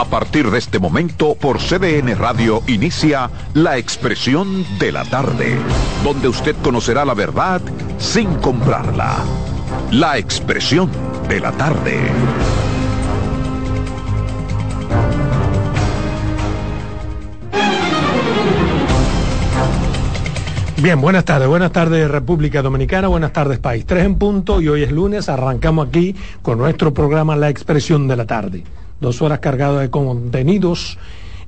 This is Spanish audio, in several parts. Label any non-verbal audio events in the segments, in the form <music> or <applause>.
A partir de este momento, por CDN Radio inicia La Expresión de la Tarde, donde usted conocerá la verdad sin comprarla. La Expresión de la Tarde. Bien, buenas tardes, buenas tardes República Dominicana, buenas tardes país. Tres en punto y hoy es lunes, arrancamos aquí con nuestro programa La Expresión de la Tarde. Dos horas cargadas de contenidos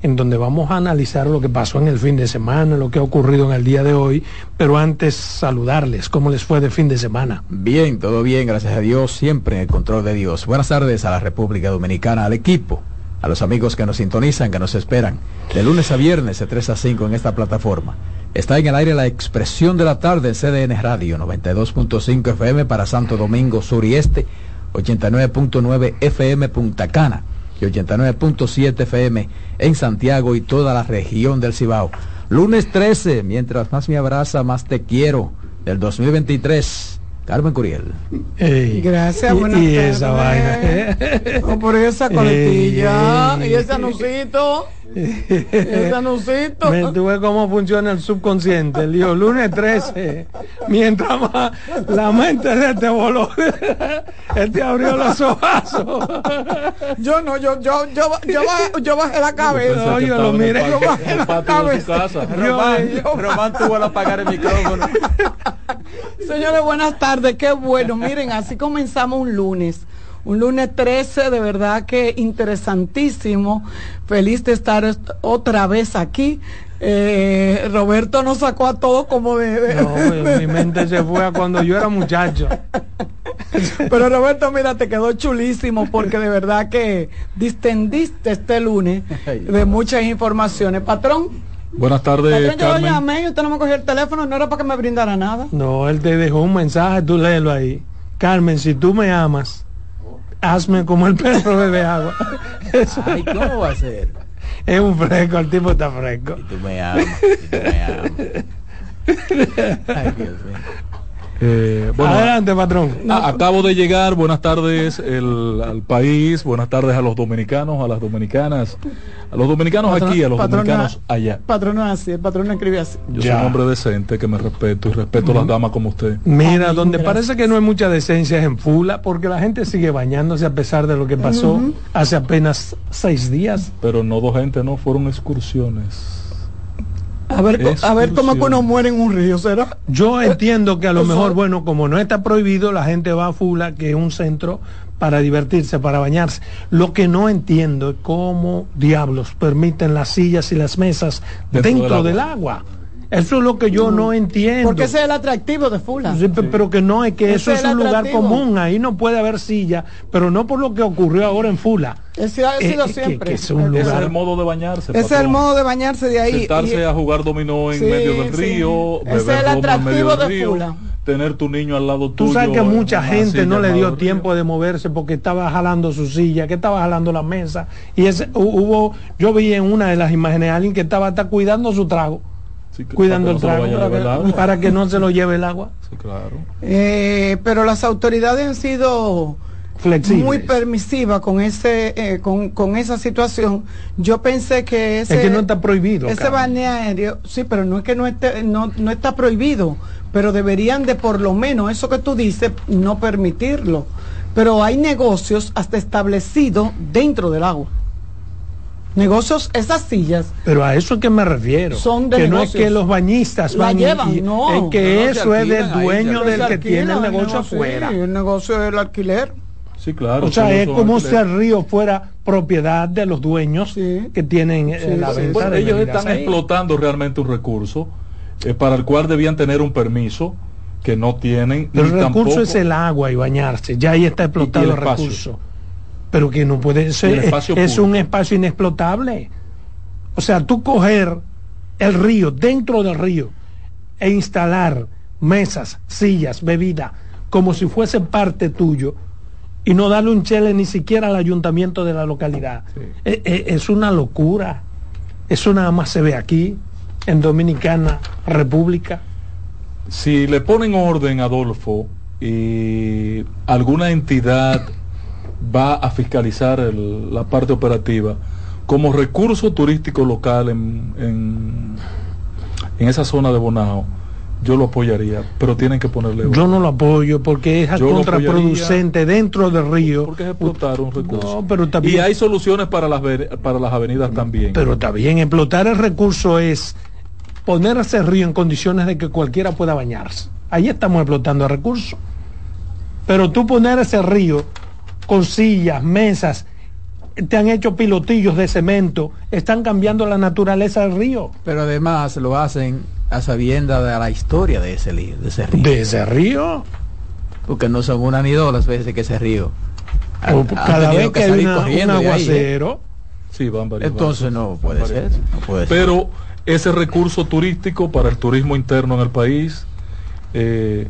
en donde vamos a analizar lo que pasó en el fin de semana, lo que ha ocurrido en el día de hoy, pero antes saludarles, ¿cómo les fue de fin de semana? Bien, todo bien, gracias a Dios, siempre en el control de Dios. Buenas tardes a la República Dominicana, al equipo, a los amigos que nos sintonizan, que nos esperan, de lunes a viernes de 3 a 5 en esta plataforma. Está en el aire la expresión de la tarde en CDN Radio, 92.5 FM para Santo Domingo Sur y Este, 89.9 FM Punta Cana y 89.7 FM en Santiago y toda la región del Cibao. Lunes 13, mientras más me abraza, más te quiero, del 2023. Carmen Curiel. Gracias, buenas y tardes. esa vaina. Oh, por esa coletilla Ey. y ese anuncito. Me tuve cómo funciona el subconsciente. El lunes 13. Mientras más la mente de este voló, este abrió los ojazos. Yo no, yo, yo, yo, yo, bajé, yo bajé la cabeza. No, yo lo miré. Yo bajé la cabeza. Román, Román tuvo que apagar el micrófono. Señores, buenas tardes. Qué bueno. Miren, así comenzamos un lunes. Un lunes 13, de verdad que interesantísimo. Feliz de estar est- otra vez aquí. Eh, Roberto nos sacó a todos como de... No, mi mente se fue a cuando yo era muchacho. <laughs> Pero Roberto, mira, te quedó chulísimo porque de verdad que distendiste este lunes de muchas informaciones. Patrón, Buenas tardes, patrón, yo lo Carmen. llamé y usted no me cogió el teléfono, no era para que me brindara nada. No, él te dejó un mensaje, tú léelo ahí. Carmen, si tú me amas, hazme como el perro bebe agua. Eso <laughs> Ay, ¿cómo va a ser? es un fresco, el tipo está fresco. Y tú me amas, y tú me amas. <laughs> Ay, Dios mío. Eh, bueno, Adelante, patrón. a- acabo de llegar. Buenas tardes el- al país. Buenas tardes a los dominicanos, a las dominicanas, a los dominicanos Patrón- aquí, a los dominicanos allá. Patrón no es así, el patrón no escribe así. Yo Ya. soy un hombre decente que me respeto y respeto a las damas como usted. Mira, Ay, donde gracias. parece que no hay mucha decencia es en Fula, porque la gente sigue bañándose a pesar de lo que pasó hace apenas seis días. Pero no dos gente, no, fueron excursiones. A ver, a ver cómo que uno muere en un río, ¿será? Yo entiendo que a lo mejor, bueno, como no está prohibido, la gente va a Fula, que es un centro para divertirse, para bañarse. Lo que no entiendo es cómo diablos permiten las sillas y las mesas Dentro dentro, del del, agua. Eso es lo que yo no entiendo. Porque ese es el atractivo de Fula. Sí, pero que no es que Ese eso es un lugar común, ahí no puede haber silla, pero no por lo que ocurrió ahora en Fula. Ese ha sido eh, siempre. que es un Ese es lugar- el modo de bañarse. Ese es el modo de bañarse de ahí. Sentarse Y- a jugar dominó en Sí, medio del sí. río, Ese es el atractivo de río, Fula. tener tu niño al lado tuyo. Tú sabes que mucha gente no le dio tiempo de moverse porque estaba jalando su silla, que estaba jalando la mesa. Y ese, hu- hubo, yo vi en una de las imágenes a alguien que estaba hasta cuidando su trago. Sí, cuidando el para trago, para que no se lo lleve el agua. Sí, claro. Eh, pero las autoridades han sido Flexible. muy permisivas con ese eh, con, con esa situación. Yo pensé que ese es que no está prohibido. ese balneario, sí, pero no es que no esté no, no está prohibido, pero deberían de por lo menos eso que tú dices no permitirlo. Pero hay negocios hasta establecidos dentro del agua. Negocios, esas sillas Pero a eso es que me refiero. Son de que no es negocios. que los bañistas La van y- llevan, y- no. es que eso es del dueño del que alquilan, tiene el negocio negocio, afuera. sí, el negocio del alquiler. Sí, claro. O sea, es como si el río fuera propiedad de los dueños Sí. que tienen eh, Sí, la sí, venta Bueno, de ellos están ahí. explotando realmente un recurso eh, para el cual debían tener un permiso que no tienen. Pero ni el recurso tampoco- es el agua y bañarse. Ya ahí está explotado Y el el espacio. recurso. Pero que no puede ser, es público. un espacio inexplotable. O sea, tú coger el río, dentro del río, e instalar mesas, sillas, bebida, como si fuese parte tuyo, y no darle un chele ni siquiera al ayuntamiento de la localidad. Eh, eh, es una locura. Eso nada más se ve aquí, en Dominicana República. Si le ponen orden, Adolfo, y alguna entidad va a fiscalizar el- la parte operativa, como recurso turístico local en, en, en esa zona de Bonao, yo lo apoyaría, pero tienen que ponerle. Yo no lo apoyo porque es contraproducente dentro del río. Porque es explotar un recurso. No, pero y también, hay soluciones para las, para las avenidas también. pero está bien, explotar el recurso es poner ese río en condiciones de que cualquiera pueda bañarse. Ahí estamos explotando el recurso. Pero tú poner ese río con sillas, mesas, te han hecho pilotillos de cemento, están cambiando la naturaleza del río. Pero además lo hacen a sabienda de la historia de ese, li- de ese río. De ese río. Porque no son una ni dos las veces que ese río. ha- cada vez que hay salir una- un corriendo de ahí, ¿eh? aguacero. sí, van varias Entonces van- no puede van ser. No puede ser. Pero ese recurso turístico para el turismo interno en el país, eh,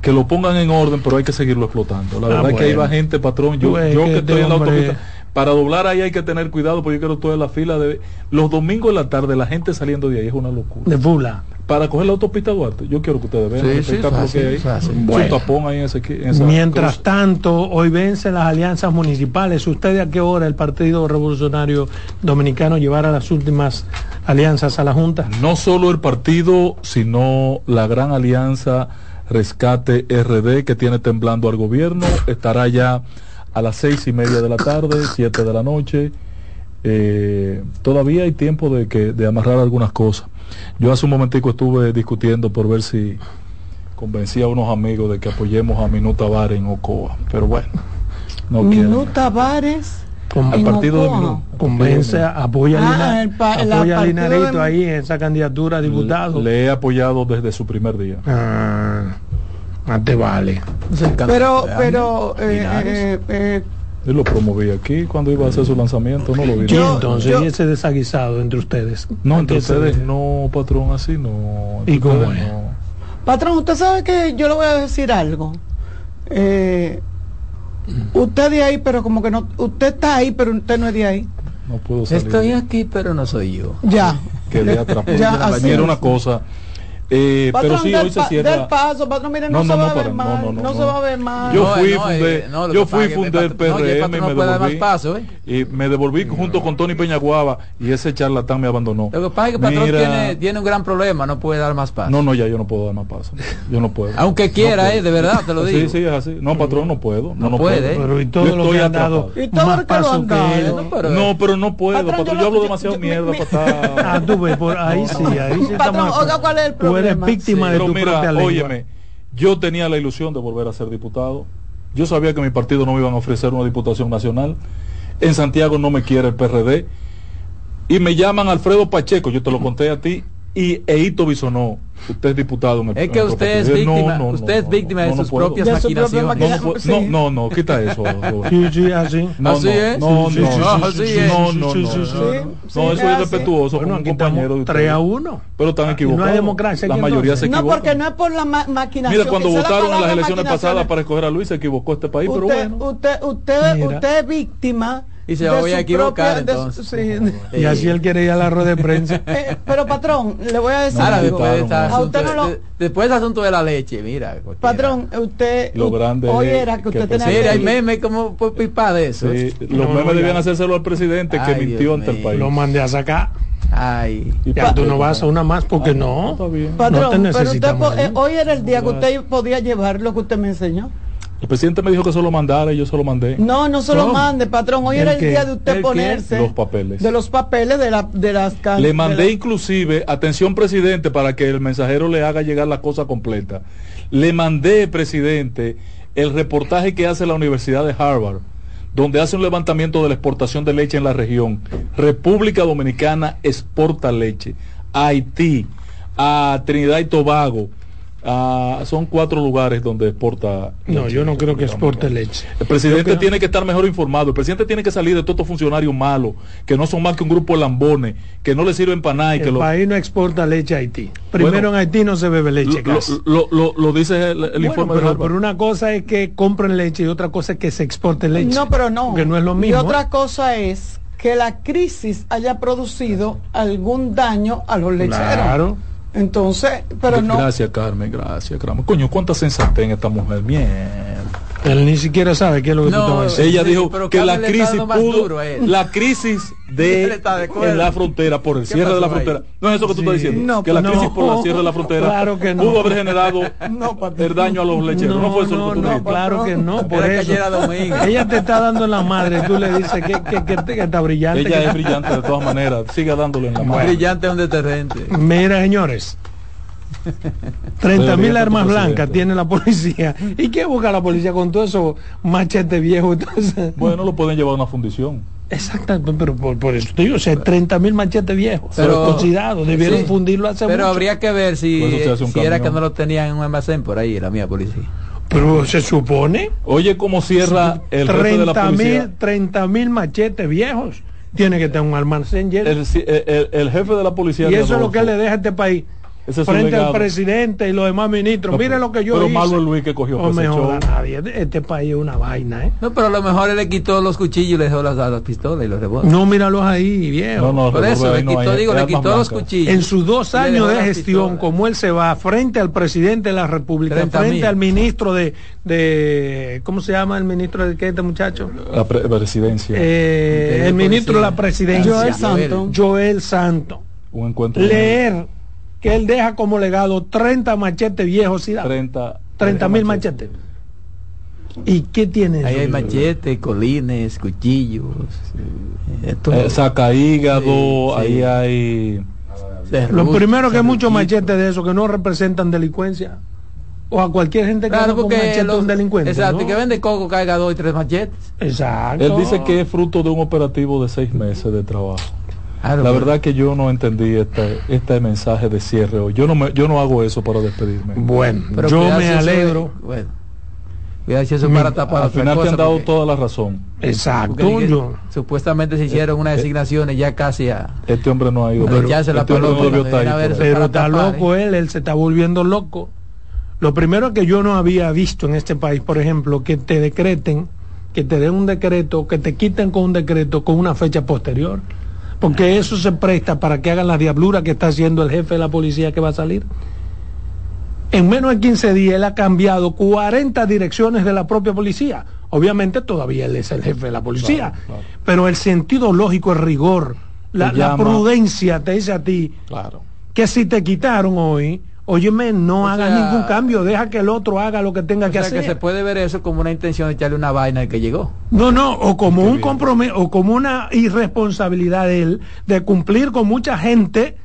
que lo pongan en orden, pero hay que seguirlo explotando. La Ah, verdad es que ahí va gente, patrón. Yo, yo que este estoy en la hombre- autopista, para doblar ahí hay que tener cuidado, porque yo quiero toda la fila de los domingos en la tarde, la gente saliendo de ahí es una locura. De Fula. Para coger la autopista Duarte, yo quiero que ustedes vean Sí, el espectáculo que hay. Bueno. tapón ahí en ese en esa Mientras cruz. tanto, hoy vencen las alianzas municipales. ¿Usted a qué hora el Partido Revolucionario Dominicano llevará las últimas alianzas a la Junta? no solo el partido, sino la gran alianza Rescate RD que tiene temblando al gobierno, estará ya a las seis y media de la tarde, siete de la noche. Eh, todavía hay tiempo de que de amarrar algunas cosas. Yo hace un momentico estuve discutiendo por ver si convencía a unos amigos de que apoyemos a Minuta Bar en Ocoa, pero bueno, no. Minuta Bares. Con- Al en partido. Convence, apoya, Ah, a Lina- el pa- el apoya a partido Linarito de- ahí en esa candidatura a diputado. Le he apoyado desde su primer día. Ah, más te vale. El Pero, pero, eh, eh, eh, Yo lo promoví aquí cuando iba a hacer su lanzamiento, no lo vi. Yo- entonces, yo- ¿y ese desaguisado entre ustedes? no, entre ¿A qué se ustedes no, patrón, así no. ¿Y cómo ustedes es? no. patrón, usted sabe que yo le voy a decir algo. Eh, usted de ahí, pero como que no, usted está ahí, pero usted no es de ahí. No puedo salir. Estoy aquí, pero no soy yo. Ya. Quedé atrapado. <laughs> Ya, así una cosa. Eh, pero sí, hoy se cierra. del paso, patrón, mire, no, No, no, se va no, a ver mal, no, no, no, no, se va a ver mal. Yo fui, no, fundé, eh, yo fui, fundé el y PRM me más devolví. paso, ¿eh? Y me devolví junto con Tony Peñaguaba y ese charlatán me abandonó. Lo que pasa es que el patrón Mira- tiene, tiene un gran problema, no puede dar más paso. No, no, ya yo no puedo dar más paso. Yo no puedo. Aunque quiera, No puedo. eh, de verdad, te lo <laughs> digo. sí, es así. No, patrón, no puedo. No, No no puede. puedo. Pero y todo Yo lo que estoy han dado atrapado. Y todo más lo que lo paso han que dado. él. No, pero- No, puedo, Patrón, yo hablo lo- demasiado mierda mi- para estar. Ah, tú ves, por ahí sí, ahí sí está Patrón, más- oiga, ¿cuál es el Tú eres problema? víctima de Pero tu mira, propia lengua. óyeme, yo tenía la ilusión de volver a ser diputado. Yo sabía que mi partido no me iban a ofrecer una diputación nacional. En Santiago no me quiere el PRD. Y me llaman Alfredo Pacheco, yo te lo conté a ti, y Eito Bisonó. Usted es diputado en el Es que usted es. No, víctima, no, no, usted es no, víctima no, de no sus propias maquinaciones. No, no, no, no, no, quita eso. <laughs> Sí, sí, así. No, Así no, es. no, Sí, no, sí, sí, no, sí, así sí, es. no, no, sí, no, no, no, eso es respetuoso Bueno, con un aquí compañero de estamos ustedes. 3 a 1. Pero están equivocados. no hay democracia La mayoría se No, equivoca. porque no es por la ma- maquinación. Mira, cuando votaron en las elecciones pasadas para escoger a Luis, se equivocó este país, pero usted, bueno. usted, usted, usted es víctima. Y se voy a equivocar, propia- su- sí. <laughs> Y así él quiere ir a la rueda de prensa. <laughs> Eh, pero patrón, le voy a decir Ahora, algo. después de este A usted asunto, no lo- de- después del asunto de la leche, mira. cualquiera. Patrón, usted Lo grande hoy era que que usted el tenía Mira, hay que memes como por pipa de eso. Sí, los No, memes debían hacérselo al presidente que mintió ante el país. Lo mandé a sacar. Ay. Ya tú no vas a una más porque Ah, no. te Patrón, pero usted eh, hoy era el día que usted podía llevar lo que usted me enseñó. El presidente me dijo que se lo mandara y yo se lo mandé. No, no se lo No. mande, patrón. Hoy ¿El era el qué? día de usted ¿El qué? ponerse Los papeles. de los papeles de, la, de las can- Le mandé la- inclusive, atención presidente, para que el mensajero le haga llegar la cosa completa. Le mandé, presidente, el reportaje que hace la Universidad de Harvard, donde hace un levantamiento de la exportación de leche en la región. República Dominicana exporta leche. A Haití, a Trinidad y Tobago, Ah, son cuatro lugares donde exporta. No, leche yo no creo que exporte leche. El presidente tiene que estar mejor informado. El presidente tiene que salir de todos estos funcionarios malos, que no son más que un grupo de lambones, que no le sirven para nada y que El lo, país no exporta leche a Haití. Primero Bueno, en Haití no se bebe leche. lo, lo- lo- lo dice el, el Bueno, informe de pero, Harvard. pero una cosa es que compren leche y otra cosa es que se exporte leche. No, pero no. Que no es lo Y mismo. otra ¿eh? cosa es que la crisis haya producido algún daño a los lecheros. Claro. Entonces, pero no. Gracias, Carmen, gracias, Carmen. Coño, cuánta sensatez en esta mujer. Mierda. Él ni siquiera sabe qué es lo que No, tú estabas diciendo. Ella Sí, dijo que la crisis pudo, la crisis de, <laughs> en la frontera por el ¿Qué cierre de la ahí? frontera. No es eso que tú Sí. estás diciendo. No, que la no. crisis por el cierre de la frontera Claro que no. pudo haber generado <laughs> No, papi. el daño a los lecheros. No, fue eso no, lo que tú dijiste. claro que no, por eso. ayer era domingo. Ella te está dando en la madre, tú le dices que, que, que, que está brillante. Ella que- es brillante de todas maneras. Siga dándole en la mano. Brillante es un deterrente. Mira, señores. 30 mil armas blancas tiene la policía. ¿Y qué busca la policía con todo eso machete viejo? Entonces, Bueno, lo pueden llevar a una fundición. Exactamente, pero por, por eso te digo, o sea, 30 mil machetes viejos. Pero- Oxidados, debieron Sí, fundirlo hace Pero mucho. habría que ver si, si era que no lo tenían en un almacén por ahí, la mía policía. Pero se supone Oye, cómo cierra el jefe de la 30 policía. mil 30 mil machetes viejos. Tiene que tener un almacén lleno. El, el- el- el jefe de la policía. y eso es lo que le deja a este país. Ese es su frente al presidente y los demás ministros. No, Mire pero- lo que yo pero hice. malo es Luis que cogió No para me ese joda show. nadie. Este país es una vaina, ¿eh? No, pero a lo mejor él le quitó los cuchillos y le dejó las, las pistolas y los rebotes. No, míralos ahí, viejo. No, no, por eso le quitó, digo, le quitó los cuchillos. En sus dos años de gestión, pistolas. como él se va frente al presidente de la República, 30 frente mil. al ministro de, de, ¿cómo se llama el ministro de qué este muchacho? La pre- presidencia. Eh, el ministro de la presidencia, Joel Santo. Joel Santo. un encuentro. Leer que él deja como legado 30 machetes viejos y da 30. 30 mil machetes. ¿Y qué tiene? Ahí eso? hay machetes, colines, cuchillos. eh, esto- Eh, saca hígado, Sí, sí. ahí hay. Lo primero que hay muchos machetes de eso que no representan delincuencia. O a cualquier gente que Claro, con porque machete los- un delincuente. Exacto, ¿no? que vende coco caiga dos y tres machetes. Exacto. Él dice que es fruto de un operativo de seis meses de trabajo. Claro, La pero- verdad que yo no entendí este, este mensaje de cierre hoy. Yo no, me, yo no hago eso para despedirme. Bueno, pero yo me alegro. bueno, cuidado si eso es para tapar Al final te han dado porque- toda la razón. Exacto. porque dije, yo- supuestamente se hicieron unas designaciones ya casi a Este hombre no ha ido. a pero la este hombre no pelota debió cuando estar viene a ahí ver por eso ahí. pero para está tapar, loco ¿eh? él, él se está volviendo loco. Lo primero que yo no había visto en este país, por ejemplo, que te decreten, que te den un decreto, que te quiten con un decreto con una fecha posterior. Porque eso se presta para que hagan la diablura que está haciendo el jefe de la policía que va a salir. En menos de 15 días él ha cambiado 40 direcciones de la propia policía. Obviamente todavía él es el jefe de la policía, Claro, claro. pero el sentido lógico, el rigor, la, la prudencia te dice a ti, Claro. que si te quitaron hoy, óyeme, no O hagas sea, ningún cambio, deja que el otro haga lo que tenga O que sea, hacer. que se puede ver eso como una intención de echarle una vaina al que llegó. No, no, o como Qué un compromiso, o como una irresponsabilidad de él de cumplir con mucha gente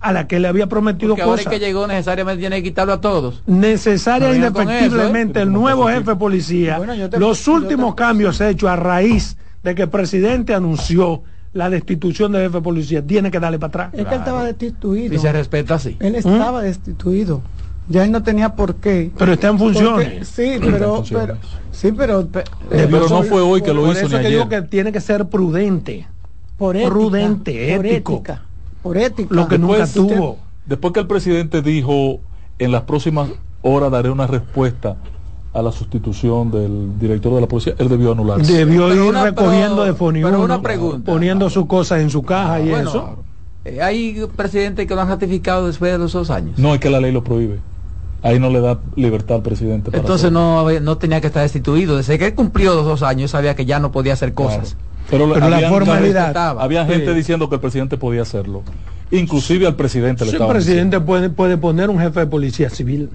a la que le había prometido Porque ahora el cosas. que llegó necesariamente tiene que quitarlo a todos. Necesaria No e eso, ¿eh? indefectiblemente el nuevo jefe de policía, Bueno, yo te- los últimos te- cambios hechos a raíz de que el presidente anunció la destitución de jefe de policía, tiene que darle para atrás. Es que él estaba destituido. Y se respeta así. Él estaba destituido. Ya él no tenía por qué. Pero está en funciones. Porque- sí, pero, funciones. pero sí, pero pe- Pero no por- fue hoy que lo Por hizo eso ni que ayer. digo que tiene que ser prudente. por ética, prudente, por ético. ética, por ética. Lo que nunca Después usted- tuvo. Después que el presidente dijo en las próximas horas daré una respuesta a la sustitución del director de la policía, él debió anularse. Debió Pero ir una- recogiendo pero- de fonio pero uno, una pregunta. poniendo sus cosas en su caja y Bueno, eso. eh, hay presidentes que lo han ratificado después de los dos años. No, es que la ley lo prohíbe. Ahí no le da libertad al presidente. para Entonces no, había- no tenía que estar destituido. Desde que él cumplió los dos años sabía que ya no podía hacer Claro. cosas. Pero, Pero la formalidad. Había Sí. gente diciendo que el presidente podía hacerlo. Inclusive al presidente le Sí, el presidente puede, puede poner un jefe de policía civil.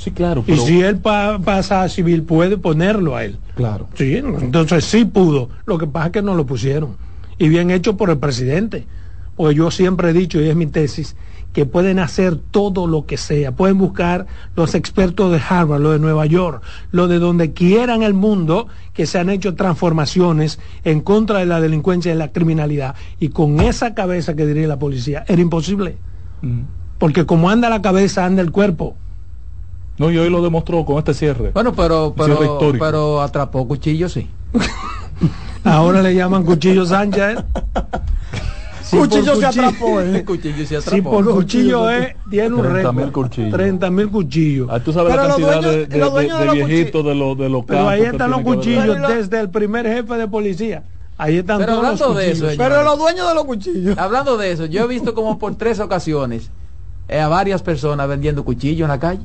Sí, claro. Y si él pa- pasa a civil, puede ponerlo a él. Claro. Sí, entonces sí pudo. Lo que pasa es que no lo pusieron. Y bien hecho por el presidente. Porque yo siempre he dicho, y es mi tesis, que pueden hacer todo lo que sea. Pueden buscar los expertos de Harvard, los de Nueva York, los de donde quieran el mundo, que se han hecho transformaciones en contra de la delincuencia y la criminalidad. Y con esa cabeza que diría la policía, era imposible. Mm. Porque como anda la cabeza, anda el cuerpo. No, y hoy lo demostró con este cierre. Bueno, pero, pero, pero atrapó cuchillo, sí. <laughs> Ahora le llaman Cuchillo Sánchez. Si Cuchillo se cuchillo- atrapó, ¿eh? <laughs> cuchillo se Si por cuchillo es, tiene un 30.000 récord. cuchillos. 30 mil cuchillos. Ah, tú sabes Pero la los cantidad dueños- de, de- los de- dueños de de los viejitos de los de los Pero campos ahí están los cuchillos desde el primer jefe de policía. Ahí están Pero todos los hablando de cuchillos. eso. Pero los dueños de los cuchillos. Hablando de eso, yo he visto como por tres ocasiones eh, a varias personas vendiendo cuchillos en la calle.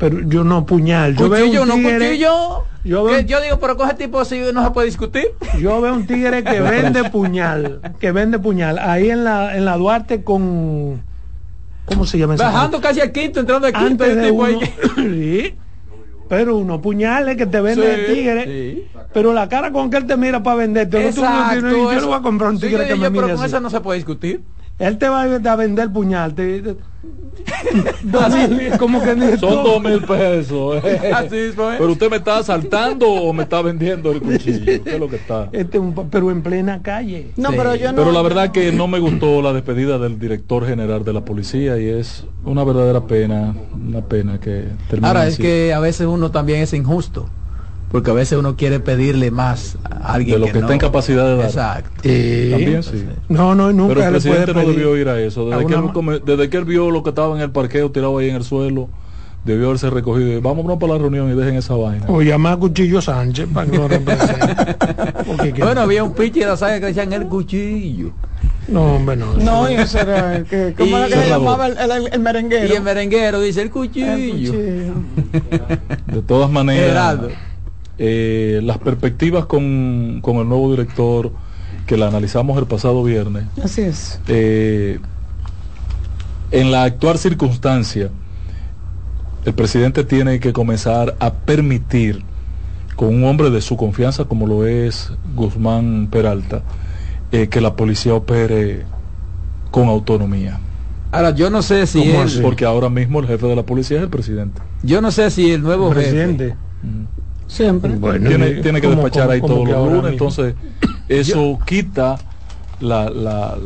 Pero yo no puñal. Yo veo un no tigre, cuchillo. yo veo- yo digo, pero con ese tipo así no se puede discutir. Yo veo un tigre que <laughs> vende puñal, que vende puñal, ahí en la, en la Duarte con ¿cómo se llama esa Bajando casi al quinto, entrando al quinto. antes de uno, <coughs> sí, pero unos puñales que te vende el Sí, tigre, sí. pero la cara con que él te mira para venderte, no tú no Exacto, tienes- yo no voy a comprar un Sí, tigre yo que me pero mire con así. eso no se puede discutir. Él te va a vender puñal, te, te- <laughs> dos mil, como que ni Son dos mil pesos. eh. <laughs> Así mismo, ¿eh? Pero usted me está asaltando o me está vendiendo el cuchillo. <laughs> ¿Qué es lo que está? Este, un pero en plena calle. No, Sí. pero yo no. Pero la verdad que no me gustó la despedida del director general de la policía y es una verdadera pena, una pena que termine Ahora es que a veces uno también es injusto. Porque a veces uno quiere pedirle más a alguien De lo que está no. en capacidad de dar. Exacto. También sí. No, no, nunca Pero el presidente no debió ir a eso. a Desde que, él, desde que él vio lo que estaba en el parqueo tirado ahí en el suelo, debió haberse recogido. Vámonos para la reunión y dejen esa vaina. O llamar a Cuchillo Sánchez para que lo <laughs> represente. Que- Bueno, había un pinche de la saga que decían el cuchillo. no, hombre, no. No, y ese era el que. ¿Cómo era que se llamaba el, el, el merenguero? Y el merenguero dice el El cuchillo. cuchillo. De todas maneras, Gerardo. Eh, las perspectivas con, con el nuevo director que la analizamos el pasado viernes, Así es. eh, en la actual circunstancia, el presidente tiene que comenzar a permitir con un hombre de su confianza como lo es Guzmán Peralta, eh, que la policía opere con autonomía. Ahora, yo no sé si ¿Cómo él-? Porque ahora mismo el jefe de la policía es el presidente. yo no sé si el nuevo El jefe presidente. Siempre. Bueno, tiene, tiene que ¿cómo- despachar cómo- ahí todos los lunes, mismo? entonces eso quita la, la,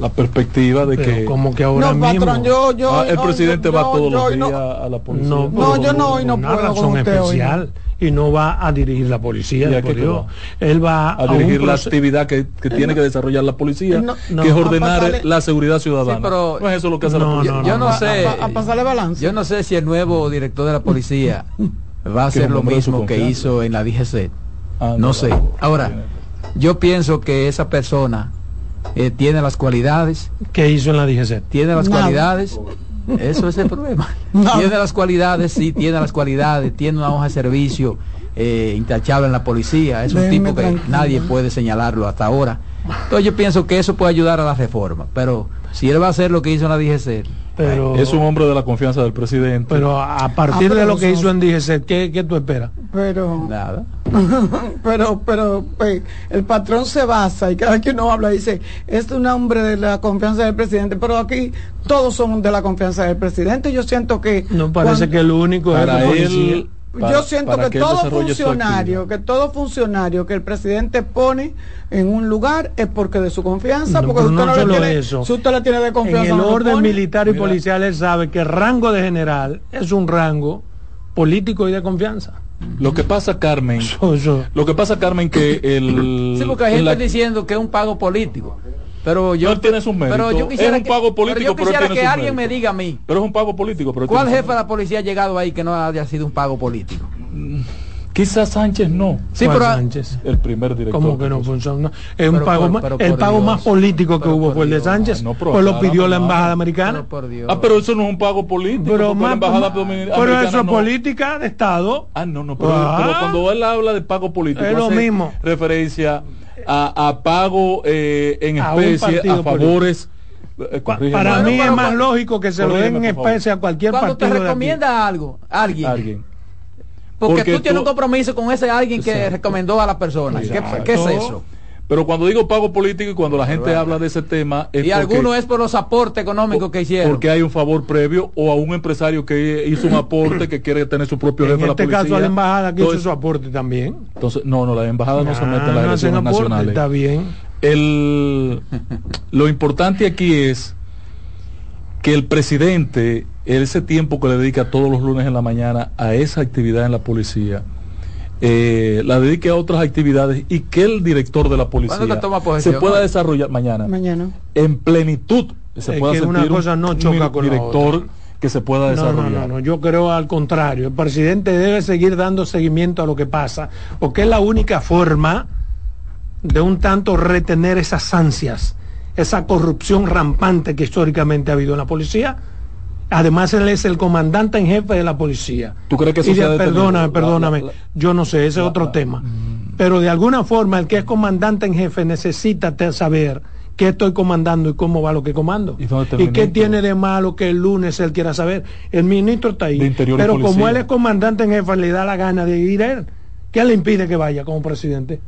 la perspectiva de Pero que como que ahora No, mismo. patrón, yo, yo. ah, el presidente yo- va todos yo- los no. días a la policía. No, No, yo no, por y no una puedo razón hoy, especial y no va a dirigir la policía. ¿Y a por Dios. va? Él va a un dirigir la actividad que, que tiene que desarrollar la policía, No, no, que es a ordenar pasarle- la seguridad ciudadana. Sí, pero- no es eso lo que hace No, la policía. no, yo no A- sé. A, a pasarle balance. Yo no sé si el nuevo director de la policía <laughs> va a hacer lo mismo que hizo en la DGC. Ah, No sé. Ahora, yo pienso que esa persona eh, tiene las cualidades, que hizo en la DGC. tiene las cualidades. <laughs> Eso es el problema. <laughs> Tiene las cualidades, sí, tiene las cualidades, tiene una hoja de servicio eh, intachable en la policía. Es un Déjeme tipo que tranquilo. nadie puede señalarlo hasta ahora. Entonces yo pienso que eso puede ayudar a la reforma. Pero si él va a hacer lo que hizo en la DGC, Pero, Es un hombre de la confianza del presidente. pero a partir Ah, pero de lo que hizo en DGC, ¿qué, qué tú esperas? Pero. nada. <laughs> pero, pero pues, el patrón se basa y cada vez que uno habla dice, es un hombre de la confianza del presidente, pero aquí todos son de la confianza del presidente. Yo siento que... No parece cuando- que el único para policía- él, para- yo siento para que, todo funcionario, que todo funcionario que el presidente pone en un lugar es porque de su confianza, No, porque usted no no, le tiene, eso. si usted le tiene de En confianza, el no lo orden militar y Mira. policial él sabe que el rango de general es un rango político y de confianza. Lo que pasa, Carmen, <laughs> lo que pasa, Carmen, que el... Sí, porque hay en gente la- diciendo que es un pago político. Pero yo, No, tiene sus méritos. pero yo Es quisiera un que- pago político, pero yo pero él quisiera tiene que alguien me diga a mí, Pero es un pago político. Pero ¿cuál jefe de la policía ha llegado ahí que no haya sido un pago político? méritos. Quizás Sánchez no. Sí, pero Sánchez. El primer director. ¿Cómo que no funciona? Es un pago por- más- pero el pago Dios. más político que Pero hubo fue el de. Sánchez. No, pero pues lo pidió la no. embajada Pero americana. por Dios. Ah, pero eso no es un pago político. Pero, más- la embajada pero americana eso es no. política de Estado. Ah, no, no, pero, Ah. pero cuando él habla de pago político, Es lo mismo. referencia a, a pago eh, en especie, a favores. eh. Para mí pero es más cuando- lógico que se lo den en especie a cualquier Cuando te partido. de aquí. recomienda algo, alguien, alguien. porque, Porque tú tienes un compromiso con ese alguien que Exacto. recomendó a la persona. ¿Qué, qué es eso? Pero cuando digo pago político y cuando la gente habla de ese tema es Y porque, alguno es por los aportes económicos que hicieron. porque hay un favor previo o a un empresario que hizo un aporte que quiere tener su propio En jefe de la este policía. caso a la embajada que hizo su aporte también. Entonces, no, no, las embajadas no, se meten en las Ah, elecciones aporte, nacionales. Está bien. El, lo importante aquí es que el presidente ese tiempo que le dedica todos los lunes en la mañana a esa actividad en la policía, eh, la dedique a otras actividades y que el director de la policía se pueda desarrollar mañana, mañana en plenitud se pueda sentir una cosa no choca un con director que se pueda desarrollar. No, no, no, yo creo al contrario. El presidente debe seguir dando seguimiento a lo que pasa, porque es la única forma de un tanto retener esas ansias, esa corrupción rampante que históricamente ha habido en la policía. Además, él es el comandante en jefe de la policía. ¿Tú crees que eso y de? Perdóname, perdóname. la- la- yo no sé, ese es otro la- tema. Mm. Pero de alguna forma, el que es comandante en jefe necesita saber qué estoy comandando y cómo va lo que comando. ¿Y dónde está el ¿Y qué tiene de malo que el lunes él quiera saber? El ministro está ahí. Pero como él es comandante en jefe, le da la gana de ir él. ¿Qué le impide que vaya como presidente?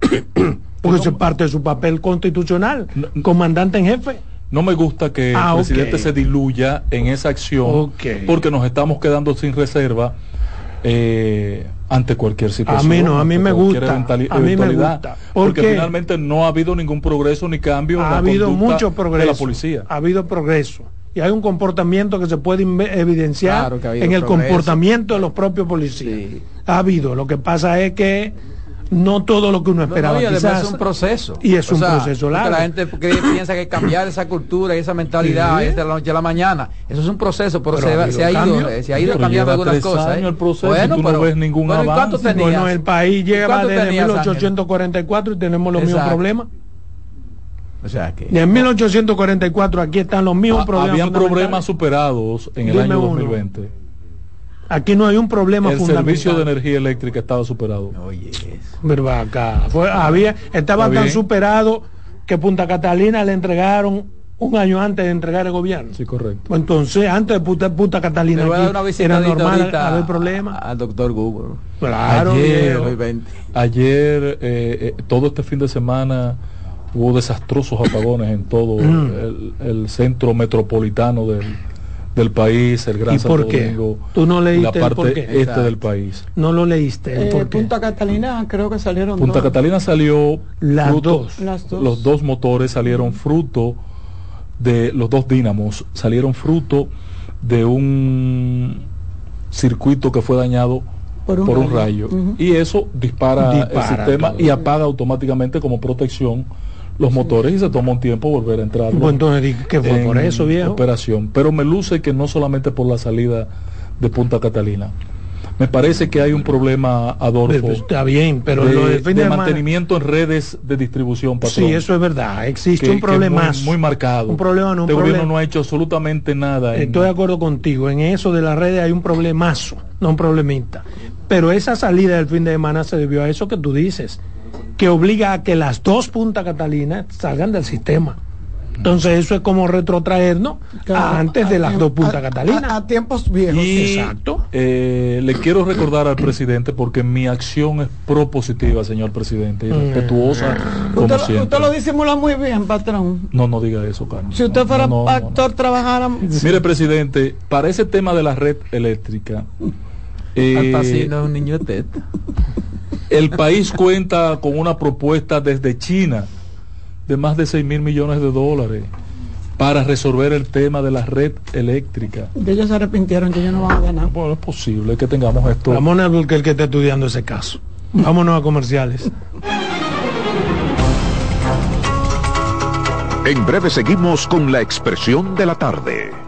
<coughs> Porque eso es parte de su papel constitucional. Comandante en jefe. No me gusta que Ah, el ok. presidente se diluya en esa acción porque nos estamos quedando sin reserva eh, ante cualquier situación. A mí no, a mí me gusta, a mí me eventualidad, gusta. ¿Por Porque finalmente no ha habido ningún progreso ni cambio en ha la habido mucho progreso. de la policía. Ha habido progreso. Y hay un comportamiento que se puede evidenciar Claro ha en el progreso. comportamiento de los propios policías. Sí. Ha habido. Lo que pasa es que no todo lo que uno No, esperaba. no, y además quizás, es un proceso. Y es O un sea, proceso largo. La gente <clears throat> piensa que cambiar esa cultura y esa mentalidad Sí. es de la noche a la mañana. Eso es un proceso, pero, Pero se, se ha ido, cambio. eh, se ha ido Pero cambiando algunas tres cosas. años ¿eh? el proceso y tú no ves ningún bueno, ¿y cuánto avance. tenías? Bueno, el país ¿Y lleva cuánto desde tenías, Ángel? 1844 y tenemos los mismos problemas. O sea que Y en 1844 aquí están los mismos Ha- problemas. Habían problemas superados en el Dime año uno. 2020. Aquí no hay un problema El fundamental. servicio de energía eléctrica estaba superado. Oye, va acá, fue- había, estaba Está tan bien. superado que Punta Catalina le entregaron un año antes de entregar el gobierno. Sí, correcto. Entonces, antes de Punta, Punta Catalina aquí, era normal haber problemas. al doctor Google. Claro, Ayer- viejo. 2020. Ayer, eh, eh, todo este fin de semana, hubo desastrosos apagones en todo Mm. el, el centro metropolitano del, del país, el Gran ¿Y por Santo qué? Domingo, ¿Tú no leíste la el parte por qué? este Exacto. del país. no lo leíste. ¿el Eh, por qué? Punta Catalina creo que salieron Punta dos. Catalina salió Las fruto- dos. Las dos. los dos motores salieron fruto de los dos dínamos salieron fruto de un circuito que fue dañado Por por un un, rayo. y eso dispara, Dispara el sistema todo. y apaga automáticamente como protección los motores y se toma un tiempo volver a entrar Pues entonces, que fue por eso, viejo. operación pero me luce que no solamente por la salida de Punta Catalina me parece que hay un problema Adolfo Pues, Está bien, pero de, lo del fin de de semana- mantenimiento en redes de distribución patrón. Sí, eso es verdad. Existe que- un problema. muy, muy marcado. Un problema, no un Este gobierno problema. no ha hecho absolutamente nada. en- Estoy de acuerdo contigo. En eso de las redes hay un problemazo, no un problemita. Pero esa salida del fin de semana se debió a eso que tú dices, que obliga a que las dos Punta Catalina salgan del sistema. Entonces eso es como retrotraernos Claro, a antes de las dos Punta a- Catalina. A, a tiempos viejos. Y Exacto. eh, le quiero recordar al presidente porque mi acción es propositiva, señor presidente, y respetuosa como Usted, lo- siempre. usted lo disimula muy bien, patrón. No, no diga eso, Carmen. Si usted No, fuera no, no, no. actor, trabajara. Mire, presidente, para ese tema de la red eléctrica, eh, Hasta así no es un niño de teta. El país cuenta con una propuesta desde China de más de 6 mil millones de dólares para resolver el tema de la red eléctrica. Que ellos se arrepintieron que ellos no van a ganar. Bueno, es posible que tengamos esto. Ramón es el que está estudiando ese caso. Vámonos a comerciales. En breve seguimos con la expresión de la tarde.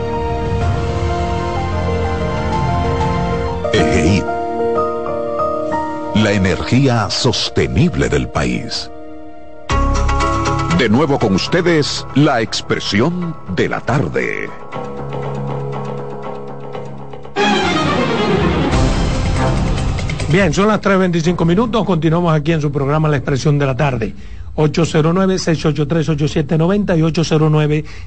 La energía sostenible del país. De nuevo con ustedes, la expresión de la tarde. Bien, son las 3.25 minutos. Continuamos aquí en su programa La Expresión de la Tarde. 809-683-8790 y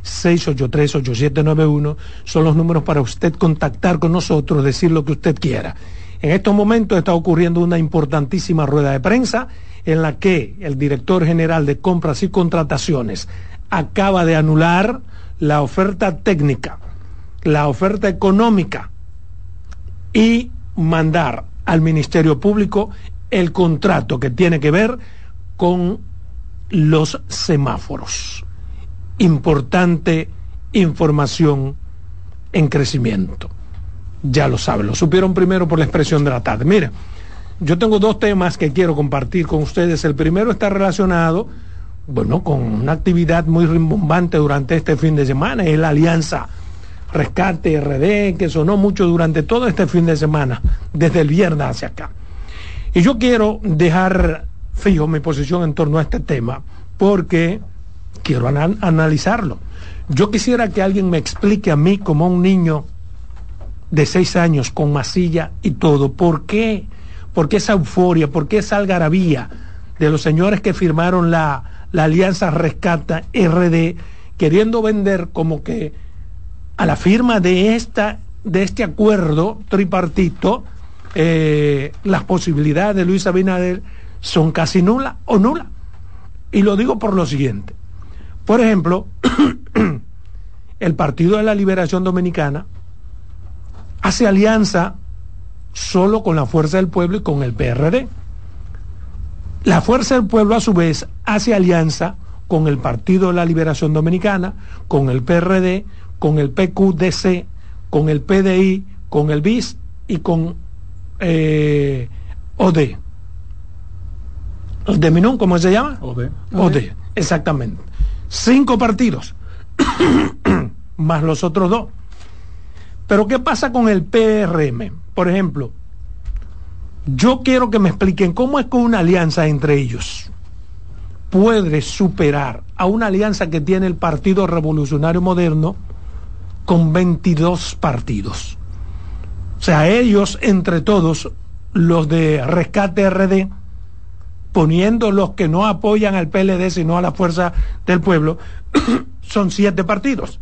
809-683-8791 son los números para usted contactar con nosotros, decir lo que usted quiera. En estos momentos está ocurriendo una importantísima rueda de prensa en la que el director general de compras y contrataciones acaba de anular la oferta técnica, la oferta económica y mandar al Ministerio Público el contrato que tiene que ver con los semáforos. Importante información en crecimiento. Ya lo saben, lo supieron primero por la expresión de la tarde. Mira, yo tengo dos temas que quiero compartir con ustedes. El primero está relacionado, bueno, con una actividad muy rimbombante durante este fin de semana, es la alianza Rescate RD, que sonó mucho durante todo este fin de semana, desde el viernes hacia acá. Y yo quiero dejar fijo mi posición en torno a este tema, porque quiero analizarlo. Yo quisiera que alguien me explique a mí como un niño de seis años con masilla y todo, ¿por qué? ¿Por qué esa euforia? ¿Por qué esa algarabía de los señores que firmaron la, la Alianza Rescata RD queriendo vender como que a la firma de, esta, de este acuerdo tripartito, eh, las posibilidades de Luis Abinader son casi nulas o nulas. Y lo digo por lo siguiente. Por ejemplo, <clears throat> el Partido de la Liberación Dominicana hace alianza solo con la Fuerza del Pueblo y con el PRD. La Fuerza del Pueblo a su vez hace alianza con el Partido de la Liberación Dominicana, con el PRD, con el PQDC, con el PDI, con el BIS y con eh, OD. ¿De Minón cómo se llama? OD. OD, exactamente. Cinco partidos, <coughs> más los otros dos. Pero ¿qué pasa con el PRM? Por ejemplo, yo quiero que me expliquen cómo es que una alianza entre ellos puede superar a una alianza que tiene el Partido Revolucionario Moderno con 22 partidos. O sea, ellos, entre todos, los de Rescate RD, poniendo los que no apoyan al PLD, sino a la Fuerza del Pueblo, <coughs> son siete partidos.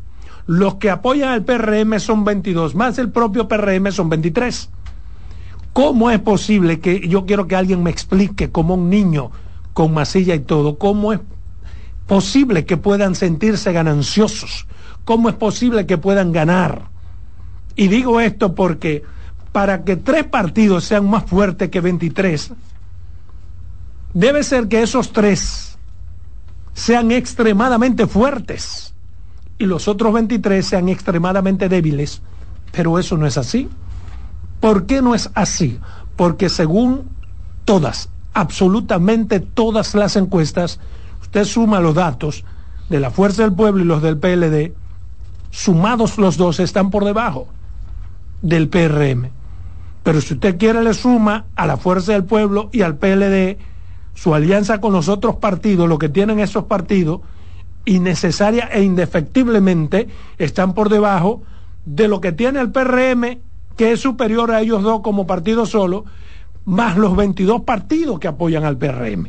Los que apoyan al PRM son 22, más el propio PRM son 23. ¿Cómo es posible que yo quiero que alguien me explique como un niño con masilla y todo, cómo es posible que puedan sentirse gananciosos ¿cómo es posible que puedan ganar? Y digo esto porque para que tres partidos sean más fuertes que 23, debe ser que esos tres sean extremadamente fuertes y los otros 23 sean extremadamente débiles. Pero eso no es así. ¿Por qué no es así? Porque según todas, absolutamente todas las encuestas, usted suma los datos de la Fuerza del Pueblo y los del PLD, sumados los dos están por debajo del PRM. Pero si usted quiere le suma a la Fuerza del Pueblo y al PLD su alianza con los otros partidos, lo que tienen esos partidos, innecesaria e indefectiblemente están por debajo de lo que tiene el PRM, que es superior a ellos dos como partido solo, más los 22 partidos que apoyan al PRM.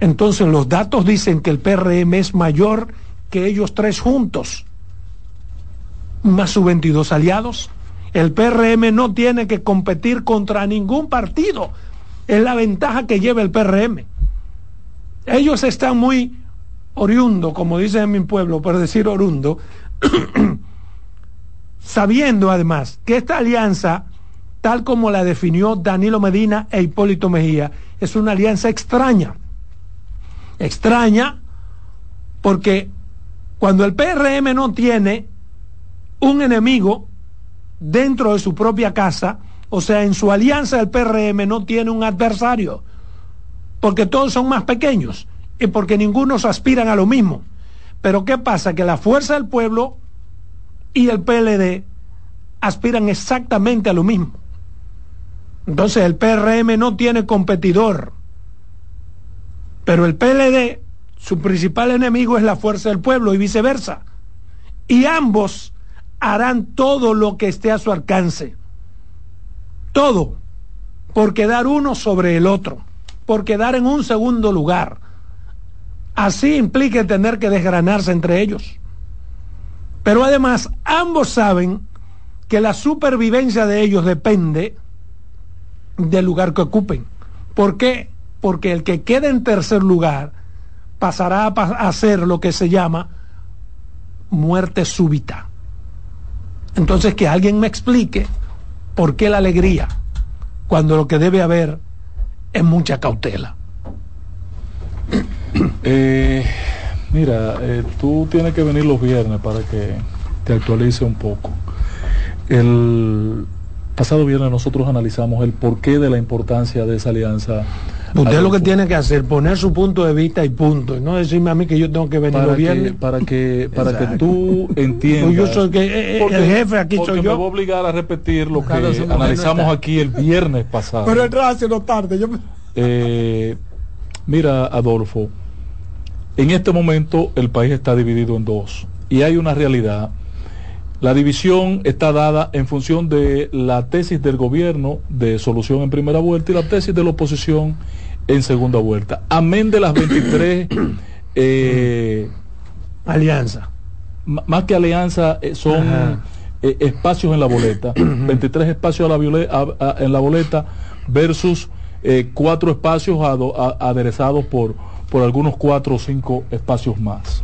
Entonces los datos dicen que el PRM es mayor que ellos tres juntos, más sus 22 aliados. El PRM no tiene que competir contra ningún partido. Es la ventaja que lleva el PRM. Ellos están muy oriundo, como dicen en mi pueblo, por decir orundo, <clears throat> sabiendo además que esta alianza, tal como la definió Danilo Medina e Hipólito Mejía, es una alianza extraña. Extraña porque cuando el PRM no tiene un enemigo dentro de su propia casa, o sea, en su alianza el PRM no tiene un adversario, porque todos son más pequeños porque ningunos aspiran a lo mismo. Pero ¿qué pasa? Que la fuerza del pueblo y el PLD aspiran exactamente a lo mismo. Entonces el PRM no tiene competidor, pero el PLD, su principal enemigo es la fuerza del pueblo y viceversa. Y ambos harán todo lo que esté a su alcance. Todo. Por quedar uno sobre el otro. Por quedar en un segundo lugar. Así implica tener que desgranarse entre ellos. Pero además, ambos saben que la supervivencia de ellos depende del lugar que ocupen. ¿Por qué? Porque el que quede en tercer lugar pasará a hacer lo que se llama muerte súbita. Entonces, que alguien me explique por qué la alegría cuando lo que debe haber es mucha cautela. Eh, mira, eh, tú tienes que venir los viernes para que te actualice un poco. El pasado viernes nosotros analizamos el porqué de la importancia de esa alianza. Usted lo que tiene que hacer, poner su punto de vista y punto, y no decirme a mí que yo tengo que venir los viernes. para que para que tú entiendas. Yo soy que, eh, el jefe aquí soy yo. me voy a obligar a repetir lo que analizamos aquí el viernes pasado. Pero el no tarde. Yo... mira, Adolfo, en este momento el país está dividido en dos y hay una realidad. La división está dada en función de la tesis del gobierno de solución en primera vuelta y la tesis de la oposición en segunda vuelta. Amén de las <coughs> 23 eh, alianza. Más que alianza eh, son eh, espacios en la boleta. <coughs> 23 espacios en la boleta versus cuatro espacios aderezados por por algunos cuatro o cinco espacios más.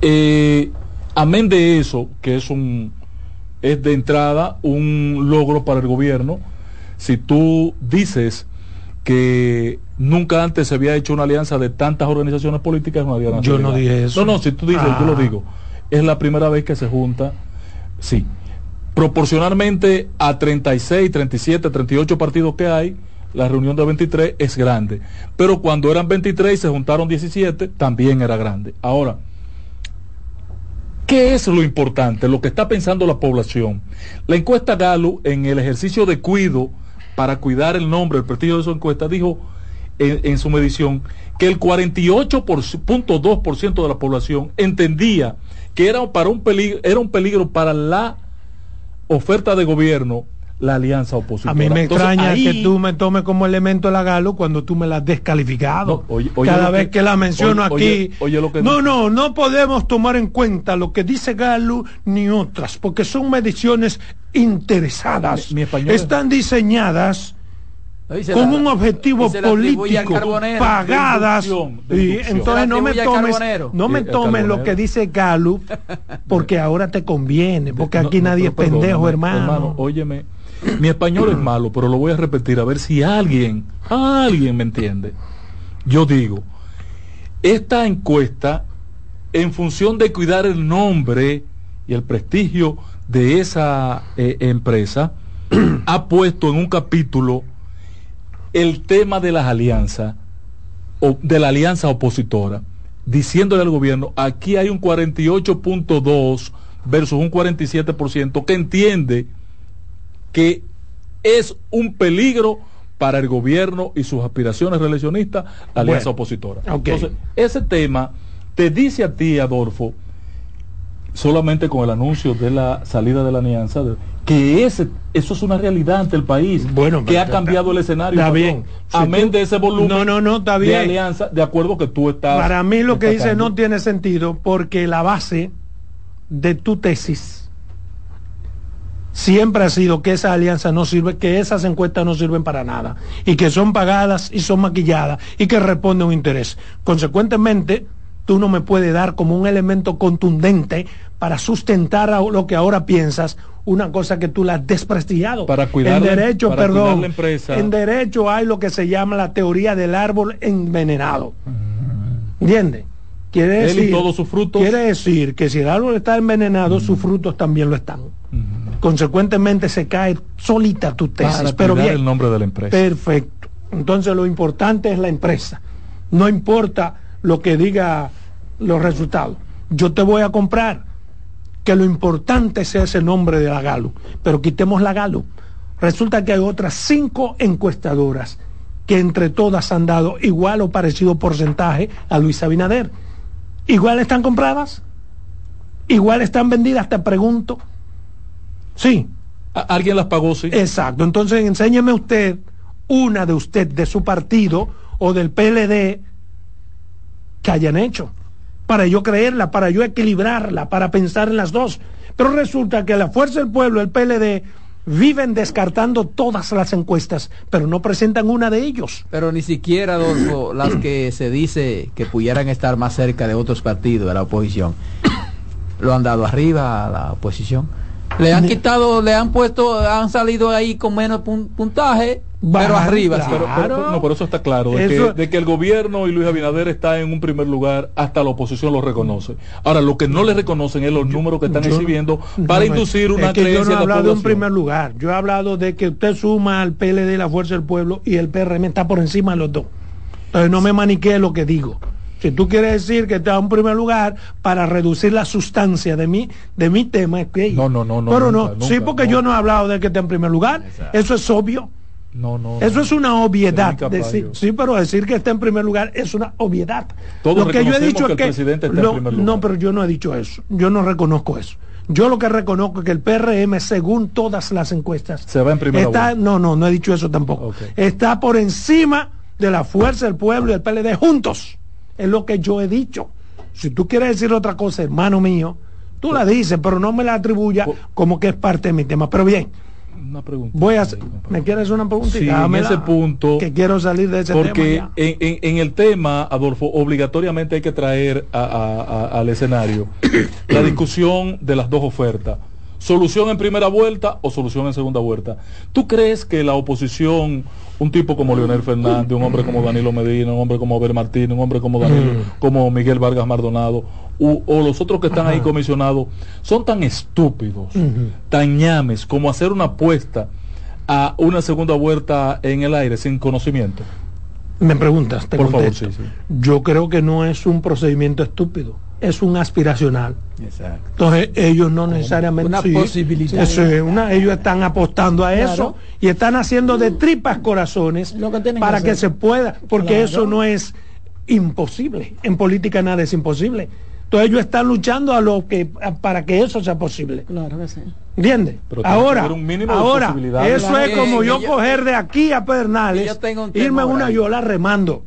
Eh, amén de eso, que es un es de entrada un logro para el gobierno, si tú dices que nunca antes se había hecho una alianza de tantas organizaciones políticas, una Yo no dije eso. No, no, si tú dices, yo lo ah. digo. Es la primera vez que se junta, sí. Proporcionalmente a 36, 37, 38 partidos que hay, la reunión de 23 es grande. Pero cuando eran 23 y se juntaron 17, también era grande. Ahora, ¿qué es lo importante? Lo que está pensando la población. La encuesta Galo, en el ejercicio de cuido para cuidar el nombre, el prestigio de su encuesta, dijo en, su medición que el 48.2% de la población entendía que era, para un peligro, era un peligro para la oferta de gobierno la alianza opositora. A mí me extraña que tú me tomes como elemento la Galo cuando tú me la has descalificado. Cada vez que, la menciono aquí. no, no, no podemos tomar en cuenta lo que dice Galo ni otras, porque son mediciones interesadas. Están diseñadas con un objetivo político pagadas y entonces no me tomes no me tomes lo que dice Galo <laughs> porque ahora te conviene porque aquí nadie es pendejo hermano. hermano óyeme mi español es malo pero lo voy a repetir a ver si alguien alguien me entiende. Yo digo esta encuesta en función de cuidar el nombre y el prestigio de esa eh, empresa <clears throat> ha puesto en un capítulo el tema de las alianzas, o de la alianza opositora, diciéndole al gobierno, aquí hay un 48.2 versus un 47% que entiende que es un peligro para el gobierno y sus aspiraciones reeleccionistas la alianza opositora. Entonces, ese tema te dice a ti, Adolfo, solamente con el anuncio de la salida de la alianza, que ese, eso es una realidad ante el país, bueno, que ha cambiado el escenario. Está bien. Amén de ese volumen no, no, no, está bien. de alianza, de acuerdo que tú estás. Para mí lo que dice no tiene sentido porque la base de tu tesis siempre ha sido que esa alianza no sirve, que esas encuestas no sirven para nada y que son pagadas y son maquilladas y que responden a un interés. Consecuentemente, tú no me puedes dar como un elemento contundente para sustentar lo que ahora piensas una cosa que tú la has desprestigiado. Para cuidar en derecho, perdón, la empresa. En derecho hay lo que se llama la teoría del árbol envenenado. ¿Entiendes? Quiere decir, todos sus frutos. quiere decir que si el árbol está envenenado, sus frutos también lo están. Consecuentemente se cae solita tu tesis. Para pero bien, el nombre de la empresa. Perfecto. Entonces lo importante es la empresa. No importa lo que diga los resultados. Yo te voy a comprar que lo importante sea ese nombre de la Galo, pero quitemos la Galo. Resulta que hay otras cinco encuestadoras que entre todas han dado igual o parecido porcentaje a Luis Abinader. Igual están compradas, igual están vendidas, te pregunto. Sí. ¿Alguien las pagó, sí? Exacto. Entonces, enséñeme usted una de usted, de su partido o del PLD, que hayan hecho para yo creerla, para yo equilibrarla, para pensar en las dos. Pero resulta que la Fuerza del Pueblo, el PLD, viven descartando todas las encuestas, pero no presentan una de ellos. Pero ni siquiera, Adolfo, <clears throat> las que se dice que pudieran estar más cerca de otros partidos de la oposición, lo han dado arriba a la oposición. Le han quitado, le han puesto, han salido ahí con menos puntaje pero arriba, pero, no, por eso está claro, de, que, el gobierno y Luis Abinader está en un primer lugar, hasta la oposición lo reconoce. Ahora, lo que no le reconocen es los números que están exhibiendo <laughs> para inducir una que creencia yo no he hablado de, un primer lugar, yo he hablado de que usted suma al PLD, la Fuerza del Pueblo, y el PRM está por encima de los dos. Entonces no me maniquee lo que digo. Si tú quieres decir que está en primer lugar para reducir la sustancia de mi, de mi tema, es que... No, no, no, no. Pero no, sí, porque yo no he hablado de que esté en primer lugar. Eso es obvio. No, no. Eso es una obviedad. Decir, sí, pero decir que está en primer lugar es una obviedad. lo que yo he dicho es que. presidente No, pero yo no he dicho eso. Yo no reconozco eso. Yo lo que reconozco es que el PRM, según todas las encuestas, se va en primer está, No, no, no he dicho eso tampoco. Está por encima de la fuerza del pueblo y el PLD juntos. Es lo que yo he dicho. Si tú quieres decir otra cosa, hermano mío, tú la dices, pero no me la atribuya como que es parte de mi tema. Pero bien, una pregunta. Voy a ¿Me quieres una pregunta? Sí, en ese punto. Que quiero salir de ese porque tema. Porque en, en, el tema, Adolfo, obligatoriamente hay que traer al escenario <coughs> la discusión de las dos ofertas. ¿Solución en primera vuelta o solución en segunda vuelta? ¿Tú crees que la oposición, un tipo como Leonel Fernández, un hombre como Danilo Medina, un hombre como Abel Martínez, un hombre como Danilo, mm. como Miguel Vargas Mardonado, o los otros que están ahí comisionados son tan estúpidos, tan ñames como hacer una apuesta a una segunda vuelta en el aire sin conocimiento? Me preguntas, Por favor, sí, Yo creo que no es un procedimiento estúpido, es un aspiracional. Exacto. Entonces ellos no necesariamente... Una posibilidad. ellos están apostando a eso y están haciendo de tripas corazones para que, se pueda, porque eso no es imposible. En política nada es imposible ellos están luchando a lo que para que eso sea posible. Claro que sí. ¿Entiendes? Ahora, ahora eso es como yo, coger de aquí a Pedernales, irme a una yola remando.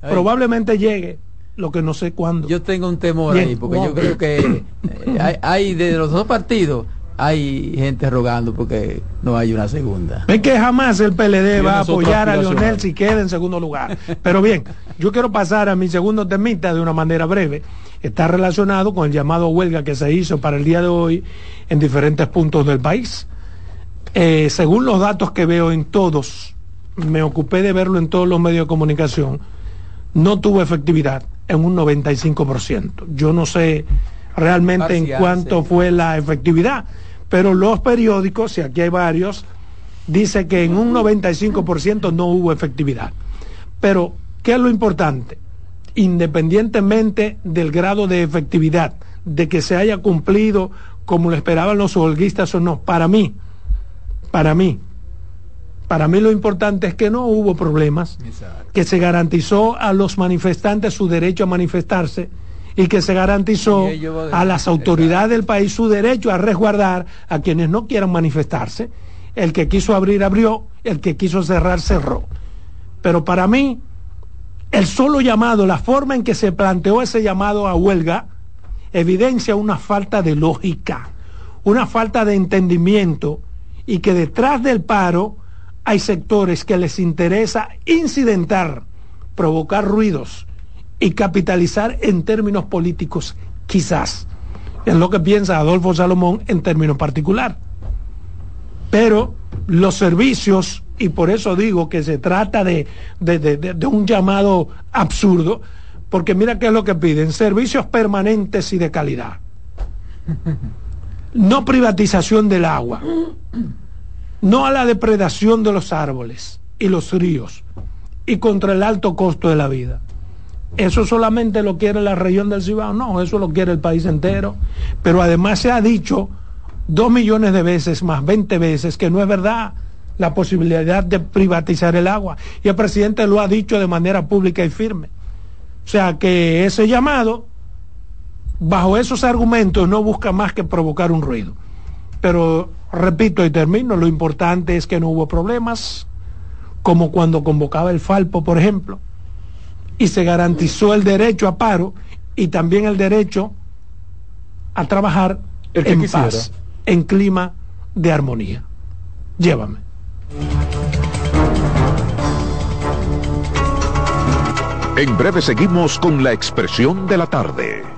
Probablemente llegue, lo que no sé cuándo. Yo tengo un temor ahí, porque yo creo que eh, <coughs> hay, de los dos partidos hay gente rogando porque no hay una segunda. Es que jamás el PLD va a apoyar a Leonel si queda en segundo lugar. Pero bien, yo quiero pasar a mi segundo temita de una manera breve. Está relacionado con el llamado huelga que se hizo para el día de hoy en diferentes puntos del país. Eh, según los datos que veo en todos, me ocupé de verlo en todos los medios de comunicación, no tuvo efectividad en un 95%. Yo no sé realmente en cuánto fue la efectividad pero los periódicos, y aquí hay varios, dice que en un 95% no hubo efectividad. Pero, ¿qué es lo importante? Independientemente del grado de efectividad, de que se haya cumplido como lo esperaban los holguistas o no, para mí, para mí, para mí lo importante es que no hubo problemas, que se garantizó a los manifestantes su derecho a manifestarse, y que se garantizó a las autoridades del país su derecho a resguardar a quienes no quieran manifestarse. El que quiso abrir, abrió, el que quiso cerrar, cerró. Pero para mí, el solo llamado, la forma en que se planteó ese llamado a huelga, evidencia una falta de lógica, una falta de entendimiento y que detrás del paro hay sectores que les interesa incidentar, provocar ruidos, y capitalizar en términos políticos, quizás. Es lo que piensa Adolfo Salomón en términos particular. Pero los servicios, y por eso digo que se trata de, de, un llamado absurdo, porque mira qué es lo que piden, servicios permanentes y de calidad. <laughs> No privatización del agua, no a la depredación de los árboles y los ríos, y contra el alto costo de la vida. ¿Eso solamente lo quiere la región del Cibao? No, eso lo quiere el país entero. Pero además se ha dicho dos millones de veces, más 20 veces, que no es verdad la posibilidad de privatizar el agua. Y el presidente lo ha dicho de manera pública y firme. O sea que ese llamado, bajo esos argumentos, no busca más que provocar un ruido. Pero repito y termino, lo importante es que no hubo problemas, como cuando convocaba el Falpo, por ejemplo y se garantizó el derecho a paro y también el derecho a trabajar en paz, en clima de armonía. Llévame. En breve seguimos con la expresión de la tarde.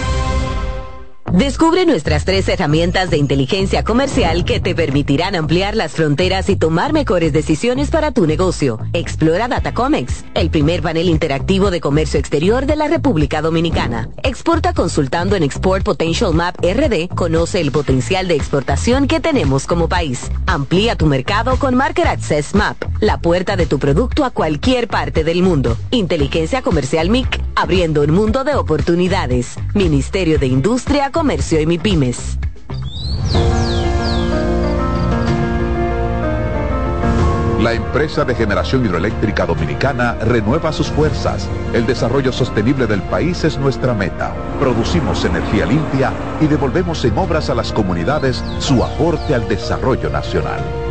Descubre nuestras tres herramientas de inteligencia comercial que te permitirán ampliar las fronteras y tomar mejores decisiones para tu negocio. Explora Datacomex, el primer panel interactivo de comercio exterior de la República Dominicana. Exporta consultando en Export Potential Map RD. Conoce el potencial de exportación que tenemos como país. Amplía tu mercado con Market Access Map, la puerta de tu producto a cualquier parte del mundo. Inteligencia Comercial MIC, abriendo un mundo de oportunidades. Ministerio de Industria, Comercio y MIPIMES. La empresa de generación hidroeléctrica dominicana renueva sus fuerzas. El desarrollo sostenible del país es nuestra meta. Producimos energía limpia y devolvemos en obras a las comunidades su aporte al desarrollo nacional.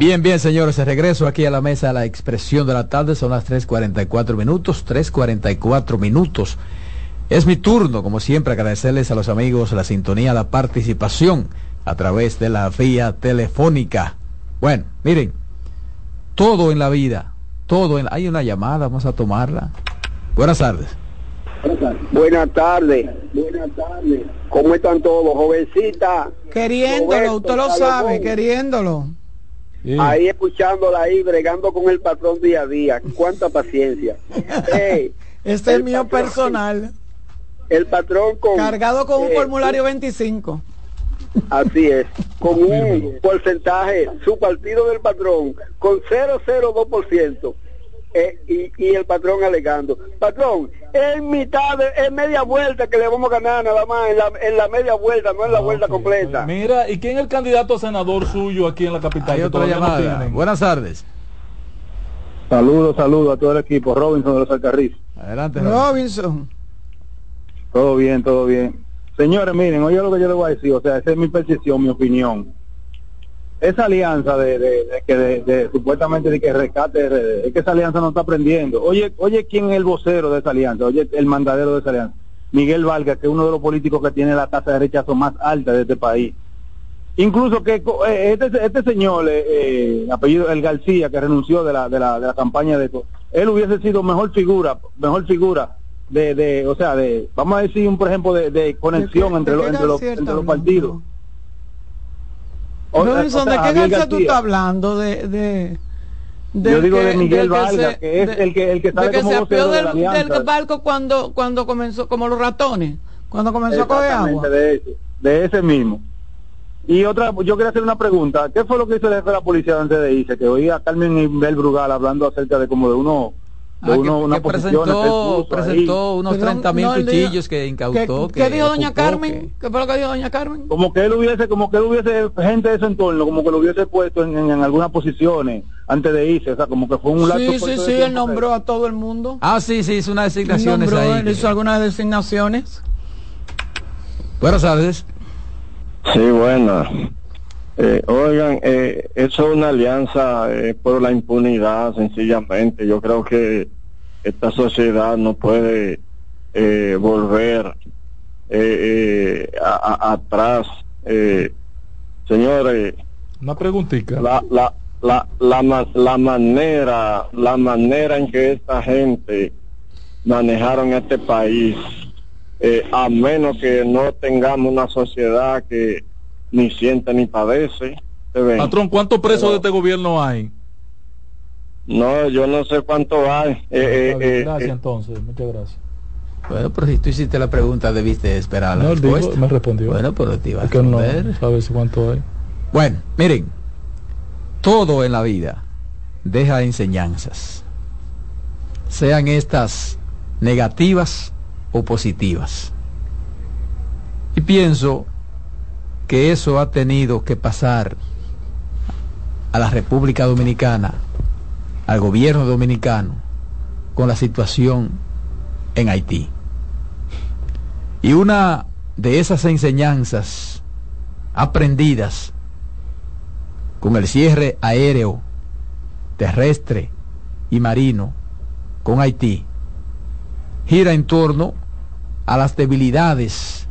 Bien, bien, señores, regreso aquí a la mesa a la expresión de la tarde. Son las 3.44 minutos, 3.44 minutos. Es mi turno, como siempre, agradecerles a los amigos la sintonía, la participación a través de la vía telefónica. Bueno, miren, todo en la vida, todo en... Hay una llamada, vamos a tomarla. Buenas tardes. Buenas tardes. Buenas tardes. ¿Cómo están todos, jovencita? Queriéndolo, usted lo sabe, queriéndolo. Ahí escuchándola ahí, bregando con el patrón día a día. Cuánta paciencia. <laughs> este es mío personal. El patrón con... Cargado con un formulario 25. Así es, con un porcentaje, su partido del patrón, con 002%. Eh, y, el patrón alegando, patrón, es mitad, de, es media vuelta que le vamos a ganar nada más en la, en la media vuelta, no en la vuelta completa. Mira, ¿y quién es el candidato a senador suyo aquí en la capital? Buenas tardes. Saludos, saludos a todo el equipo. Robinson de los Alcarrizos. Adelante, Robinson. Todo bien, todo bien. Señores, miren, oye lo que yo les voy a decir, o sea, esa es mi percepción, mi opinión esa alianza de, de, que de, supuestamente de que rescate es que esa alianza no está aprendiendo. Oye, oye, ¿quién es el vocero de esa alianza? Oye, el mandadero de esa alianza. Miguel Vargas, que es uno de los políticos que tiene la tasa de rechazo más alta de este país. Incluso que eh, este, este señor, eh, eh, apellido El García, que renunció de la, de la, de la campaña de él hubiese sido mejor figura, mejor figura de, de o sea, de, vamos a decir, un, por ejemplo, de, conexión entre, entre, los, entre los partidos Robinson, ¿de qué García tú estás hablando? De, de, Yo digo de Miguel Vargas, que es el que, el que sale como se del, del barco cuando, cuando comenzó, como los ratones, cuando comenzó a coger agua. De ese, de ese mismo. Y otra, yo quería hacer una pregunta. ¿Qué fue lo que hizo la policía antes de irse? Que oía a Carmen y Bel Brugal hablando acerca de como de uno Ah, que, presentó, presentó unos 30 mil cuchillos que incautó. ¿Qué, dijo doña Carmen? ¿Qué fue lo que dijo doña Carmen? Como que él hubiese, como que él hubiese gente de ese entorno, como que lo hubiese puesto en, en, algunas posiciones antes de irse, o sea, como que fue un lapso. Sí, sí, sí, él nombró a todo el mundo. Ah, sí, sí, hizo unas designaciones nombró, ahí. Él hizo algunas designaciones. Buenas tardes. Sí, buenas. Eh, oigan, eh, eso es una alianza eh, por la impunidad, sencillamente. Yo creo que esta sociedad no puede eh, volver atrás. señores, una preguntita. La, la, la, la, la manera, la manera en que esta gente manejaron este país, a menos que no tengamos una sociedad que ni siente ni padece. Patrón, ¿cuántos presos de este gobierno hay? No, yo no sé cuánto hay. Eh, eh, eh, gracias entonces, muchas gracias. Bueno, pero si tú hiciste la pregunta, debiste esperar la no, respuesta. me respondió. Bueno, pero te iba a responder. No sabes cuánto hay. Bueno, miren, todo en la vida deja enseñanzas, sean estas negativas o positivas. Y pienso que eso ha tenido que pasar a la República Dominicana, al gobierno dominicano, con la situación en Haití. Y una de esas enseñanzas aprendidas con el cierre aéreo, terrestre y marino con Haití, gira en torno a las debilidades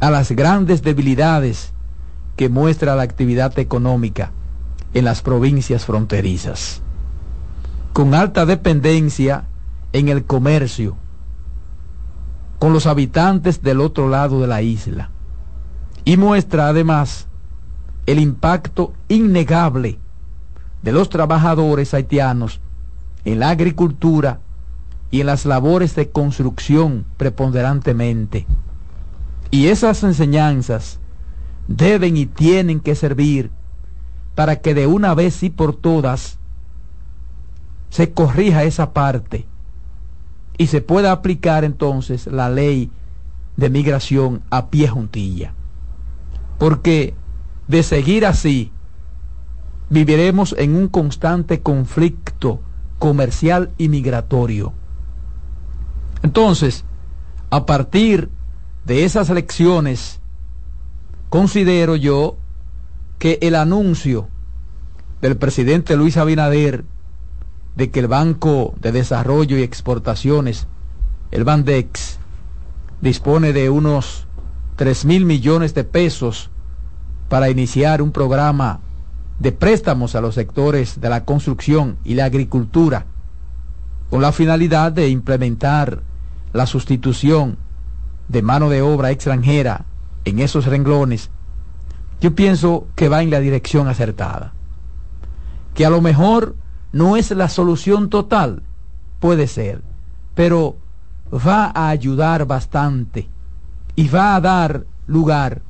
a las grandes debilidades que muestra la actividad económica en las provincias fronterizas, con alta dependencia en el comercio, con los habitantes del otro lado de la isla, y muestra además el impacto innegable de los trabajadores haitianos en la agricultura y en las labores de construcción preponderantemente y esas enseñanzas deben y tienen que servir para que de una vez y por todas se corrija esa parte y se pueda aplicar entonces la ley de migración a pie juntilla. Porque de seguir así, viviremos en un constante conflicto comercial y migratorio. Entonces, a partir de esas lecciones, considero yo que el anuncio del presidente Luis Abinader de que el Banco de Desarrollo y Exportaciones, el Bandex, dispone de unos 3 mil millones de pesos para iniciar un programa de préstamos a los sectores de la construcción y la agricultura, con la finalidad de implementar la sustitución de mano de obra extranjera en esos renglones, yo pienso que va en la dirección acertada. Que a lo mejor no es la solución total, puede ser, pero va a ayudar bastante y va a dar lugar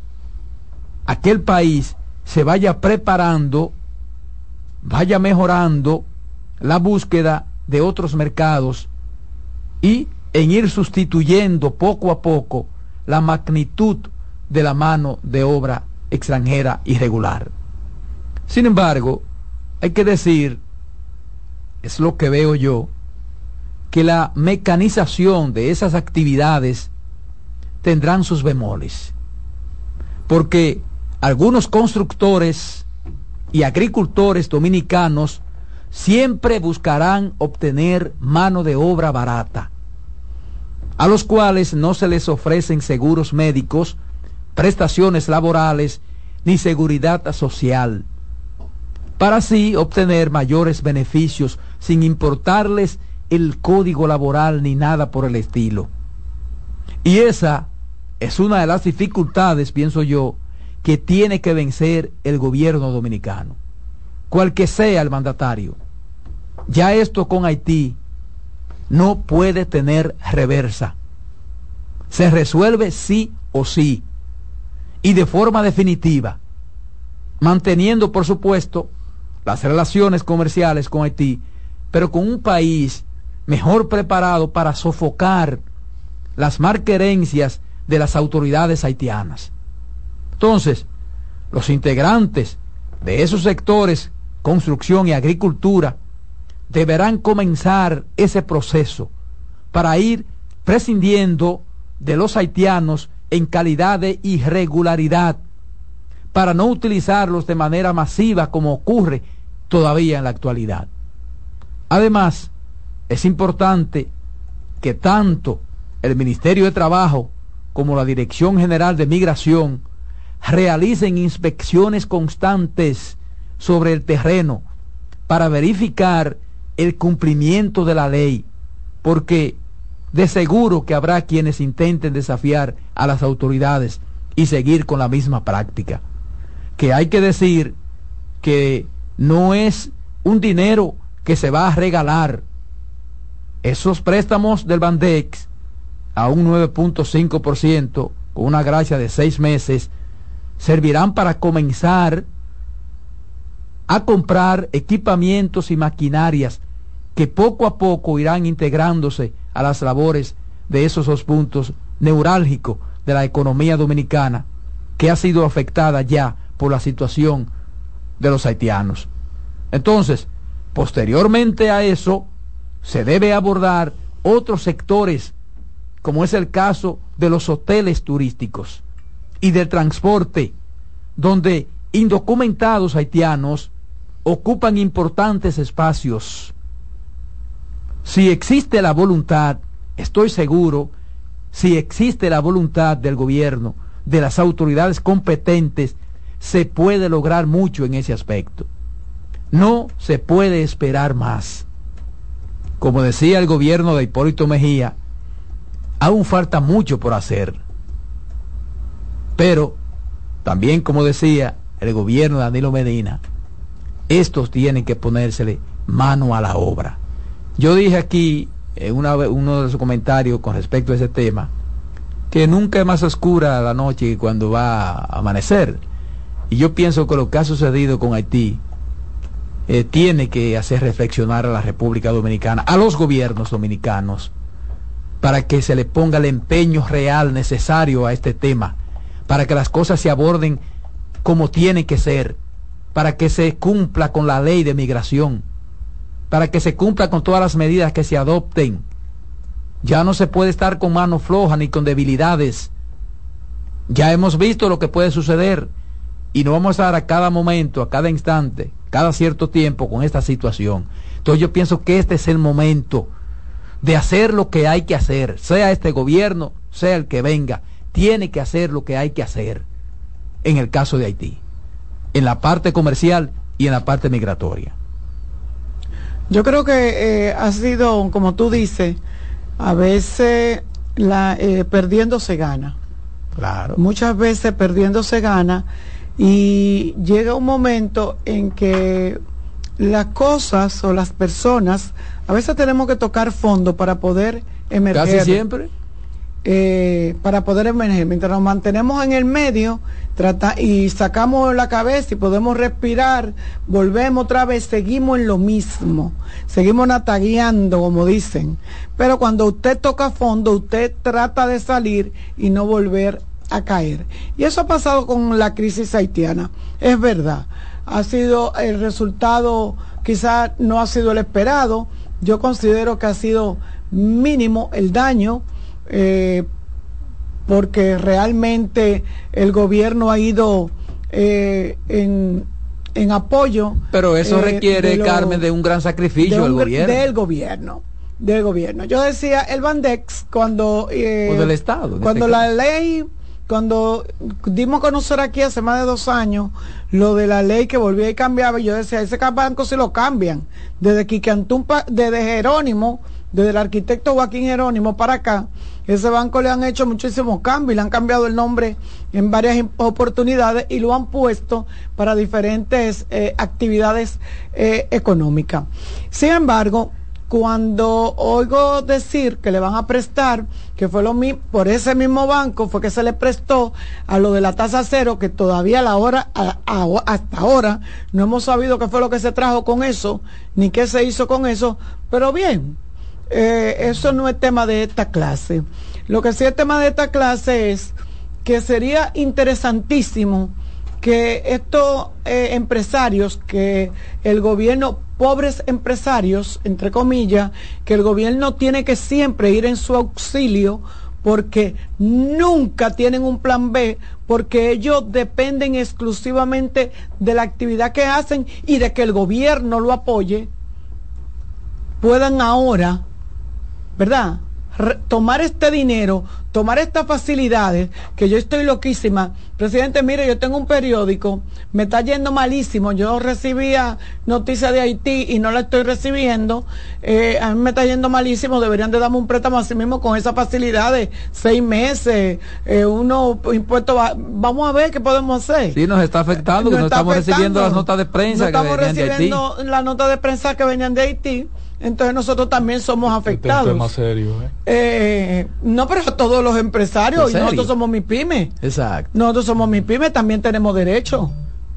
a que el país se vaya preparando, vaya mejorando la búsqueda de otros mercados y en ir sustituyendo poco a poco la magnitud de la mano de obra extranjera irregular. Sin embargo, hay que decir, es lo que veo yo, que la mecanización de esas actividades tendrán sus bemoles. Porque algunos constructores y agricultores dominicanos siempre buscarán obtener mano de obra barata, a los cuales no se les ofrecen seguros médicos, prestaciones laborales ni seguridad social, para así obtener mayores beneficios sin importarles el código laboral ni nada por el estilo. Y esa es una de las dificultades, pienso yo, que tiene que vencer el gobierno dominicano, cual que sea el mandatario. Ya esto con Haití no puede tener reversa. Se resuelve sí o sí y de forma definitiva, manteniendo, por supuesto, las relaciones comerciales con Haití, pero con un país mejor preparado para sofocar las marquerencias de las autoridades haitianas. Entonces, los integrantes de esos sectores, construcción y agricultura, deberán comenzar ese proceso para ir prescindiendo de los haitianos en calidad de irregularidad, para no utilizarlos de manera masiva como ocurre todavía en la actualidad. Además, es importante que tanto el Ministerio de Trabajo como la Dirección General de Migración realicen inspecciones constantes sobre el terreno para verificar el cumplimiento de la ley, porque de seguro que habrá quienes intenten desafiar a las autoridades y seguir con la misma práctica. Que hay que decir que no es un dinero que se va a regalar. Esos préstamos del Bandex a un 9.5% con una gracia de seis meses servirán para comenzar a comprar equipamientos y maquinarias que poco a poco irán integrándose a las labores de esos dos puntos neurálgicos de la economía dominicana que ha sido afectada ya por la situación de los haitianos. Entonces, posteriormente a eso, se debe abordar otros sectores, como es el caso de los hoteles turísticos y del transporte, donde indocumentados haitianos ocupan importantes espacios. Si existe la voluntad, estoy seguro, si existe la voluntad del gobierno, de las autoridades competentes, se puede lograr mucho en ese aspecto. No se puede esperar más. Como decía el gobierno de Hipólito Mejía, aún falta mucho por hacer. Pero también, como decía el gobierno de Danilo Medina, estos tienen que ponérsele mano a la obra. Yo dije aquí en una, uno de sus comentarios con respecto a ese tema que nunca es más oscura la noche que cuando va a amanecer. Y yo pienso que lo que ha sucedido con Haití eh, tiene que hacer reflexionar a la República Dominicana, a los gobiernos dominicanos, para que se le ponga el empeño real necesario a este tema, para que las cosas se aborden como tienen que ser, para que se cumpla con la ley de migración, para que se cumpla con todas las medidas que se adopten. Ya no se puede estar con manos flojas ni con debilidades. Ya hemos visto lo que puede suceder y no vamos a estar a cada momento, a cada instante, cada cierto tiempo con esta situación. Entonces yo pienso que este es el momento de hacer lo que hay que hacer, sea este gobierno, sea el que venga, tiene que hacer lo que hay que hacer en el caso de Haití, en la parte comercial y en la parte migratoria. Yo creo que eh, ha sido, como tú dices, a veces la, eh, perdiendo se gana. Claro. Muchas veces perdiendo se gana y llega un momento en que las cosas o las personas, a veces tenemos que tocar fondo para poder emerger. Casi siempre. Eh, para poder emerger. Mientras nos mantenemos en el medio trata, y sacamos la cabeza y podemos respirar, volvemos otra vez, seguimos en lo mismo, seguimos natagueando, como dicen. Pero cuando usted toca fondo, usted trata de salir y no volver a caer. Y eso ha pasado con la crisis haitiana, es verdad. Ha sido el resultado, quizás no ha sido el esperado. Yo considero que ha sido mínimo el daño eh, porque realmente el gobierno ha ido eh, en, en, apoyo. Pero eso eh, requiere, de Carmen, de un gran sacrificio del gobierno. Del gobierno. Del gobierno. Yo decía, el Bandex, cuando... Eh, o del Estado. Cuando este la ley cuando dimos a conocer aquí hace más de dos años lo de la ley que volvía y cambiaba, yo decía, ese banco se lo cambian. Desde Quiquantumpa, desde Jerónimo, desde el arquitecto Joaquín Jerónimo para acá, ese banco le han hecho muchísimos cambios, le han cambiado el nombre en varias oportunidades y lo han puesto para diferentes eh, actividades eh, económicas. Sin embargo, cuando oigo decir que le van a prestar, que fue lo mismo, por ese mismo banco fue que se le prestó a lo de la tasa cero, que todavía la hora, hasta ahora no hemos sabido qué fue lo que se trajo con eso, ni qué se hizo con eso, pero bien, eh, eso no es tema de esta clase. Lo que sí es tema de esta clase es que sería interesantísimo que estos eh, empresarios, que el gobierno, pobres empresarios, entre comillas, que el gobierno tiene que siempre ir en su auxilio porque nunca tienen un plan B, porque ellos dependen exclusivamente de la actividad que hacen y de que el gobierno lo apoye, puedan ahora ¿verdad? tomar este dinero, tomar estas facilidades, que yo estoy loquísima. Presidente, mire, yo tengo un periódico, me está yendo malísimo. Yo recibía noticias de Haití y no la estoy recibiendo. Eh, a mí me está yendo malísimo. Deberían de darme un préstamo así mismo con esas facilidades, seis meses, eh, uno impuesto. Vamos a ver qué podemos hacer. Sí, nos está afectando, que no estamos recibiendo las notas de prensa no estamos recibiendo las notas de prensa que venían de Haití entonces nosotros también somos afectados. Este es más serio, ¿eh? ¿eh? no, pero todos los empresarios, y nosotros somos mi pyme. Exacto. Nosotros somos mi pyme, también tenemos derechos.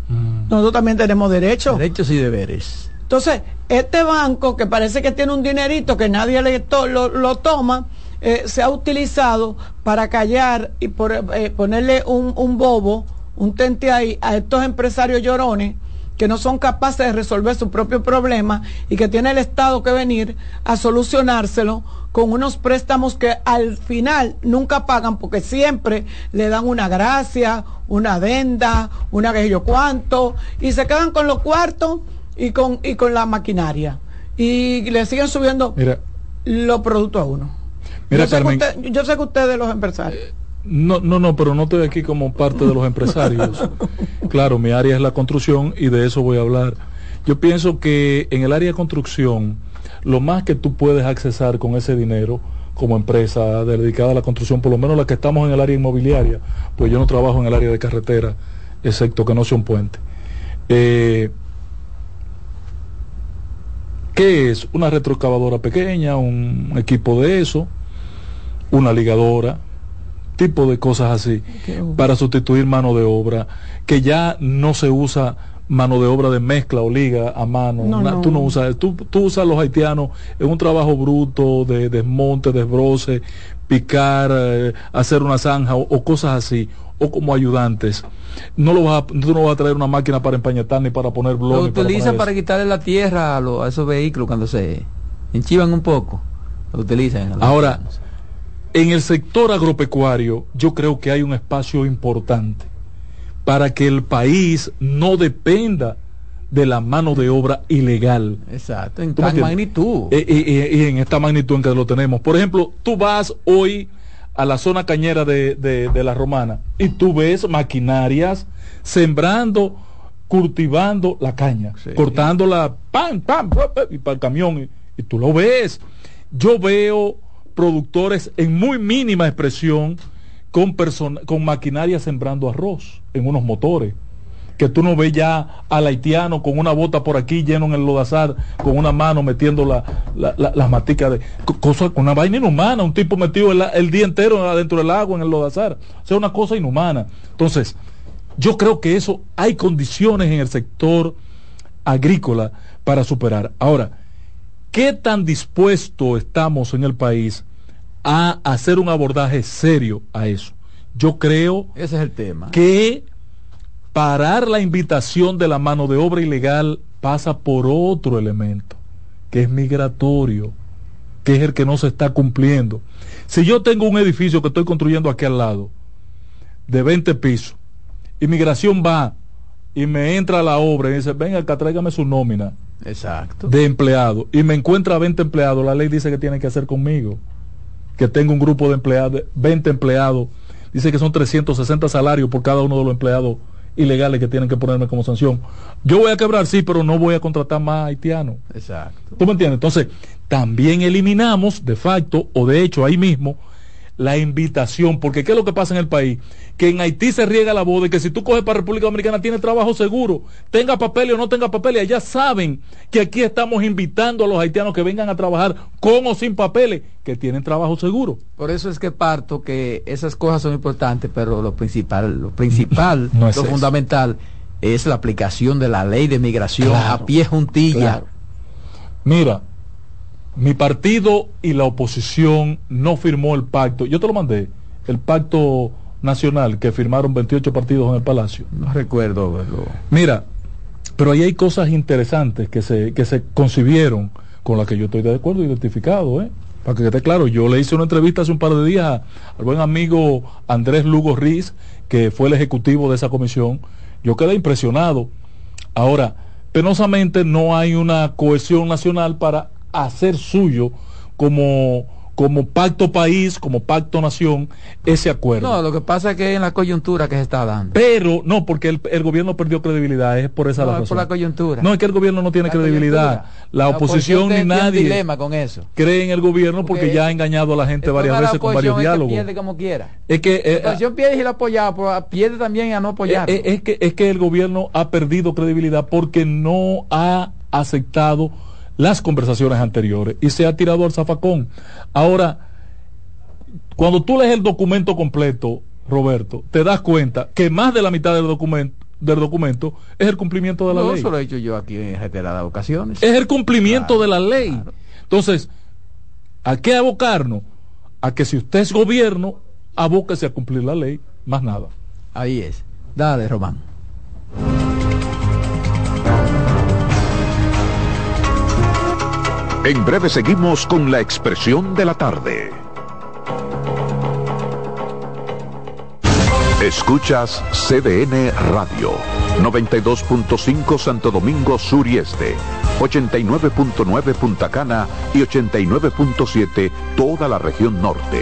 Mm. Nosotros también tenemos derechos. Derechos y deberes. Entonces, este banco que parece que tiene un dinerito que nadie le lo, toma, eh, se ha utilizado para callar y por, eh, ponerle un, un bobo, un tente ahí a estos empresarios llorones que no son capaces de resolver su propio problema y que tiene el Estado que venir a solucionárselo con unos préstamos que al final nunca pagan porque siempre le dan una gracia, una adenda, una que yo cuánto, y se quedan con los cuartos y con, y con la maquinaria. Y le siguen subiendo los productos a uno. yo, sé que usted, yo sé que ustedes los empresarios. No, no, no, pero no estoy aquí como parte de los empresarios. <laughs> claro, mi área es la construcción y de eso voy a hablar. Yo pienso que en el área de construcción, lo más que tú puedes accesar con ese dinero como empresa dedicada a la construcción, por lo menos la que estamos en el área inmobiliaria, pues yo no trabajo en el área de carretera, excepto que no sea un puente. Eh, ¿Qué es? Una retroexcavadora pequeña, un equipo de eso, una ligadora, tipo de cosas así para sustituir mano de obra que ya no se usa mano de obra de mezcla o liga a mano. Tú no usas, tú, tú usas los haitianos en un trabajo bruto de desmonte, desbroce, picar, eh, hacer una zanja o, cosas así, o como ayudantes. No lo vas a, tú no vas a traer una máquina para empañetar ni para poner bloques. Lo utilizan para, quitarle la tierra a, esos vehículos cuando se enchivan un poco. Lo utilizan. Ahora, en el sector agropecuario, yo creo que hay un espacio importante para que el país no dependa de la mano de obra ilegal. Exacto, en tal magnitud. Eh, eh, eh, y, en esta magnitud en que lo tenemos. Por ejemplo, tú vas hoy a la zona cañera de, la Romana y tú ves maquinarias sembrando, cultivando la caña, cortándola, pam, pam, y para el camión, y, y tú lo ves. Yo veo productores en muy mínima expresión con, con maquinaria sembrando arroz en unos motores. Que tú no ves ya al haitiano con una bota por aquí lleno en el lodazar, con una mano metiendo la, las maticas de cosa, una vaina inhumana, un tipo metido el, día entero adentro del agua en el lodazar. O sea, una cosa inhumana. Entonces, yo creo que eso hay condiciones en el sector agrícola para superar. Ahora, ¿qué tan dispuesto estamos en el país a hacer un abordaje serio a eso. Yo creo Ese es el tema. que parar la invitación de la mano de obra ilegal pasa por otro elemento, que es migratorio, que es el que no se está cumpliendo. Si yo tengo un edificio que estoy construyendo aquí al lado, de 20 pisos, inmigración va y me entra a la obra y dice, venga acá, tráigame su nómina. Exacto. De empleado. Y me encuentra 20 empleados, la ley dice que tiene que hacer conmigo que tengo un grupo de empleados, 20 empleados, dice que son 360 salarios por cada uno de los empleados ilegales que tienen que ponerme como sanción. Yo voy a quebrar, sí, pero no voy a contratar más haitianos. Exacto. ¿Tú me entiendes? Entonces, también eliminamos de facto, o de hecho ahí mismo, la invitación, porque ¿qué es lo que pasa en el país? Que en Haití se riega la voz de que si tú coges para República Dominicana tiene trabajo seguro, tenga papel o no tenga papeles, allá saben que aquí estamos invitando a los haitianos que vengan a trabajar con o sin papeles, que tienen trabajo seguro. Por eso es que parto que esas cosas son importantes, pero lo principal, lo principal, <laughs> lo fundamental es la aplicación de la ley de migración a pie juntilla. Mira, mi partido y la oposición no firmó el pacto. Yo te lo mandé, el pacto nacional que firmaron 28 partidos en el Palacio. No recuerdo Mira, pero ahí hay cosas interesantes que se, que se concibieron con las que yo estoy de acuerdo, identificado, ¿eh? Para que esté claro, yo le hice una entrevista hace un par de días al buen amigo Andrés Lugo Riz, que fue el ejecutivo de esa comisión. Yo quedé impresionado. Ahora, penosamente no hay una cohesión nacional para hacer suyo como como pacto país, como pacto nación, ese acuerdo. No, lo que pasa es que en la coyuntura que se está dando. Pero, no, porque el, gobierno perdió credibilidad, es por esa no, razón. Es por la coyuntura. No, es que el gobierno no tiene credibilidad. La, oposición, ni nadie dilema con eso. cree en el gobierno porque, ya ha engañado a la gente varias veces con varios diálogos. Es que pierde como quiera. Es que, eh, la oposición pierde y la apoya, pierde también a no apoyar. Eh, eh, es, que, es que el gobierno ha perdido credibilidad porque no ha aceptado las conversaciones anteriores y se ha tirado al zafacón. Ahora, cuando tú lees el documento completo, Roberto, te das cuenta que más de la mitad del documento del documento es el cumplimiento de la ley. Eso lo he dicho yo aquí en reiteradas ocasiones. Es el cumplimiento de la ley. Entonces, ¿a qué abocarnos? A que si usted es gobierno, abóquese a cumplir la ley, más nada. Ahí es. Dale, Román. En breve seguimos con la expresión de la tarde. Escuchas CDN Radio, 92.5 Santo Domingo Sur y Este, 89.9 Punta Cana y 89.7 toda la región norte.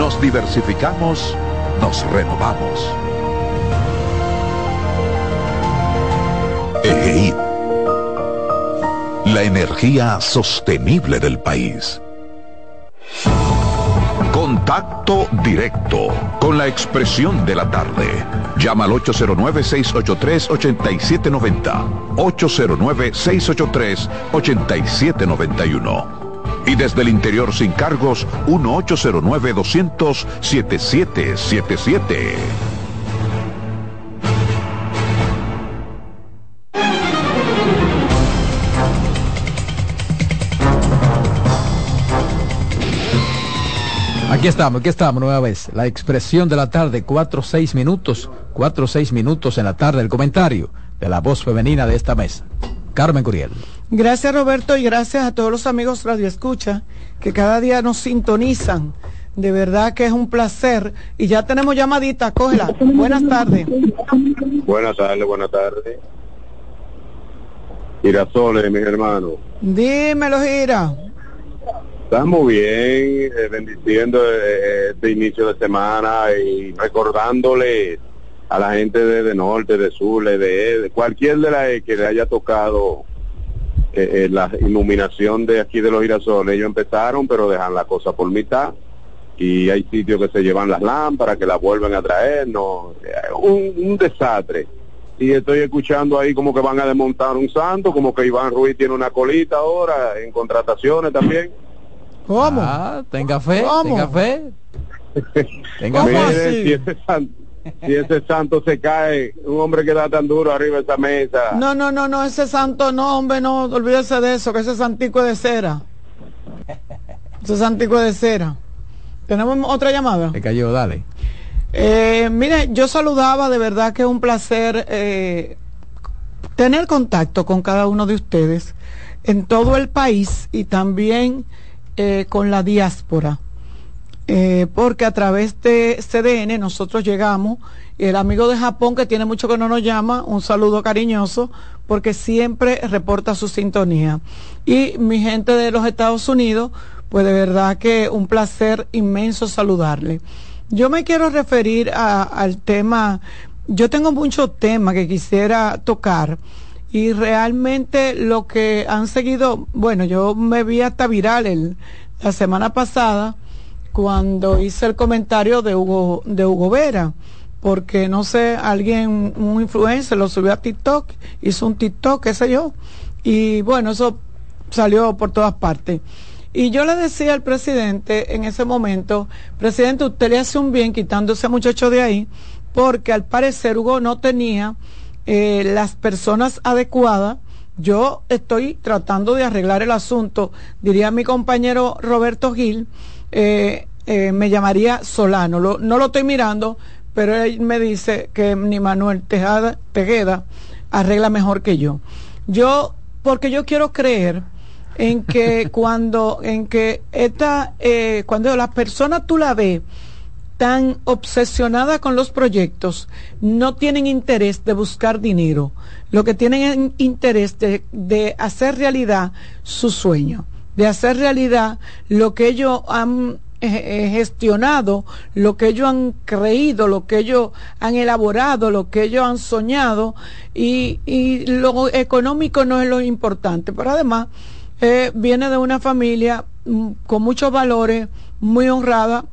Nos diversificamos, nos renovamos. EGI. La energía sostenible del país. Contacto directo con la expresión de la tarde. Llama al 809-683-8790. 809-683-8791 y desde el interior sin cargos 1-809-200-7777. Aquí estamos, aquí estamos nueva vez. La expresión de la tarde, 4 6 minutos, 4 6 minutos en la tarde, el comentario de la voz femenina de esta mesa. Carmen Curiel. Gracias Roberto y gracias a todos los amigos Radio Escucha que cada día nos sintonizan. De verdad que es un placer. Y ya tenemos llamadita, cógela. Buenas tardes. Buenas tardes, buenas tardes. Girasoles, mis hermanos. Dímelo, Gira. Estamos bien, eh, bendiciendo eh, este inicio de semana y recordándole a la gente de, norte, de sur, de, de cualquier de la que le haya tocado eh, la iluminación de aquí de los girasoles. Ellos empezaron, pero dejan la cosa por mitad y hay sitios que se llevan las lámparas, que las vuelven a traer, no, un, un desastre. Y estoy escuchando ahí como que van a desmontar un santo, como que Iván Ruiz tiene una colita ahora en contrataciones también. ¿Cómo? Ah, tenga fe, tenga fe. <laughs> tenga fe. Si ese, santo, <laughs> si ese santo se cae, un hombre que da tan duro arriba de esa mesa. No, no, no, no, ese santo no, hombre, no, olvídese de eso, que ese santico es de cera. Ese santico es de cera. ¿Tenemos otra llamada? Me cayó, dale. Eh, mire, yo saludaba, de verdad que es un placer eh, tener contacto con cada uno de ustedes en todo el país y también eh, con la diáspora. Eh, porque a través de CDN nosotros llegamos, el amigo de Japón que tiene mucho que no nos llama, un saludo cariñoso, porque siempre reporta su sintonía. Y mi gente de los Estados Unidos, pues de verdad que un placer inmenso saludarle. Yo me quiero referir al tema, yo tengo muchos temas que quisiera tocar y realmente lo que han seguido, bueno, yo me vi hasta viral el, la semana pasada cuando hice el comentario de Hugo, de Hugo Vera, porque no sé, alguien, un influencer lo subió a TikTok, hizo un TikTok, qué sé yo, y bueno, eso salió por todas partes. Y yo le decía al presidente en ese momento, presidente, usted le hace un bien quitando ese muchacho de ahí, porque al parecer Hugo no tenía eh, las personas adecuadas. Yo estoy tratando de arreglar el asunto, diría mi compañero Roberto Gil, eh, eh, me llamaría Solano. no lo estoy mirando, pero él me dice que ni Manuel Tejada, Tejeda arregla mejor que yo. Yo, porque yo quiero creer en que <laughs> cuando, en que esta, cuando las personas tú la ves, tan obsesionada con los proyectos no tienen interés de buscar dinero, lo que tienen es interés de, hacer realidad su sueño, de hacer realidad lo que ellos han eh, eh, gestionado, lo que ellos han creído, lo que ellos han elaborado, lo que ellos han soñado y, y lo económico no es lo importante, pero además eh, viene de una familia mm, con muchos valores, muy honrada.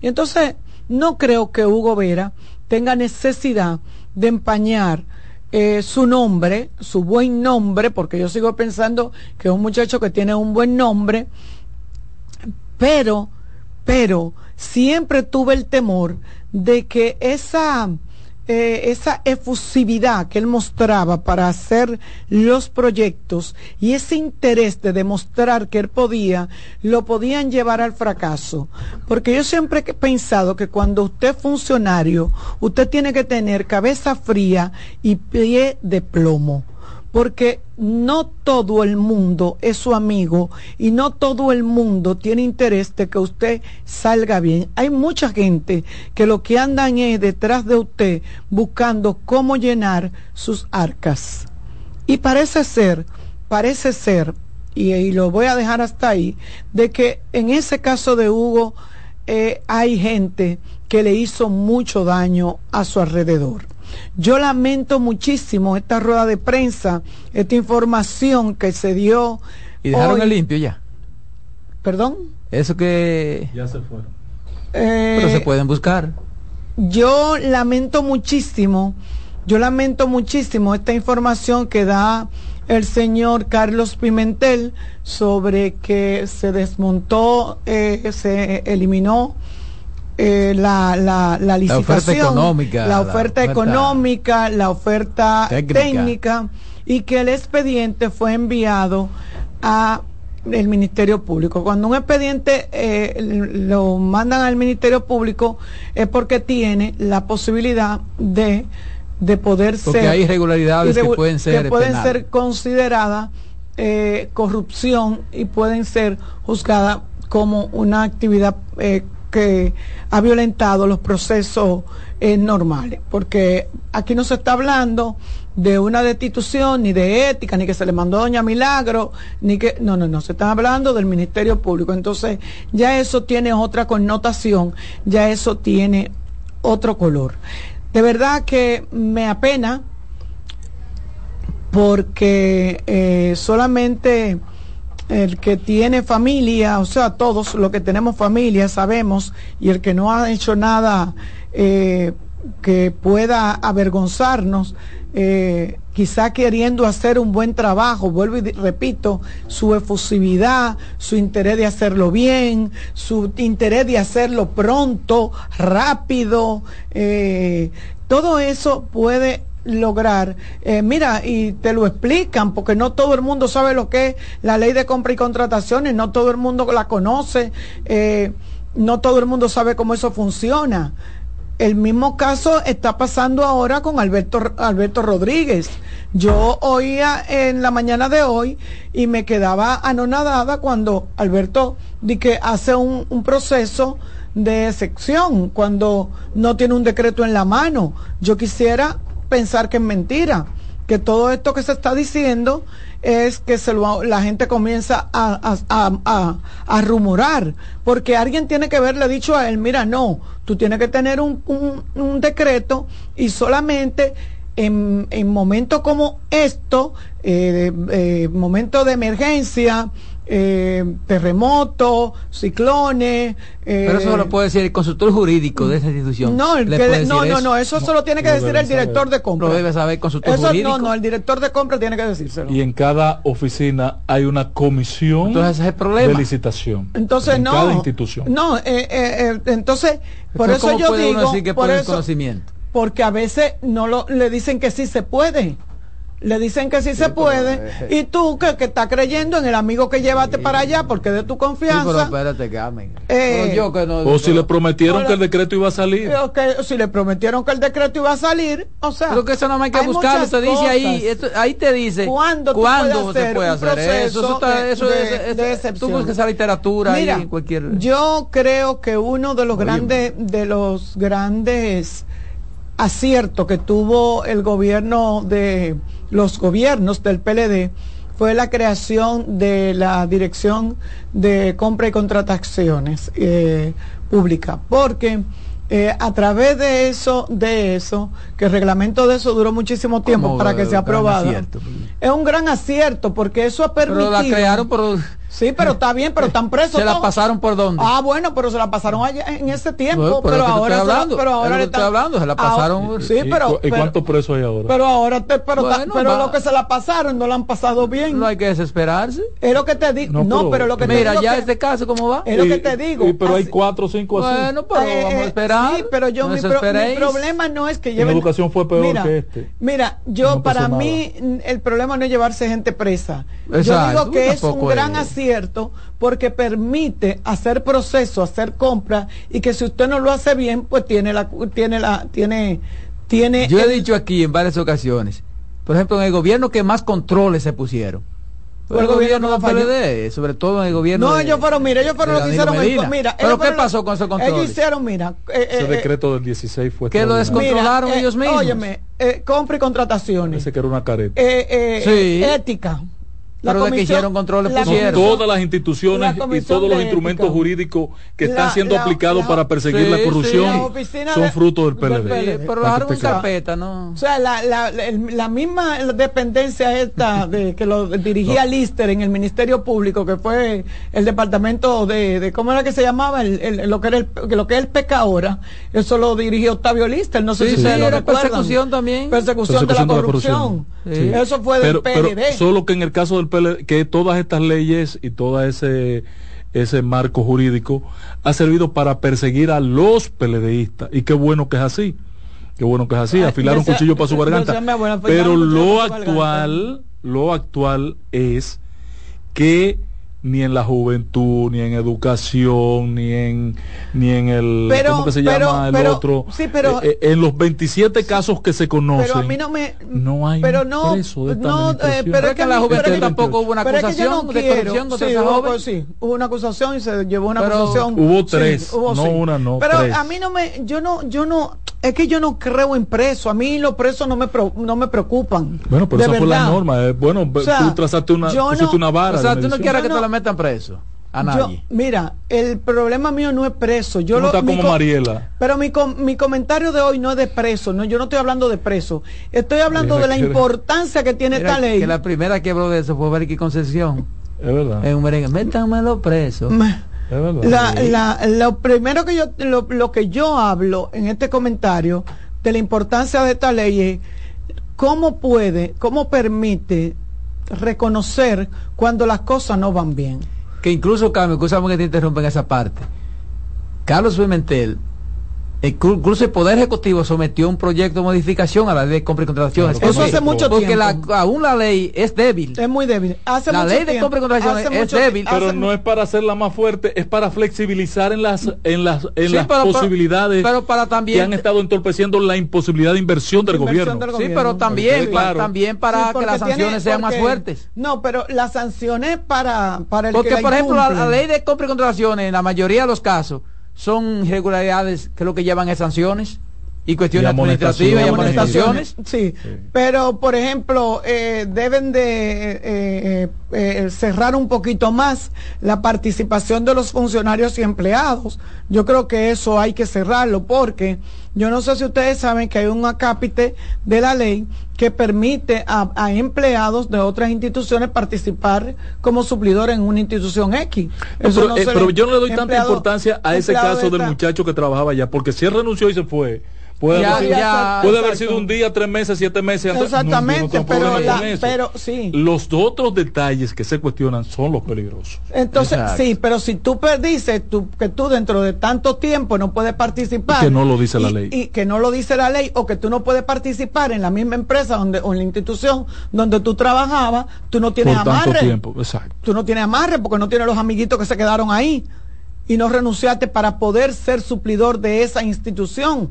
Y entonces no creo que Hugo Vera tenga necesidad de empañar eh, su nombre, su buen nombre, porque yo sigo pensando que es un muchacho que tiene un buen nombre, pero, pero siempre tuve el temor de que esa eh, esa efusividad que él mostraba para hacer los proyectos y ese interés de demostrar que él podía, lo podían llevar al fracaso. Porque yo siempre he pensado que cuando usted es funcionario, usted tiene que tener cabeza fría y pie de plomo porque no todo el mundo es su amigo y no todo el mundo tiene interés de que usted salga bien. Hay mucha gente que lo que andan es detrás de usted buscando cómo llenar sus arcas. Y parece ser, parece ser, y, lo voy a dejar hasta ahí, de que en ese caso de Hugo eh, hay gente que le hizo mucho daño a su alrededor. Yo lamento muchísimo esta rueda de prensa, esta información que se dio. ¿Y dejaron el limpio ya? ¿Perdón? Eso que... Ya se fueron. Eh, Pero se pueden buscar. Yo lamento muchísimo, yo lamento muchísimo esta información que da el señor Carlos Pimentel sobre que se desmontó, eh, se eliminó eh, la, la, la, licitación, la oferta económica, la oferta, económica, la oferta técnica. y que el expediente fue enviado a el Ministerio Público. Cuando un expediente eh, lo mandan al Ministerio Público es porque tiene la posibilidad de, de poder porque hay irregularidades que pueden ser, que pueden ser consideradas eh, corrupción y pueden ser juzgadas como una actividad eh, que ha violentado los procesos eh, normales, porque aquí no se está hablando de una destitución, ni de ética, ni que se le mandó a Doña Milagro, ni que, no, no, no, se está hablando del Ministerio Público. Entonces, ya eso tiene otra connotación, ya eso tiene otro color. De verdad que me apena porque eh, solamente el que tiene familia, o sea, todos los que tenemos familia sabemos, y el que no ha hecho nada eh, que pueda avergonzarnos, eh, quizá queriendo hacer un buen trabajo, vuelvo y repito, su efusividad, su interés de hacerlo bien, su interés de hacerlo pronto, rápido, eh, todo eso puede lograr. Eh, mira, y te lo explican, porque no todo el mundo sabe lo que es la ley de compra y contrataciones, no todo el mundo la conoce, eh, no todo el mundo sabe cómo eso funciona. El mismo caso está pasando ahora con Alberto, Alberto Rodríguez. Yo oía en la mañana de hoy y me quedaba anonadada cuando Alberto di que hace un, un proceso de sección cuando no tiene un decreto en la mano. Yo quisiera pensar que es mentira, que todo esto que se está diciendo es que se la gente comienza a, a, a, rumorar, porque alguien tiene que haberle dicho a él, mira, no, tú tienes que tener un, un, decreto y solamente en, en momentos como esto, eh, eh, momentos de emergencia, eh, terremotos, ciclones. Pero eso lo puede decir el consultor jurídico de esa institución. No, no, no, no, eso solo tiene que decir el director de compra. Lo debe saber el consultor jurídico. No, no, el director de compra tiene que decírselo. Y en cada oficina hay una comisión entonces, ese es el problema. de licitación. Entonces, en no. Cada institución. No, eh, eh, eh entonces, por eso yo digo. Decir que por eso, conocimiento? Porque a veces no lo, le dicen que sí se puede le dicen que sí, se puede. eh, y tú que, que estás creyendo en el amigo que llevaste para allá porque de tu confianza. Espérate, eh, o si le prometieron que el decreto iba a salir. Si le prometieron que el decreto iba a salir o sea pero que eso no hay que buscarlo se dice ahí ahí te dice cuándo, ¿cuándo se puede hacer eso eso, está, eso de, es, es, tú buscas esa literatura Mira, ahí en cualquier yo creo que uno de los grandes de los grandes aciertos que tuvo el gobierno de los gobiernos del PLD fue la creación de la Dirección de Compra y Contrataciones eh, Pública, porque eh, a través de eso, de eso, que el reglamento de eso duró muchísimo tiempo para que sea aprobado, es un gran acierto porque eso ha permitido. Pero la crearon por Sí, pero está bien, pero están presos. ¿Se la pasaron por dónde? Ah, bueno, pero se la pasaron allá en ese tiempo. Bueno, pero, ahora hablando, pero ahora le estoy hablando, se la pasaron. Sí, pero, ¿Y, cuántos presos hay ahora? Pero ahora, te, pero, bueno, pero lo que se la pasaron no la han pasado bien. No hay que desesperarse. Es lo que te digo. No, pero, lo que mira, te digo ya este caso cómo va. Es lo que te digo. Y, pero hay cuatro o cinco así. Bueno, pero Eh, vamos a eh, esperar. Sí, pero yo no mi, pro, mi, problema no es que En lleven. educación fue peor mira, que este. Mira, yo No para mí el problema no es llevarse gente presa. Exacto, yo digo que es un gran es. Acierto porque permite hacer proceso, hacer compra y que si usted no lo hace bien, pues tiene la tiene la tiene tiene Yo he el- dicho aquí en varias ocasiones, por ejemplo, en el gobierno que más controles se pusieron. El gobierno de falló. PLD, sobre todo en el gobierno No, de- ellos fueron, mira, ellos fueron de los que hicieron el, mira, Pero ¿qué pasó con esos controles? Ellos hicieron, mira, eh, Ese eh, decreto del 16 fue que lo descontrolaron ellos mismos. Óyeme, eh, compra y contrataciones. Ese que era una careta. Eh, eh, Sí. ética. La Pero de que hicieron controles la pusieron. comisión- Todas las instituciones la y todos los instrumentos ética. jurídicos que La- están siendo la- aplicados la- para perseguir Sí, la sí, corrupción la oficina son de- fruto del del PLD. PLD. Sí, pero dejaron carpeta, ¿no? O sea, la, la, el- la misma dependencia esta de que lo dirigía <laughs> Lister en el Ministerio Público, que fue el departamento de, de ¿cómo era que se llamaba? El, el- lo que era el, lo que es el PECA ahora, eso lo dirigió Octavio Lister, no sé Sí, si sí, ustedes lo era recuerdan. persecución también. Persecución, de la corrupción. Sí. Eso fue del pero, pero PLD. solo que en el caso del PLD, que todas estas leyes y todo ese ese marco jurídico ha servido para perseguir a los PLDistas y qué bueno que es así qué bueno que es así. Afilar un cuchillo para su <laughs> garganta. afilar pero lo actual lo actual es que ni en la juventud, ni en educación, ni en ni en el Pero- ¿cómo que se pero- llama el pero- otro? sí, pero- Eh, eh, en los 27 casos que se conocen. pero a mí no me no hay pero no preso de esta no eh, pero es que que la juventud tampoco hubo una es que acusación no de corrupción contra Sí, esa hubo- joven. sí, hubo una acusación y se llevó una Pero acusación hubo Sí, tres, hubo, no sí. una, no, pero tres. a mí no me yo no yo no es que yo no creo en presos a mí los presos no me pro- no me preocupan Bueno, pero esa fue la verdad. norma. eh. Bueno, O sea, tú trazaste una, no- una vara. O sea, tú no quieres que No, te la metan preso a Yo- nadie. mira, el problema mío no es preso. Yo Tú no lo, como co- Mariela. Pero mi, com- mi comentario de hoy no es de preso. No, yo no estoy hablando de preso. Estoy hablando Mira de la que- importancia que tiene Mira, esta ley. que la primera que habló de eso fue Berky Concepción Es verdad. en un merengue. Métanmelo preso. Me- verdad. La, la- lo primero que yo lo, lo que yo hablo en este comentario de la importancia de esta ley es cómo puede, cómo permite reconocer cuando las cosas no van bien. Que incluso, Carmen, escúchame que te interrumpa en esa parte. Carlos Pimentel, incluso el Poder Ejecutivo sometió un proyecto de modificación a la ley de compra y contrataciones. Claro, Eso hace mucho Porque tiempo. la, aún la ley es débil. Es muy débil. Hace La mucho ley de tiempo- compra y contrataciones hace es mucho- débil. pero no es para hacerla más fuerte, es para flexibilizar en las en las en Sí, las pero- posibilidades pero para también- que han estado entorpeciendo la imposibilidad de inversión del Inversión gobierno. del Sí, gobierno. pero también, Sí, claro. también para Sí, que porque las sanciones tiene- sean más porque- fuertes. No, pero las sanciones para, para el Porque, que por ejemplo, la, la ley de compra y contrataciones, en la mayoría de los casos, son irregularidades que lo que llevan es sanciones y cuestiones administrativas y amonestaciones. Sí, pero por ejemplo, eh, deben de eh, eh, eh, cerrar un poquito más la participación de los funcionarios y empleados. Yo creo que eso hay que cerrarlo porque yo no sé si ustedes saben que hay un acápite de la ley que permite a, a empleados de otras instituciones participar como suplidor en una institución X. Eso pero, no eh, pero yo no le doy tanta importancia a ese caso de del muchacho que trabajaba allá, porque si él renunció y se fue, puede, Ya- haber, sido, ya- puede haber exacto. sido un día, tres meses, siete meses. antes- no, no Exactamente, pero, la- pero sí. Los otros detalles que se cuestionan son los peligrosos. Entonces, Exacto. sí, pero si tú dices tú, que tú dentro de tanto tiempo no puedes participar. Que no lo dice la y- ley. Y que no lo dice la ley, o que tú no puedes participar en la misma empresa donde, o en la institución donde tú trabajabas, tú no tienes Por tanto amarre. tiempo, exacto. Tú no tienes amarre porque no tienes los amiguitos que se quedaron ahí y no renunciaste para poder ser suplidor de esa institución.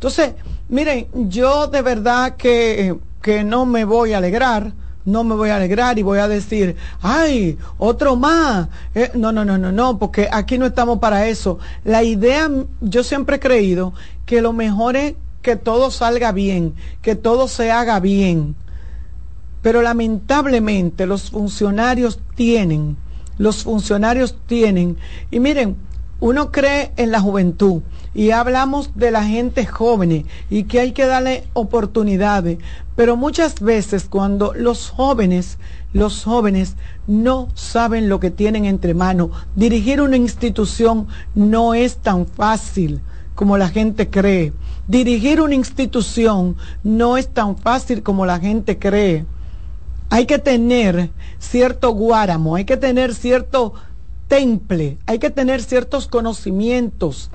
Entonces, miren, yo de verdad que, que no me voy a alegrar, no me voy a alegrar y voy a decir, ay, otro más. Eh, no, no, no, no, no, porque aquí no estamos para eso. La idea, yo siempre he creído que lo mejor es que todo salga bien, que todo se haga bien. Pero lamentablemente los funcionarios tienen, los funcionarios tienen, y miren, uno cree en la juventud y hablamos de la gente joven y que hay que darle oportunidades, pero muchas veces cuando los jóvenes, los jóvenes no saben lo que tienen entre manos, dirigir una institución no es tan fácil como la gente cree. Dirigir una institución no es tan fácil como la gente cree. Hay que tener cierto guáramo, hay que tener cierto temple, hay que tener ciertos conocimientos,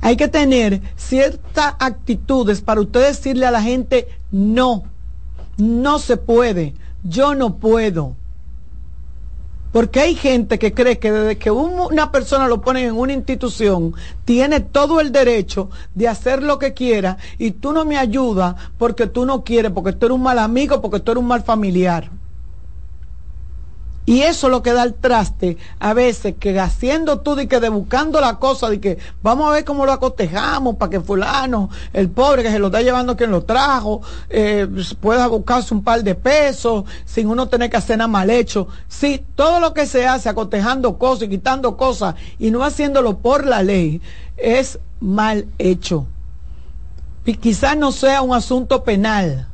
hay que tener ciertas actitudes para usted decirle a la gente, no, no se puede, yo no puedo. Porque hay gente que cree que desde que una persona lo pone en una institución, tiene todo el derecho de hacer lo que quiera y tú no me ayudas porque tú no quieres, porque tú eres un mal amigo, porque tú eres un mal familiar. Y eso es lo que da el traste a veces, que haciendo tú y que de buscando la cosa, de que vamos a ver cómo lo acotejamos para que fulano, el pobre que se lo está llevando quien lo trajo, eh, pueda buscarse un par de pesos sin uno tener que hacer nada mal hecho. Sí, todo lo que se hace acotejando cosas y quitando cosas y no haciéndolo por la ley es mal hecho. Y quizás no sea un asunto penal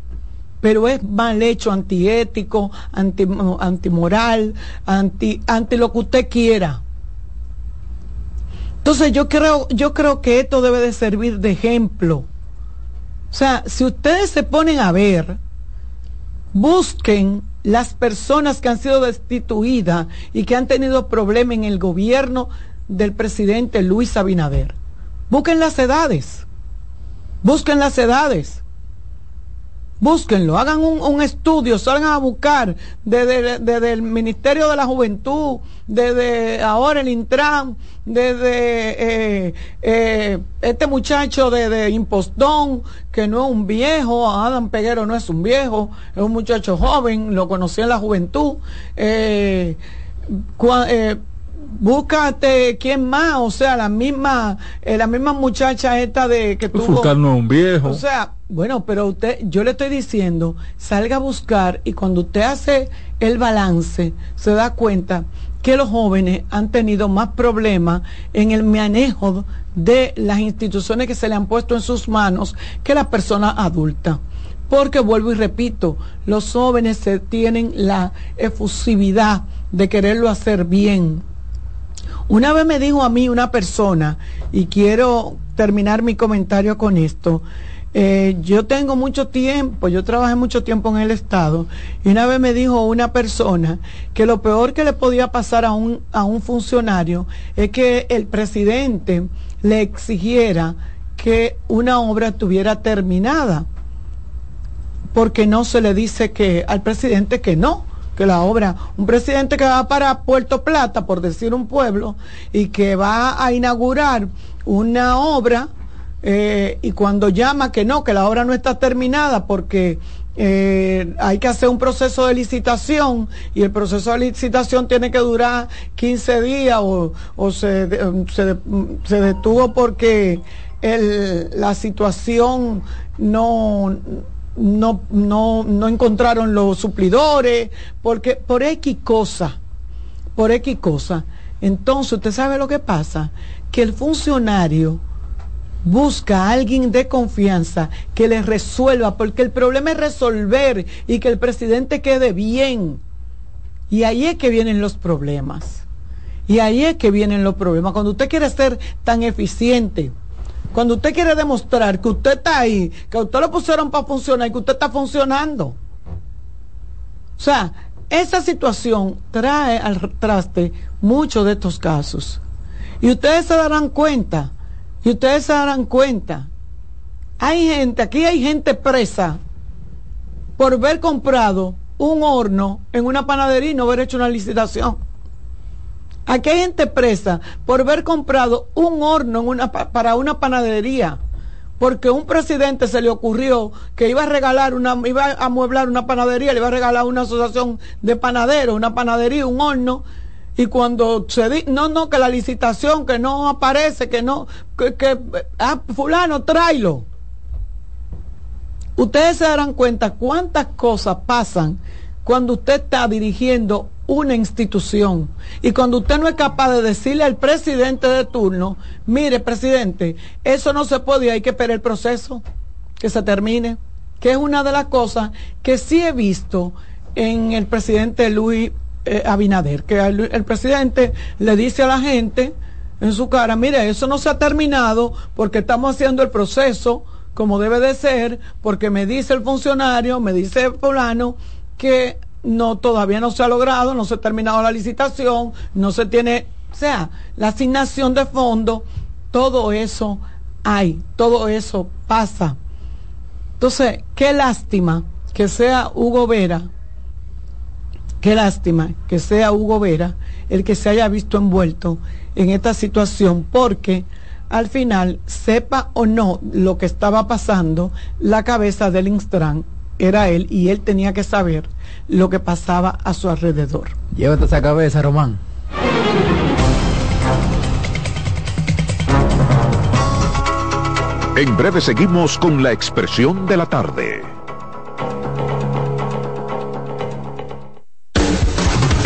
pero es mal hecho, antiético, anti, antimoral, anti, anti lo que usted quiera. Entonces yo creo, yo creo que esto debe de servir de ejemplo. O sea, si ustedes se ponen a ver, busquen las personas que han sido destituidas y que han tenido problemas en el gobierno del presidente Luis Abinader. Busquen las edades. Busquen las edades. Búsquenlo, hagan un, estudio, salgan a buscar desde, el Ministerio de la Juventud, desde ahora el Intran, desde eh, eh, este muchacho de, Impostón, que no es un viejo, Adam Peguero no es un viejo, es un muchacho joven, lo conocí en la juventud. Eh, búscate quién más, o sea, la misma, la misma muchacha esta de que tuvo. no es un viejo. O sea, bueno, pero usted, yo le estoy diciendo, salga a buscar y cuando usted hace el balance, se da cuenta que los jóvenes han tenido más problemas en el manejo de las instituciones que se le han puesto en sus manos que las personas adultas. Porque vuelvo y repito, los jóvenes se tienen la efusividad de quererlo hacer bien. Una vez me dijo a mí una persona, y quiero terminar mi comentario con esto, eh, yo tengo mucho tiempo, yo trabajé mucho tiempo en el Estado y una vez me dijo una persona que lo peor que le podía pasar a un, a un funcionario es que el presidente le exigiera que una obra estuviera terminada, porque no se le dice que al presidente que no, que la obra, un presidente que va para Puerto Plata, por decir un pueblo, y que va a inaugurar una obra, eh, y cuando llama que no, que la obra no está terminada porque eh, hay que hacer un proceso de licitación y el proceso de licitación tiene que durar 15 días o, se, se, detuvo porque la situación no, no, no, no encontraron los suplidores, porque por X cosa, por X cosa. Entonces, usted sabe lo que pasa, que el funcionario busca a alguien de confianza que le resuelva, porque el problema es resolver y que el presidente quede bien. Y ahí es que vienen los problemas. Y ahí es que vienen los problemas. Cuando usted quiere ser tan eficiente, cuando usted quiere demostrar que usted está ahí, que usted lo pusieron para funcionar y que usted está funcionando. O sea, esa situación trae al traste muchos de estos casos. Y ustedes se darán cuenta y ustedes se darán cuenta, hay gente, aquí hay gente presa por haber comprado un horno en una panadería y no haber hecho una licitación. Aquí hay gente presa por haber comprado un horno en una, para una panadería. Porque un presidente se le ocurrió que iba a regalar una, iba a amueblar una panadería, le iba a regalar una asociación de panaderos, una panadería, un horno, y cuando se dice, no, no, que la licitación, que no aparece, que no, que, que ah, fulano, tráelo. Ustedes se darán cuenta cuántas cosas pasan cuando usted está dirigiendo una institución. Y cuando usted no es capaz de decirle al presidente de turno, mire, presidente, eso no se puede, hay que esperar el proceso, que se termine, que es una de las cosas que sí he visto en el presidente Luis eh, Abinader, que el, presidente le dice a la gente en su cara, mire, eso no se ha terminado porque estamos haciendo el proceso como debe de ser, porque me dice el funcionario, me dice el fulano, que no todavía no se ha logrado, no se ha terminado la licitación, no se tiene, o sea, la asignación de fondos, todo eso hay, todo eso pasa. Entonces, qué lástima que sea Hugo Vera Qué lástima que sea Hugo Vera el que se haya visto envuelto en esta situación, porque al final, sepa o no lo que estaba pasando, la cabeza del Instran era él y él tenía que saber lo que pasaba a su alrededor. Llévate esa cabeza, Román. En breve seguimos con la expresión de la tarde.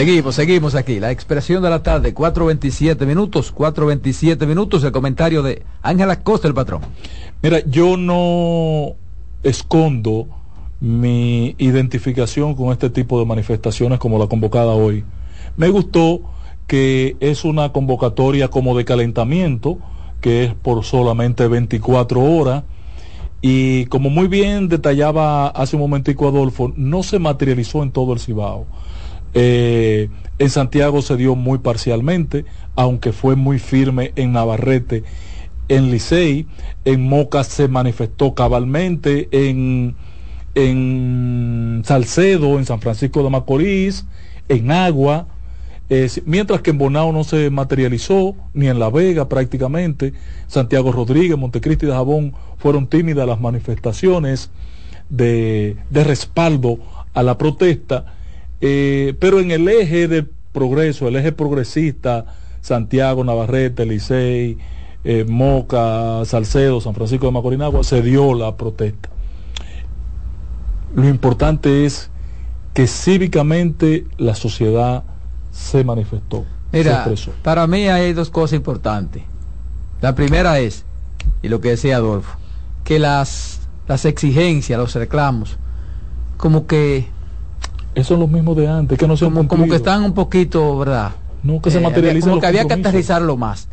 Seguimos, seguimos aquí. La expresión de la tarde, 4.27 minutos, 4.27 minutos, el comentario de Ángela Costa, el patrón. Mira, yo no escondo mi identificación con este tipo de manifestaciones como la convocada hoy. Me gustó que es una convocatoria como de calentamiento, que es por solamente 24 horas. Y como muy bien detallaba hace un momentico Adolfo, no se materializó en todo el Cibao eh, en Santiago se dio muy parcialmente, aunque fue muy firme en Navarrete, en Licey, en Moca se manifestó cabalmente, en, en Salcedo, en San Francisco de Macorís, en Agua, eh, mientras que en Bonao no se materializó, ni en La Vega prácticamente, Santiago Rodríguez, Montecristi de Jabón fueron tímidas las manifestaciones de, de respaldo a la protesta, eh, pero en el eje del progreso, el eje progresista, Santiago, Navarrete, Licey, eh, Moca, Salcedo, San Francisco de Macorinagua, se dio la protesta. Lo importante es que cívicamente la sociedad se manifestó. Mira, para mí hay dos cosas importantes. La primera es, y lo que decía Adolfo, que las, las exigencias, los reclamos, como que... Eso son los mismos de antes, que no se como, como que están un poquito, ¿verdad? No, que se eh, materializan. Como que había que aterrizarlo más.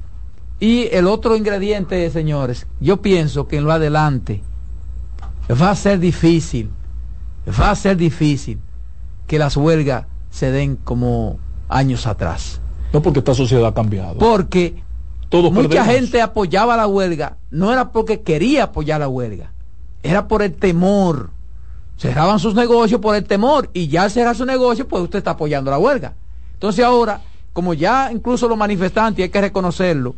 Y el otro ingrediente, señores, yo pienso que en lo adelante va a ser difícil, va a ser difícil que las huelgas se den como años atrás. No porque esta sociedad ha cambiado. Porque mucha gente apoyaba la huelga, no era porque quería apoyar la huelga, era por el temor. Cerraban sus negocios por el temor y ya al cerrar su negocio, pues usted está apoyando la huelga. Entonces ahora, como ya incluso los manifestantes, hay que reconocerlo,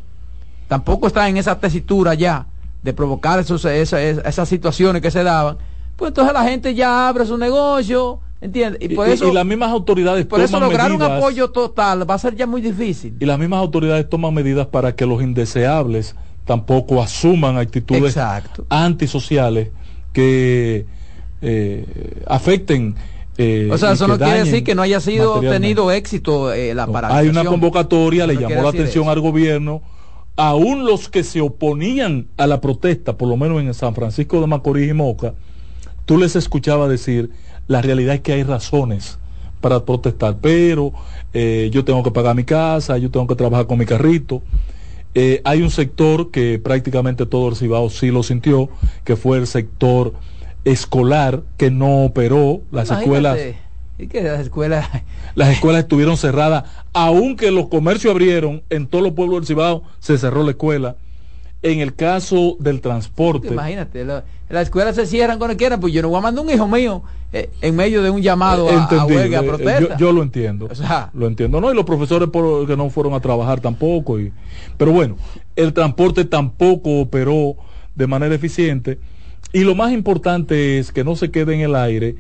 tampoco está en esa tesitura ya de provocar esos, esas, situaciones que se daban, pues entonces la gente ya abre su negocio, ¿entiendes? Y, por eso, las mismas autoridades por eso lograr un apoyo total va a ser ya muy difícil. Y las mismas autoridades toman medidas para que los indeseables tampoco asuman actitudes antisociales que eh, afecten eh, o sea, eso no quiere decir que no haya sido tenido éxito eh, la paralización. Hay una convocatoria, le llamó la atención al gobierno aún los que se oponían a la protesta, por lo menos en San Francisco de Macorís y Moca, tú les escuchabas decir, la realidad es que hay razones para protestar, pero eh, yo tengo que pagar mi casa, yo tengo que trabajar con mi carrito. Eh, hay un sector que prácticamente todo el Cibao sí lo sintió, que fue el sector escolar que no operó, las escuelas y que las escuelas... Las escuelas estuvieron cerradas, aunque los comercios abrieron, en todos los pueblos del Cibao se cerró la escuela. En el caso del transporte... Imagínate, las escuelas se cierran cuando quieran, pues yo no voy a mandar un hijo mío eh, en medio de un llamado a, huelga, a eh, protesta. Yo, lo entiendo, lo entiendo, ¿no? Y los profesores por, que no fueron a trabajar tampoco. Y, pero bueno, el transporte tampoco operó de manera eficiente. Y lo más importante es que no se quede en el aire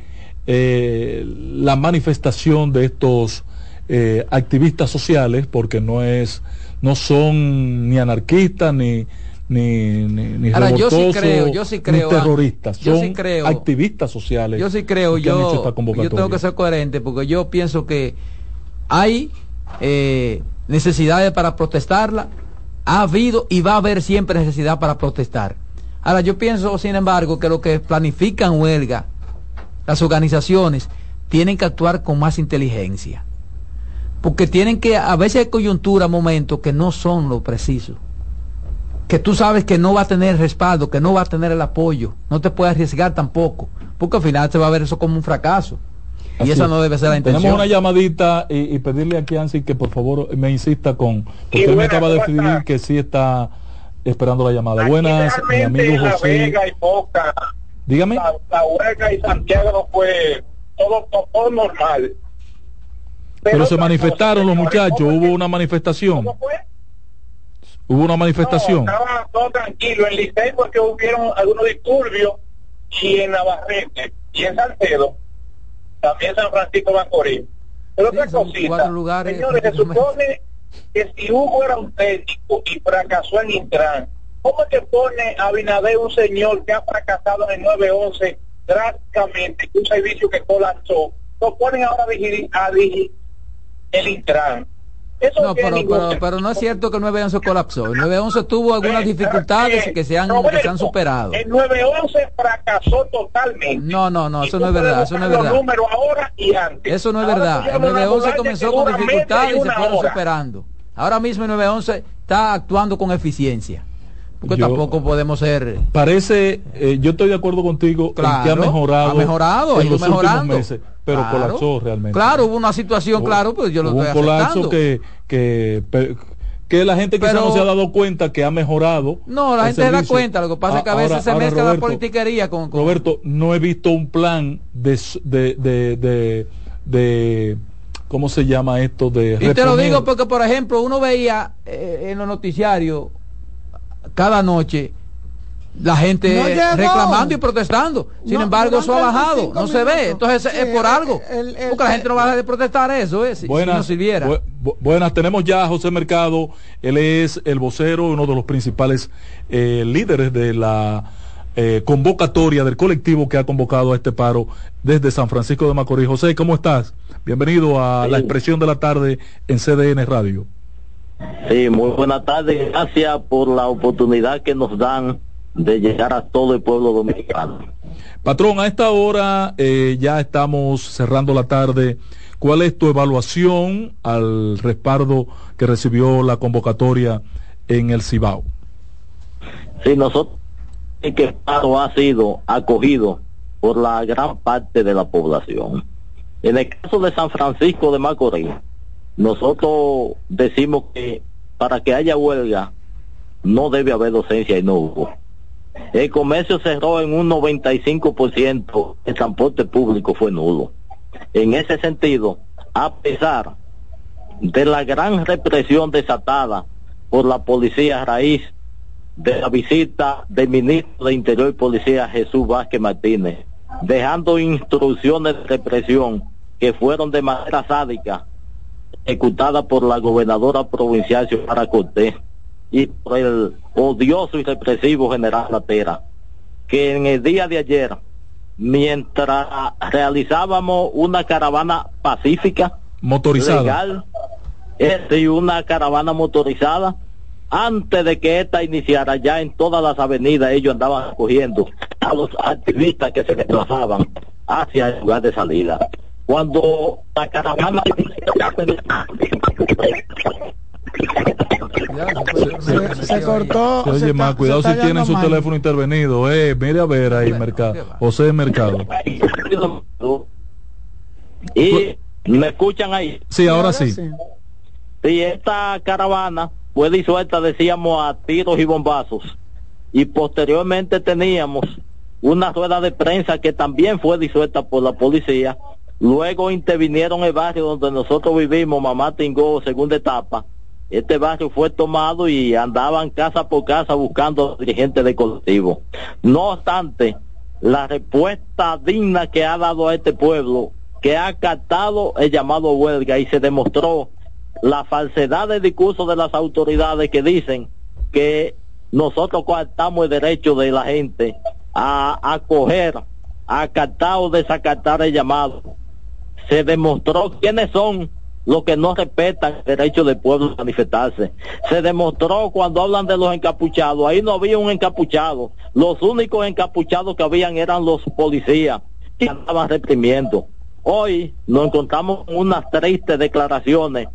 eh, la manifestación de estos eh, activistas sociales, porque no es, no son ni anarquistas ni ni, ni, Ahora, yo sí creo, yo sí creo, terroristas, yo son sí creo, activistas sociales. Yo sí creo, yo, yo tengo que ser coherente porque yo pienso que hay eh, necesidades para protestarla, ha habido y va a haber siempre necesidad para protestar. Ahora, yo pienso, sin embargo, que lo que planifican huelga las organizaciones tienen que actuar con más inteligencia. Porque tienen que, a veces hay coyuntura, momentos que no son lo preciso. Que tú sabes que no va a tener respaldo, que no va a tener el apoyo. No te puedes arriesgar tampoco. Porque al final se va a ver eso como un fracaso. y esa no debe ser la intención. Tenemos una llamadita y, pedirle a Kianci que por favor me insista con. Porque él me acaba de decidir que sí está esperando la llamada. Buenas, mi amigo José. Dígame. La, huelga y Santiago no fue todo, todo normal. Pero, se manifestaron los muchachos, hubo una manifestación. Hubo una manifestación. estaba todo tranquilo. En Licey porque hubieron algunos disturbios y en Navarrete y en Salcedo, también San Francisco Macorís. Pero otra cosita, lugares, señores, se supone que si Hugo era un técnico y fracasó en Intran, ¿Cómo es que pone a Abinader un señor que ha fracasado en el 911 drásticamente, un servicio que colapsó? Lo ponen ahora a dirigir, a el Intran. Eso no, pero, pero, no es cierto que el 911 colapsó. El 911 tuvo algunas dificultades que se han, que se han superado. El 911 fracasó totalmente. No, no, no, eso no es verdad. Eso no es verdad. ahora y antes. Eso no es verdad. El 911 comenzó con dificultades y se fueron superando. Ahora mismo el 911 está actuando con eficiencia. Porque tampoco podemos ser. Parece, eh, yo estoy de acuerdo contigo que ha mejorado. Ha mejorado, en los mejorando. meses, pero colapsó realmente. Claro, hubo una situación, claro, pues yo lo hubo estoy un colapso que, que, que la gente quizá no se ha dado cuenta que ha mejorado. No, la gente se da cuenta, lo que pasa es que a veces se mezcla la politiquería con, Roberto, no he visto un plan de, de, de, de, ¿cómo se llama esto? De y te lo digo porque, por ejemplo, uno veía eh, en los noticiarios cada noche la gente No reclamando y protestando. Sin No, embargo, eso ha bajado, 25 no se ve. Entonces Sí, es por el- algo. el- el- Porque la gente no va a dejar de protestar eso, eh, si, si Buenas, no sirviera. bu- bu- buenas, tenemos ya a José Mercado, él es el vocero, uno de los principales eh, líderes de la eh, convocatoria del colectivo que ha convocado a este paro desde San Francisco de Macorís. José, ¿cómo estás? Bienvenido a la expresión de la tarde en CDN Radio. Sí, muy buenas tardes. Gracias por la oportunidad que nos dan de llegar a todo el pueblo dominicano. Patrón, a esta hora eh, ya estamos cerrando la tarde. ¿Cuál es tu evaluación al respaldo que recibió la convocatoria en el Cibao? Sí, nosotros que el paro ha sido acogido por la gran parte de la población. En el caso de San Francisco de Macorís, nosotros decimos que para que haya huelga no debe haber docencia y no hubo. El comercio cerró en un 95%, el transporte público fue nulo. En ese sentido, a pesar de la gran represión desatada por la policía a raíz de la visita del ministro de Interior y Policía Jesús Vázquez Martínez, dejando instrucciones de represión que fueron de manera sádica ejecutadas por la gobernadora provincial Xiomara Cortés y por el odioso y represivo general Latera, que en el día de ayer, mientras realizábamos una caravana pacífica, Motorizada. legal, este, y una caravana motorizada, antes de que esta iniciara, ya en todas las avenidas ellos andaban cogiendo a los activistas que se desplazaban hacia el lugar de salida. Cuando la caravana Se, se cortó. Se oye se más, está- cuidado si tienen su mal. teléfono intervenido. Eh, mire a ver ahí, Mercado. José Mercado. y me escuchan ahí. Sí, ahora sí. Sí, esta caravana fue disuelta, decíamos, a tiros y bombazos. Y posteriormente teníamos una rueda de prensa que también fue disuelta por la policía. Luego intervinieron el barrio donde nosotros vivimos, Mamá Tingó, segunda etapa. Este barrio fue tomado y andaban casa por casa buscando dirigentes de colectivo. No obstante, la respuesta digna que ha dado a este pueblo, que ha acatado el llamado huelga y se demostró la falsedad del discurso de las autoridades que dicen que nosotros coartamos el derecho de la gente a acoger, a acatar o desacatar el llamado. Se demostró quiénes son los que no respetan el derecho del pueblo a manifestarse. Se demostró cuando hablan de los encapuchados, ahí no había un encapuchado. Los únicos encapuchados que habían eran los policías que andaban reprimiendo. Hoy nos encontramos con unas tristes declaraciones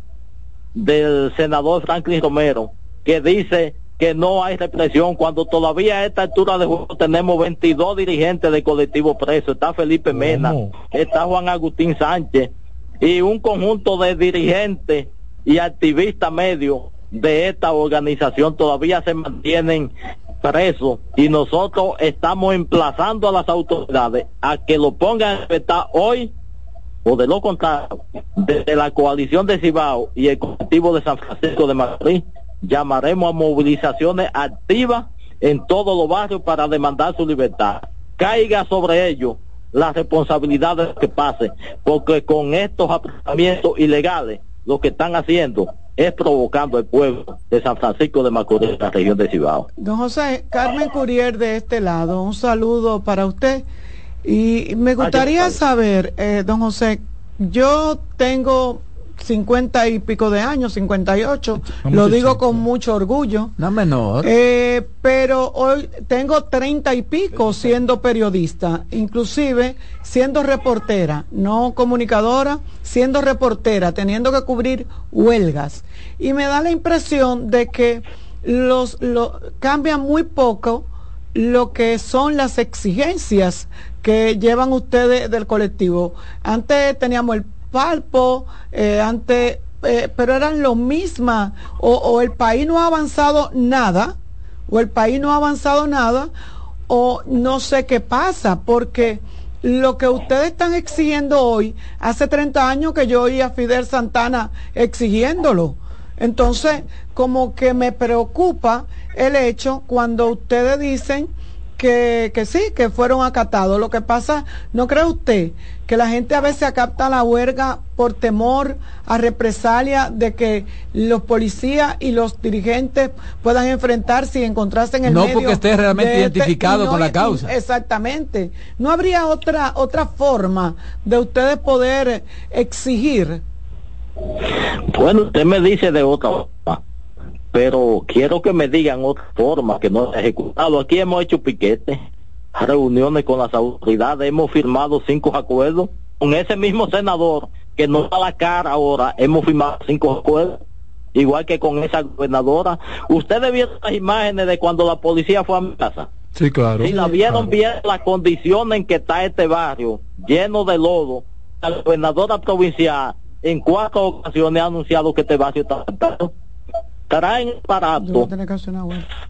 del senador Franklin Romero, que dice que no hay represión cuando todavía a esta altura de juego tenemos 22 dirigentes de colectivo preso. Está Felipe Mena, está Juan Agustín Sánchez y un conjunto de dirigentes y activistas medios de esta organización todavía se mantienen presos y nosotros estamos emplazando a las autoridades a que lo pongan en libertad hoy o de lo contrario, desde la coalición de Cibao y el colectivo de San Francisco de Macorís, llamaremos a movilizaciones activas en todos los barrios para demandar su libertad. Caiga sobre ellos la responsabilidad de lo que pase, porque con estos apresamientos ilegales lo que están haciendo es provocando el pueblo de San Francisco de Macorís, la región de Cibao. Don José, Carmen Curier de este lado, un saludo para usted. Y me gustaría saber, eh, don José, yo tengo cincuenta y pico de años, 58, No lo digo con mucho orgullo. No menor. Eh, pero hoy tengo treinta y pico siendo periodista, inclusive siendo reportera, no comunicadora, siendo reportera, teniendo que cubrir huelgas. Y me da la impresión de que los, lo, cambia muy poco lo que son las exigencias que llevan ustedes del colectivo. Antes teníamos el palpo, eh, antes, eh, pero eran lo mismas, o, o el país no ha avanzado nada, o el país no ha avanzado nada, o no sé qué pasa, porque lo que ustedes están exigiendo hoy, hace 30 años que yo oí a Fidel Santana exigiéndolo. Entonces, como que me preocupa el hecho cuando ustedes dicen que, que sí, que fueron acatados. Lo que pasa, ¿no cree usted que la gente a veces acapta la huelga por temor a represalia de que los policías y los dirigentes puedan enfrentarse y encontrarse en el no medio porque esté realmente de este- identificado no- con la causa. Exactamente. ¿No habría otra otra forma de ustedes poder exigir? Bueno, usted me dice de otra forma, pero quiero que me digan otra forma que no se ha ejecutado. Aquí hemos hecho piquetes, reuniones con las autoridades, hemos firmado cinco acuerdos con ese mismo senador que no da la cara ahora, hemos firmado cinco acuerdos. Igual que con esa gobernadora. Ustedes vieron las imágenes de cuando la policía fue a mi casa. Sí, claro. Si la vieron bien la condición en que está este barrio, lleno de lodo, la gobernadora provincial en cuatro ocasiones ha anunciado que este barrio está Traen barato,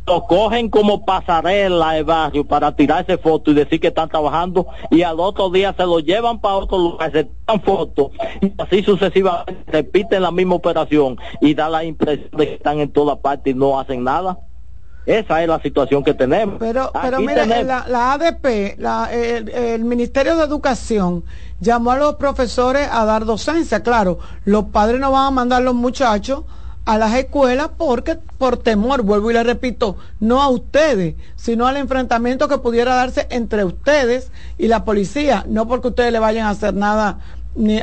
lo cogen como pasarela el barrio para tirarse fotos y decir que están trabajando y al otro día se lo llevan para otro lugar, se tiran fotos y así sucesivamente repiten la misma operación y da la impresión de que están en toda parte y no hacen nada. Esa es la situación que tenemos. Pero, pero Aquí mire, tenemos- la, la ADP, la- el, el Ministerio de Educación, llamó a los profesores a dar docencia. Claro, los padres no van a mandar a los muchachos a las escuelas porque por temor, vuelvo y le repito, no a ustedes, sino al enfrentamiento que pudiera darse entre ustedes y la policía, no porque ustedes le vayan a hacer nada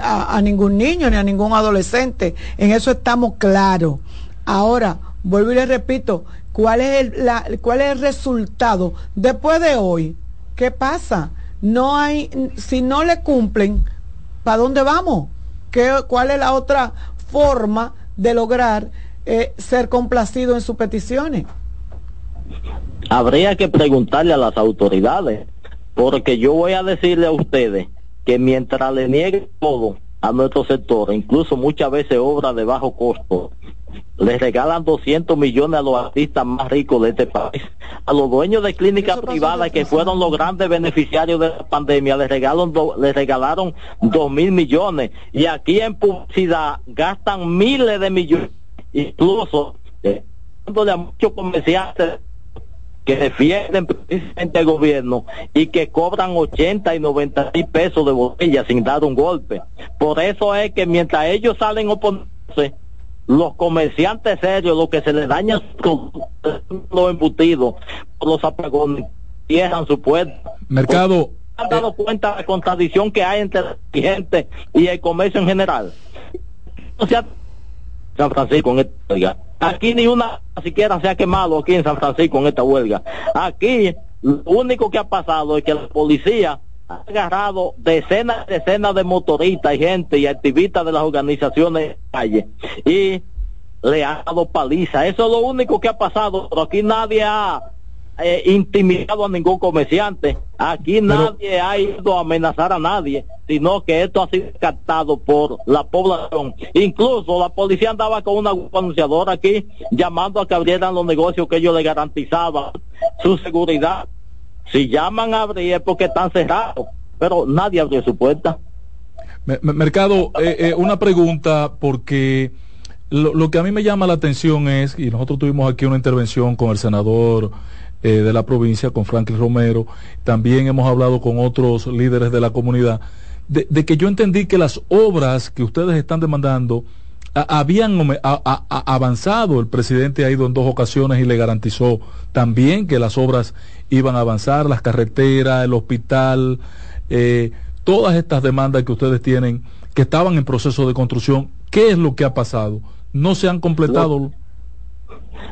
a, ningún niño ni a ningún adolescente. En eso estamos claros. Ahora, vuelvo y le repito, ¿cuál es el, cuál es el resultado después de hoy? ¿Qué pasa? No hay, si no le cumplen, ¿para dónde vamos? ¿Qué, ¿Cuál es la otra forma de lograr eh, ser complacido en sus peticiones? habría que preguntarle a las autoridades, porque yo voy a decirle a ustedes que mientras le nieguen todo a nuestro sector, incluso muchas veces obras de bajo costo, les regalan 200 millones a los artistas más ricos de este país. A los dueños de clínicas privadas que fueron los grandes beneficiarios de la pandemia, les regalaron, do- les regalaron 2 mil millones. Y aquí en publicidad gastan miles de millones, incluso eh, dándole a muchos comerciantes que defienden precisamente al gobierno y que cobran 80 y 90 mil pesos de botella sin dar un golpe. Por eso es que mientras ellos salen oponerse, los comerciantes serios, los que se les daña su producto, los embutidos, los apagones, cierran su puerta. Mercado, ¿Han dado cuenta de la contradicción que hay entre la gente y el comercio en general? O sea, San Francisco en esta huelga. Aquí ni una siquiera se ha quemado aquí en San Francisco en esta huelga. Aquí lo único que ha pasado es que la policía agarrado decenas y decenas de motoristas y gente y activistas de las organizaciones de calle y le ha dado paliza. Eso es lo único que ha pasado, pero aquí nadie ha eh, intimidado a ningún comerciante. Aquí nadie ha ido a amenazar a nadie, sino que esto ha sido captado por la población. Incluso la policía andaba con una anunciadora aquí llamando a que abrieran los negocios que ellos le garantizaban su seguridad. Si llaman a abrir es porque están cerrados, pero nadie abrió su puerta. Me- me- Mercado, eh, eh, una pregunta porque lo, lo que a mí me llama la atención es, y nosotros tuvimos aquí una intervención con el senador eh, de la provincia, con Franklin Romero, también hemos hablado con otros líderes de la comunidad, de, que yo entendí que las obras que ustedes están demandando habían avanzado, el presidente ha ido en dos ocasiones y le garantizó también que las obras iban a avanzar, las carreteras, el hospital, eh, todas estas demandas que ustedes tienen que estaban en proceso de construcción, ¿qué es lo que ha pasado? ¿No se han completado?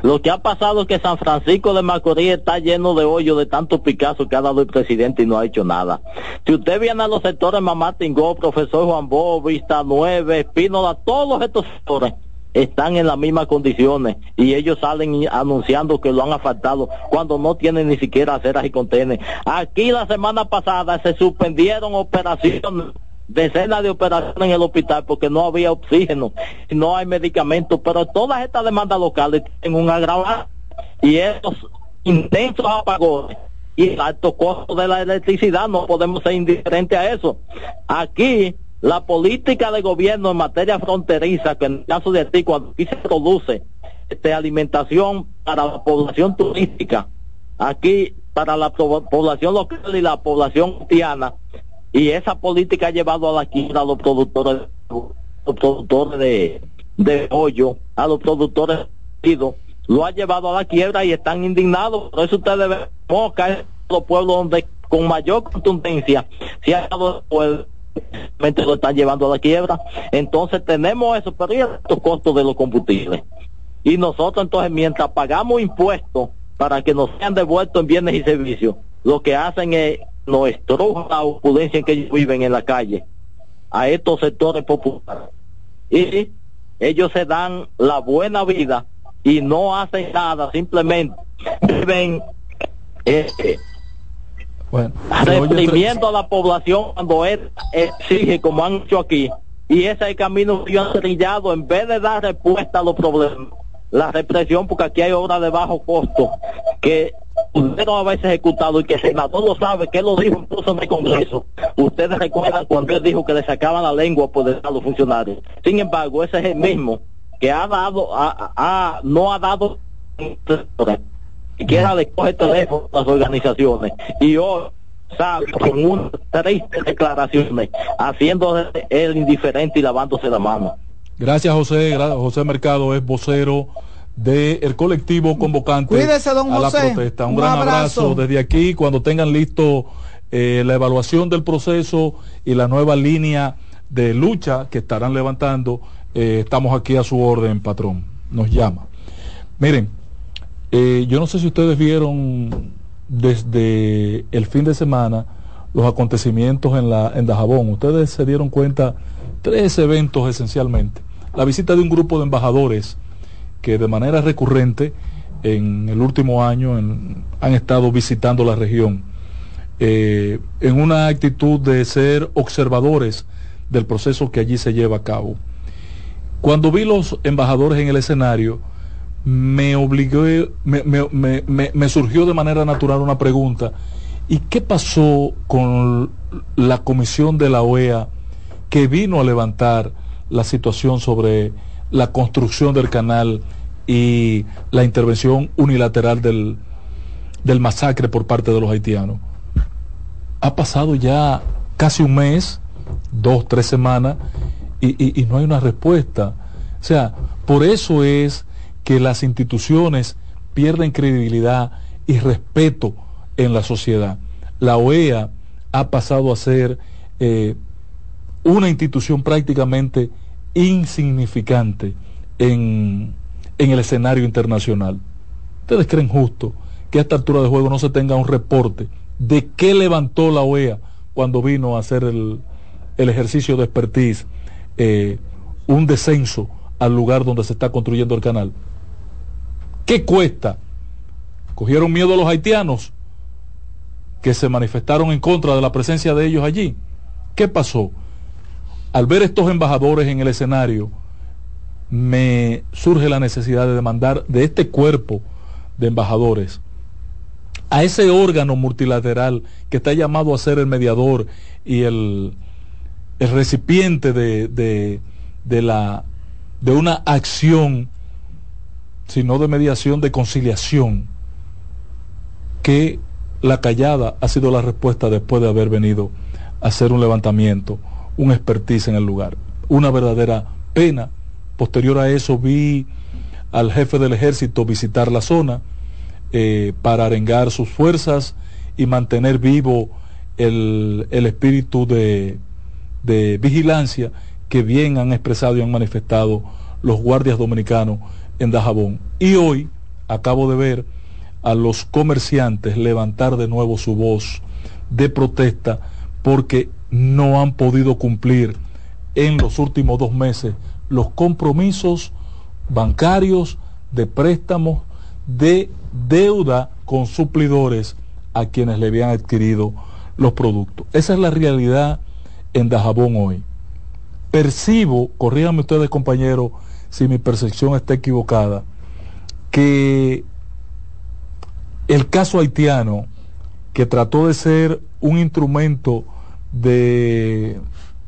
Lo que ha pasado es que San Francisco de Macorís está lleno de hoyos de tantos Picasso que ha dado el presidente y no ha hecho nada. Si usted viene a los sectores Mamá Tingó, Profesor Juan Bo, Vista Nueve, Espínola, todos estos sectores están en las mismas condiciones y ellos salen anunciando que lo han asfaltado cuando no tienen ni siquiera aceras y contenes. Aquí la semana pasada se suspendieron operaciones decenas de operaciones en el hospital porque no había oxígeno, no hay medicamentos, pero todas estas demandas locales tienen un agravante y estos intensos apagones y el alto costo de la electricidad no podemos ser indiferentes a eso. Aquí la política de gobierno en materia fronteriza, que en el caso de ti, cuando aquí se produce este, alimentación para la población turística, aquí para la po- población local y la población haitiana y esa política ha llevado a la quiebra a los productores los productores de, de pollo a los productores de lo ha llevado a la quiebra y están indignados. Por eso ustedes ven Moca los pueblos donde con mayor contundencia se ha dado realmente lo están llevando a la quiebra. Entonces tenemos eso pero ¿y los costos de los combustibles y nosotros entonces mientras pagamos impuestos para que nos sean devueltos en bienes y servicios, lo que hacen es nos estrujan la opulencia en que ellos viven en la calle a estos sectores populares. Y ellos se dan la buena vida y no hacen nada, simplemente viven eh, Bueno, reprimiendo a la población cuando él exige, como han hecho aquí, y ese es el camino que han trillado en vez de dar respuesta a los problemas. La represión, porque aquí hay obras de bajo costo que usted no veces ejecutado y que el senador lo sabe, que él lo dijo incluso en el Congreso. Ustedes recuerdan cuando él dijo que le sacaban la lengua por dejar a los funcionarios. Sin embargo, ese es el mismo que ha dado, ha- ha- no ha dado siquiera le coge teléfono a las organizaciones y hoy sabe con unas tristes declaraciones haciendo el indiferente y lavándose la mano Gracias, José. Gra- José Mercado es vocero del colectivo convocante Cuídese, don a la José. protesta. Un, Un gran abrazo. abrazo. desde aquí. Cuando tengan listo eh, la evaluación del proceso y la nueva línea de lucha que estarán levantando, eh, estamos aquí a su orden, patrón. Nos llama. Miren, eh, yo no sé si ustedes vieron desde el fin de semana los acontecimientos en la en Dajabón. Ustedes se dieron cuenta tres eventos esencialmente. La visita de un grupo de embajadores que de manera recurrente en el último año han estado visitando la región eh, en una actitud de ser observadores del proceso que allí se lleva a cabo. Cuando vi los embajadores en el escenario, me obligó, me, me- me- me- surgió de manera natural una pregunta. ¿Y qué pasó con la comisión de la OEA que vino a levantar la situación sobre la construcción del canal y la intervención unilateral del, del masacre por parte de los haitianos? Ha pasado ya casi un mes, dos, tres semanas, y, y- y no hay una respuesta. O sea, por eso es que las instituciones pierden credibilidad y respeto en la sociedad. La OEA ha pasado a ser eh, una institución prácticamente insignificante en, en el escenario internacional. ¿Ustedes creen justo que a esta altura de juego no se tenga un reporte de qué levantó la OEA cuando vino a hacer el, el ejercicio de expertise, eh, un descenso al lugar donde se está construyendo el canal? ¿Qué cuesta? ¿Cogieron miedo a los haitianos que se manifestaron en contra de la presencia de ellos allí? ¿Qué pasó? Al ver estos embajadores en el escenario, me surge la necesidad de demandar de este cuerpo de embajadores a ese órgano multilateral que está llamado a ser el mediador y el, recipiente de, de la, de una acción, sino de mediación, de conciliación, que la callada ha sido la respuesta después de haber venido a hacer un levantamiento, un expertise en el lugar. Una verdadera pena. Posterior a eso vi al jefe del ejército visitar la zona eh, para arengar sus fuerzas y mantener vivo el, el espíritu de, de vigilancia que bien han expresado y han manifestado los guardias dominicanos en Dajabón. Y hoy acabo de ver a los comerciantes levantar de nuevo su voz de protesta porque no han podido cumplir en los últimos dos meses los compromisos bancarios de préstamos de deuda con suplidores a quienes le habían adquirido los productos. Esa es la realidad en Dajabón hoy. Percibo, corríganme ustedes compañeros si mi percepción está equivocada, que el caso haitiano, que trató de ser un instrumento de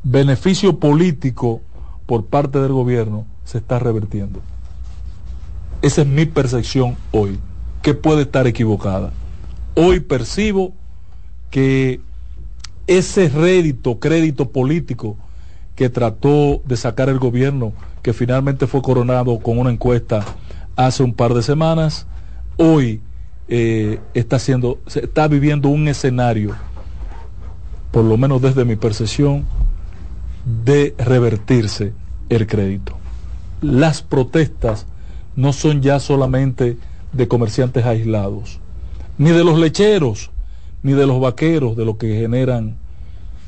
beneficio político por parte del gobierno, se está revertiendo. Esa es mi percepción hoy, que puede estar equivocada. hoy percibo que ese rédito, crédito político que trató de sacar el gobierno, que finalmente fue coronado con una encuesta hace un par de semanas, hoy eh, está está viviendo un escenario, por lo menos desde mi percepción, de revertirse el crédito. Las protestas no son ya solamente de comerciantes aislados, ni de los lecheros, ni de los vaqueros, de los que generan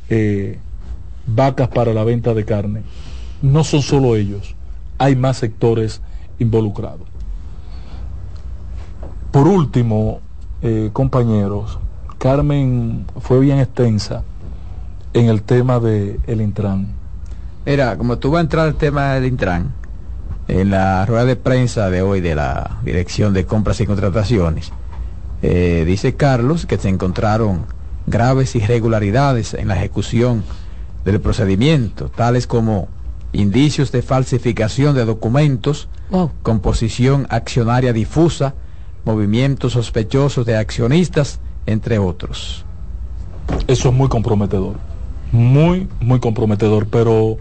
eh, vacas para la venta de carne. No son solo ellos, hay más sectores involucrados. Por último, eh, compañeros, Carmen fue bien extensa en el tema del el Intran. Mira, como tú vas a entrar al tema del Intran, en la rueda de prensa de hoy de la Dirección de Compras y Contrataciones, eh, dice Carlos que se encontraron graves irregularidades en la ejecución del procedimiento, tales como indicios de falsificación de documentos, composición accionaria difusa, movimientos sospechosos de accionistas, entre otros. Eso es muy comprometedor, muy, muy comprometedor, pero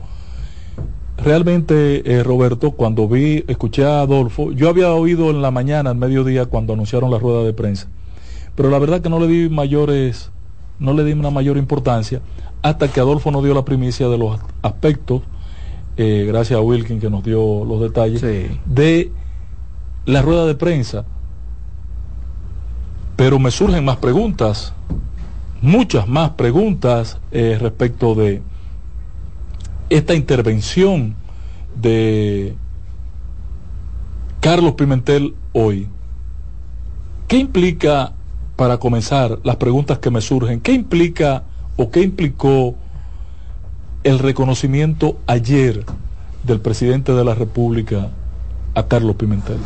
realmente, eh, Roberto, cuando vi, escuché a Adolfo, yo había oído en la mañana, al mediodía, cuando anunciaron la rueda de prensa, pero la verdad que no le di mayores, no le di una mayor importancia hasta que Adolfo nos dio la primicia de los aspectos, eh, gracias a Wilkin que nos dio los detalles, de la rueda de prensa. Pero me surgen más preguntas, muchas más preguntas eh, respecto de esta intervención de Carlos Pimentel hoy. ¿Qué implica, para comenzar, las preguntas que me surgen, qué implica o qué implicó el reconocimiento ayer del presidente de la República a Carlos Pimentel?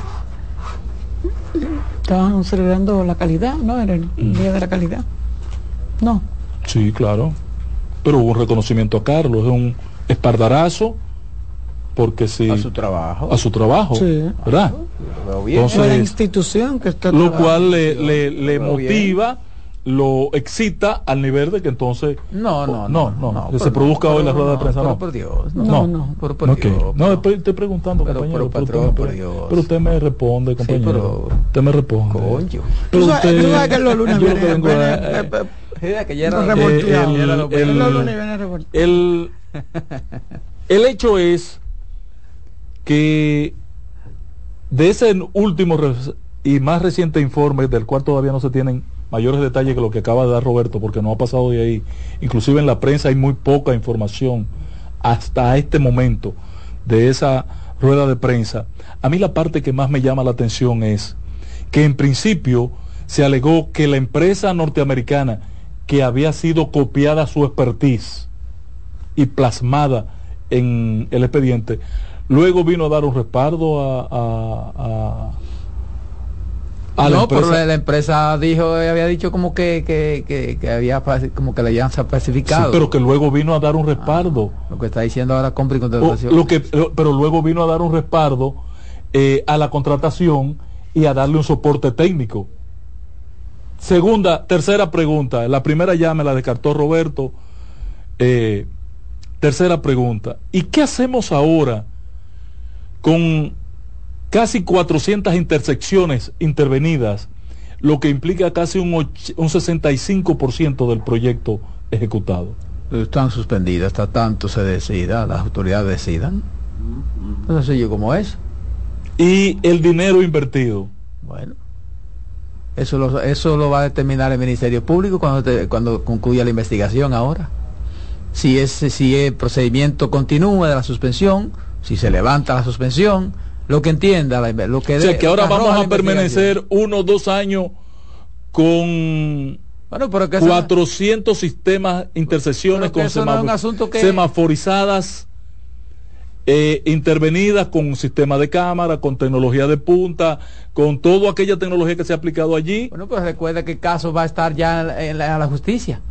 Estaban celebrando la calidad, ¿no? Era el Mm. Día de la Calidad. No. Sí, claro. Pero hubo un reconocimiento a Carlos, es un espardarazo, porque sí. A su trabajo. A su trabajo, Sí. ¿verdad? es la institución que está lo cual le, le, le bien. Lo excita al nivel de que entonces No, no, no, no, no, que se produzca no, hoy la rueda de no, prensa, pero no. por Dios, no. no, por Ok. Dios, No, estoy, estoy preguntando, Pero, compañero. pero, usted patrón, me- por Dios. pero usted me responde, compañero. pero- usted me responde. Coño. Pero Tú sabes- usted- tú sabes que los lunes el- el- hecho es que de ese último y más reciente informe, del cual todavía no se tienen mayores detalles que lo que acaba de dar Roberto, porque no ha pasado de ahí, inclusive en la prensa hay muy poca información hasta este momento de esa rueda de prensa. A mí la parte que más me llama la atención es que en principio se alegó que la empresa norteamericana que había sido copiada su expertise y plasmada en el expediente, luego vino a dar un respaldo a, a, a- a la no, empresa. pero la, la empresa dijo, había dicho como que, que, que, que había como que la habían Sí, falsificado. pero que luego vino a dar un respaldo. Lo que está diciendo ahora compra y O- contratación. lo que, lo- pero luego vino a dar un respaldo eh, a la contratación y a darle un soporte técnico. Segunda, tercera pregunta. La primera ya me la descartó Roberto. Eh, tercera pregunta. ¿Y qué hacemos ahora con casi 400 intersecciones intervenidas, lo que implica casi un, un 65% del proyecto ejecutado? Están suspendidas hasta tanto se decida, las autoridades decidan. No sé yo cómo es. Y el dinero invertido. Bueno. Eso lo, eso lo va a determinar el Ministerio Público cuando, te- cuando concluya la investigación ahora. Si, es, si el procedimiento continúa de la suspensión, si se levanta la suspensión, lo que entienda, lo que... O sea de- que ahora vamos a permanecer uno o dos años con Bueno, pero que eso- 400 sistemas, intersecciones con no que- semaforizadas, eh, intervenidas con un sistema de cámara, con tecnología de punta, con toda aquella tecnología que se ha aplicado allí. Bueno, pues recuerda que el caso va a estar ya en la, en la- en la justicia.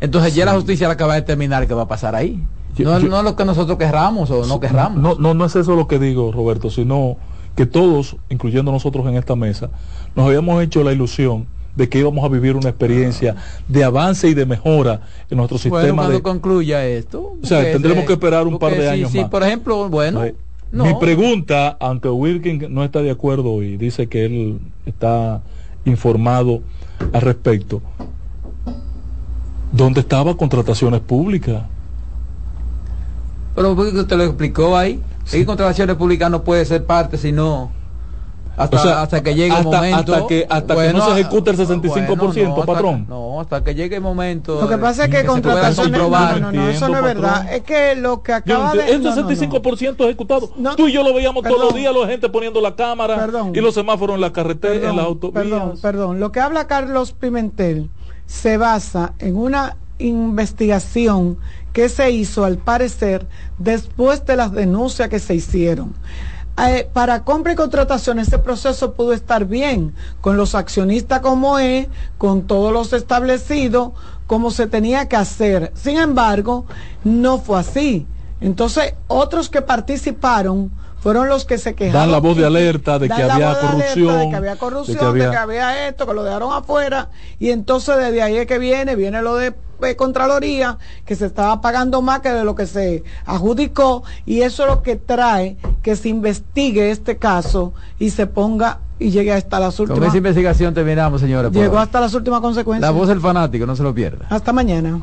Entonces ya la justicia la que va a determinar qué va a pasar ahí. Yo- no, yo- no es lo que nosotros querramos o no querramos. No, no, no es eso lo que digo, Roberto, sino que todos, incluyendo nosotros en esta mesa, nos habíamos hecho la ilusión de que íbamos a vivir una experiencia de avance y de mejora en nuestro Bueno, sistema cuando de... concluya esto. O sea, tendremos que esperar un par de años si, más. por ejemplo, bueno, no. Mi pregunta, aunque Wilkin no está de acuerdo y dice que él está informado al respecto, ¿dónde estaba contrataciones públicas? Pero porque usted lo explicó ahí. Y contrataciones públicas no puede ser parte sino hasta, O sea, hasta que llegue hasta- el momento. hasta que- hasta que no se ejecute el 65%, hasta- patrón. no, hasta que llegue el momento. Lo que pasa es que pueda contrataciones, no, no, no, eso no es verdad. Es que lo que Yo acaba entiendo, de... el no, no, no. 65% ejecutado. Tú y yo lo veíamos todos Perdón. los días, la gente poniendo la cámara Perdón. y los semáforos en la carretera, en las Perdón, autovías. perdón, perdón. Lo que habla Carlos Pimentel se basa en una investigación que se hizo, al parecer, después de las denuncias que se hicieron. Eh, para compra y contratación ese proceso pudo estar bien con los accionistas como es, con todos los establecidos, como se tenía que hacer. Sin embargo, no fue así. Entonces, otros que participaron fueron los que se quejaron. Dan la voz de alerta de que Dan la había voz de alerta corrupción, de que había de corrupción, que había- de que había esto, que lo dejaron afuera. Y entonces desde ahí es que viene, viene lo de eh, Contraloría, que se estaba pagando más que de lo que se adjudicó. Y eso es lo que trae que se investigue este caso y se ponga y llegue hasta las Con últimas. esa investigación terminamos, señores. por Llegó hasta las últimas consecuencias. La voz del fanático, no se lo pierda. Hasta mañana.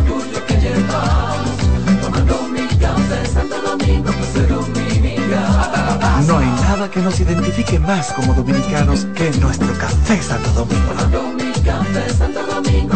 que nos identifique más como dominicanos que nuestro café Santo Domingo. Café Santo Domingo,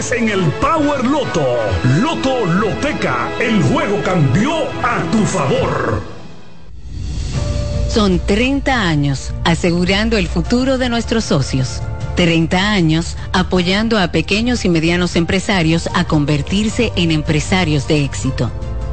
en el Power Loto. Loto Loteca, el juego cambió a tu favor. Son 30 años asegurando el futuro de nuestros socios. 30 años apoyando a pequeños y medianos empresarios a convertirse en empresarios de éxito.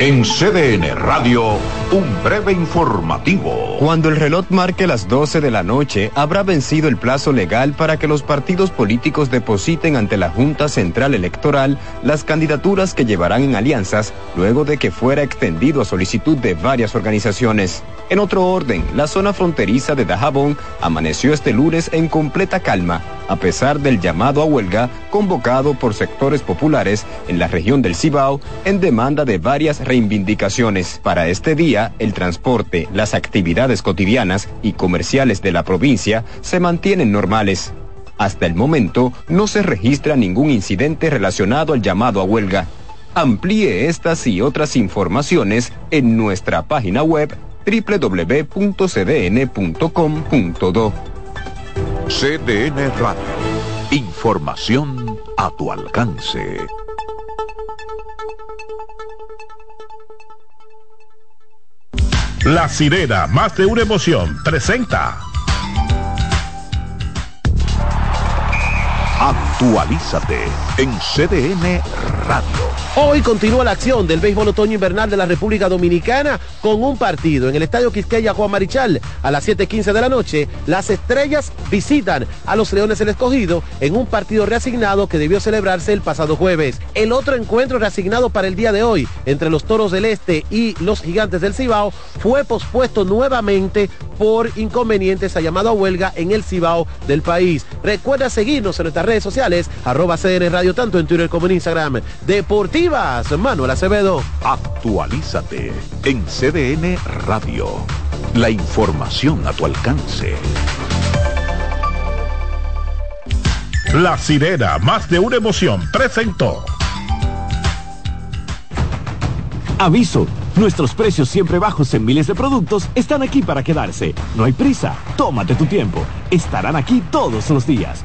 En CDN Radio, un breve informativo. Cuando el reloj marque las 12 de la noche, habrá vencido el plazo legal para que los partidos políticos depositen ante la Junta Central Electoral las candidaturas que llevarán en alianzas luego de que fuera extendido a solicitud de varias organizaciones. En otro orden, la zona fronteriza de Dajabón amaneció este lunes en completa calma, a pesar del llamado a huelga convocado por sectores populares en la región del Cibao en demanda de varias reivindicaciones. Para este día, el transporte, las actividades cotidianas y comerciales de la provincia se mantienen normales. Hasta el momento, no se registra ningún incidente relacionado al llamado a huelga. Amplíe estas y otras informaciones en nuestra página web www.cdn.com.do. CDN Radio. Información a tu alcance. La sirena, más de una emoción, presenta. Actualízate en CDN Radio. Hoy continúa la acción del béisbol otoño invernal de la República Dominicana con un partido en el Estadio Quisqueya Juan Marichal a las 7:15 de la noche. Las estrellas visitan a los Leones el Escogido en un partido reasignado que debió celebrarse el pasado jueves. El otro encuentro reasignado para el día de hoy entre los Toros del Este y los Gigantes del Cibao fue pospuesto nuevamente por inconvenientes a llamado a huelga en el Cibao del país. Recuerda seguirnos en nuestras redes sociales, arroba CN Radio, tanto en Twitter como en Instagram. Deportivas, Manuel Acevedo. Actualízate en CDN Radio. La información a tu alcance. La sirena, más de una emoción, presentó. Aviso, nuestros precios siempre bajos en miles de productos están aquí para quedarse. No hay prisa, tómate tu tiempo. Estarán aquí todos los días.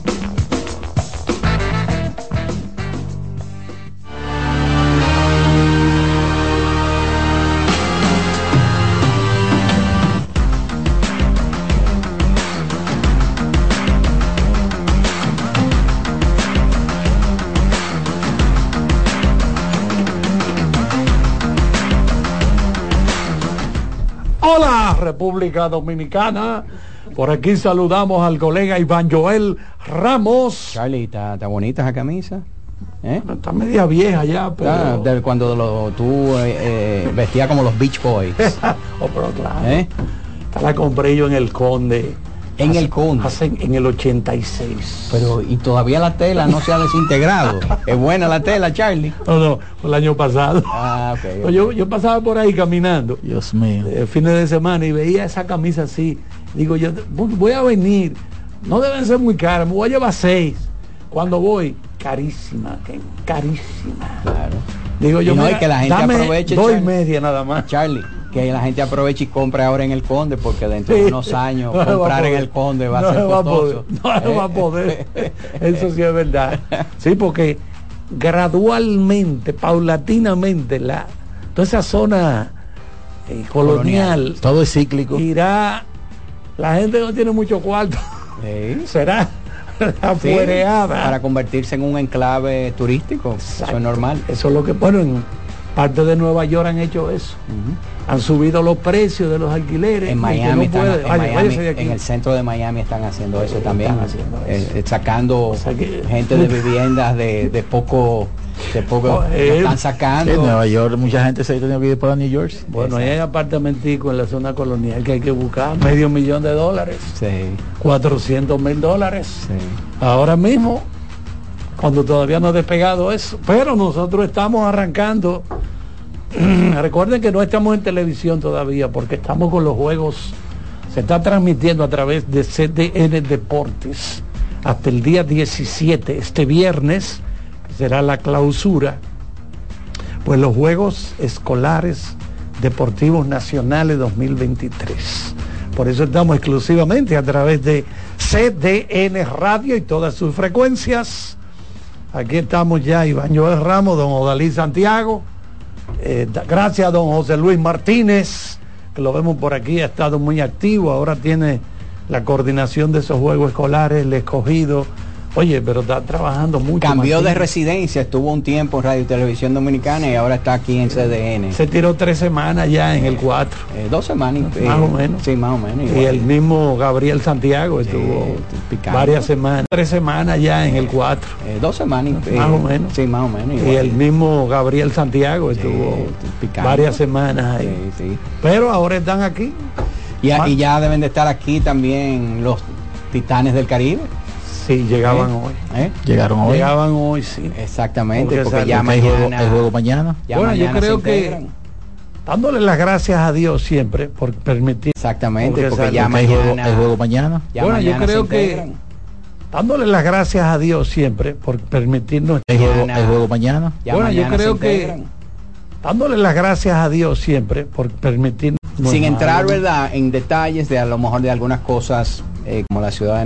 República Dominicana. Por aquí saludamos al colega Iván Joel Ramos. Charlie, está, está bonita esa camisa. ¿Eh? Está media vieja ya, pero... Ah, de cuando lo, tú eh, eh, vestías como los Beach Boys. <laughs> oh, pero claro. ¿Eh? La compré yo en el Conde. En Hace- el Conde. hace- en el 86. Pero y todavía la tela no se ha desintegrado. <laughs> es buena la tela, Charlie. No, no, el año pasado. Ah, ok. No, Yo, yo pasaba por ahí caminando. Dios mío. eh, fines de semana y veía esa camisa así. Digo, yo voy a venir. No deben ser muy caras, me voy a llevar seis. Cuando voy, carísima, que carísima. Claro. Digo yo, y no mira, es que la gente dame aproveche. dos y Charlie. media nada más. Charlie, que la gente aproveche y compre ahora en el Conde, porque dentro de unos años No comprar en el Conde va No a ser se va a costoso. poder. No va a poder. <laughs> Eso sí es verdad. Sí, porque gradualmente, paulatinamente, la, toda esa zona eh, colonial, Todo es cíclico. irá. La gente no tiene mucho cuarto. <laughs> Sí. Será Sí, para convertirse en un enclave turístico. Eso es normal. Eso es lo que bueno en, Parte de Nueva York han hecho eso. Han subido los precios de los alquileres. En Miami, no están- puede- en, Vaya, Miami, el centro de Miami están haciendo eso también. Están haciendo Eh, eh, sacando gente de viviendas de, de poco, de poco, Oh, lo eh, están sacando. en Nueva York mucha gente se ha tenido que ir para New York. Bueno, hay apartamentico en la zona colonial que hay que buscar medio millón de dólares. 400 mil dólares. Ahora mismo, cuando todavía no ha despegado eso. Pero nosotros estamos arrancando. <clears throat> Recuerden que no estamos en televisión todavía porque estamos con los juegos. Se está transmitiendo a través de CDN Deportes hasta el día 17, este viernes, que será la clausura pues los Juegos Escolares Deportivos Nacionales 2023. Por eso estamos exclusivamente a través de CDN Radio y todas sus frecuencias. Aquí estamos ya Iván Joel Ramos, don Odalí Santiago. Eh, gracias a don José Luis Martínez, que lo vemos por aquí, ha estado muy activo, ahora tiene la coordinación de esos Juegos Escolares, el escogido. Oye, pero está trabajando mucho. Cambió de residencia, estuvo un tiempo en Radio y Televisión Dominicana y ahora está aquí en CDN. Se tiró tres semanas ya en el 4. Eh, dos semanas. eh, Más o menos. Sí, más o menos. Y el mismo Gabriel Santiago estuvo picando. varias semanas, tres semanas ya en el 4. Eh, dos semanas. eh, Más o menos. Sí, más o menos. Y el mismo Gabriel Santiago estuvo picando. varias semanas ahí. Pero ahora están aquí. Y, y ya deben de estar aquí también los Titanes del Caribe. Sí, llegaban ¿Eh? hoy. ¿Eh? Llegaron hoy. Llegaban hoy, sí. Exactamente, Porque porque, ya mañana. juego- hay juego mañana. Ya bueno, yo mañana se creo que dándole las gracias a Dios siempre por permitir. Exactamente, porque ya porque hay mañana- juego- hay juego mañana. Ya bueno, yo mañana creo se que dándole las gracias a Dios siempre por permitirnos. Hay juego- hay juego mañana. Ya bueno, yo mañana creo se que dándole las gracias a Dios siempre por permitirnos. Sin entrar, ¿verdad?, en detalles de a lo mejor de algunas cosas eh, como la ciudad de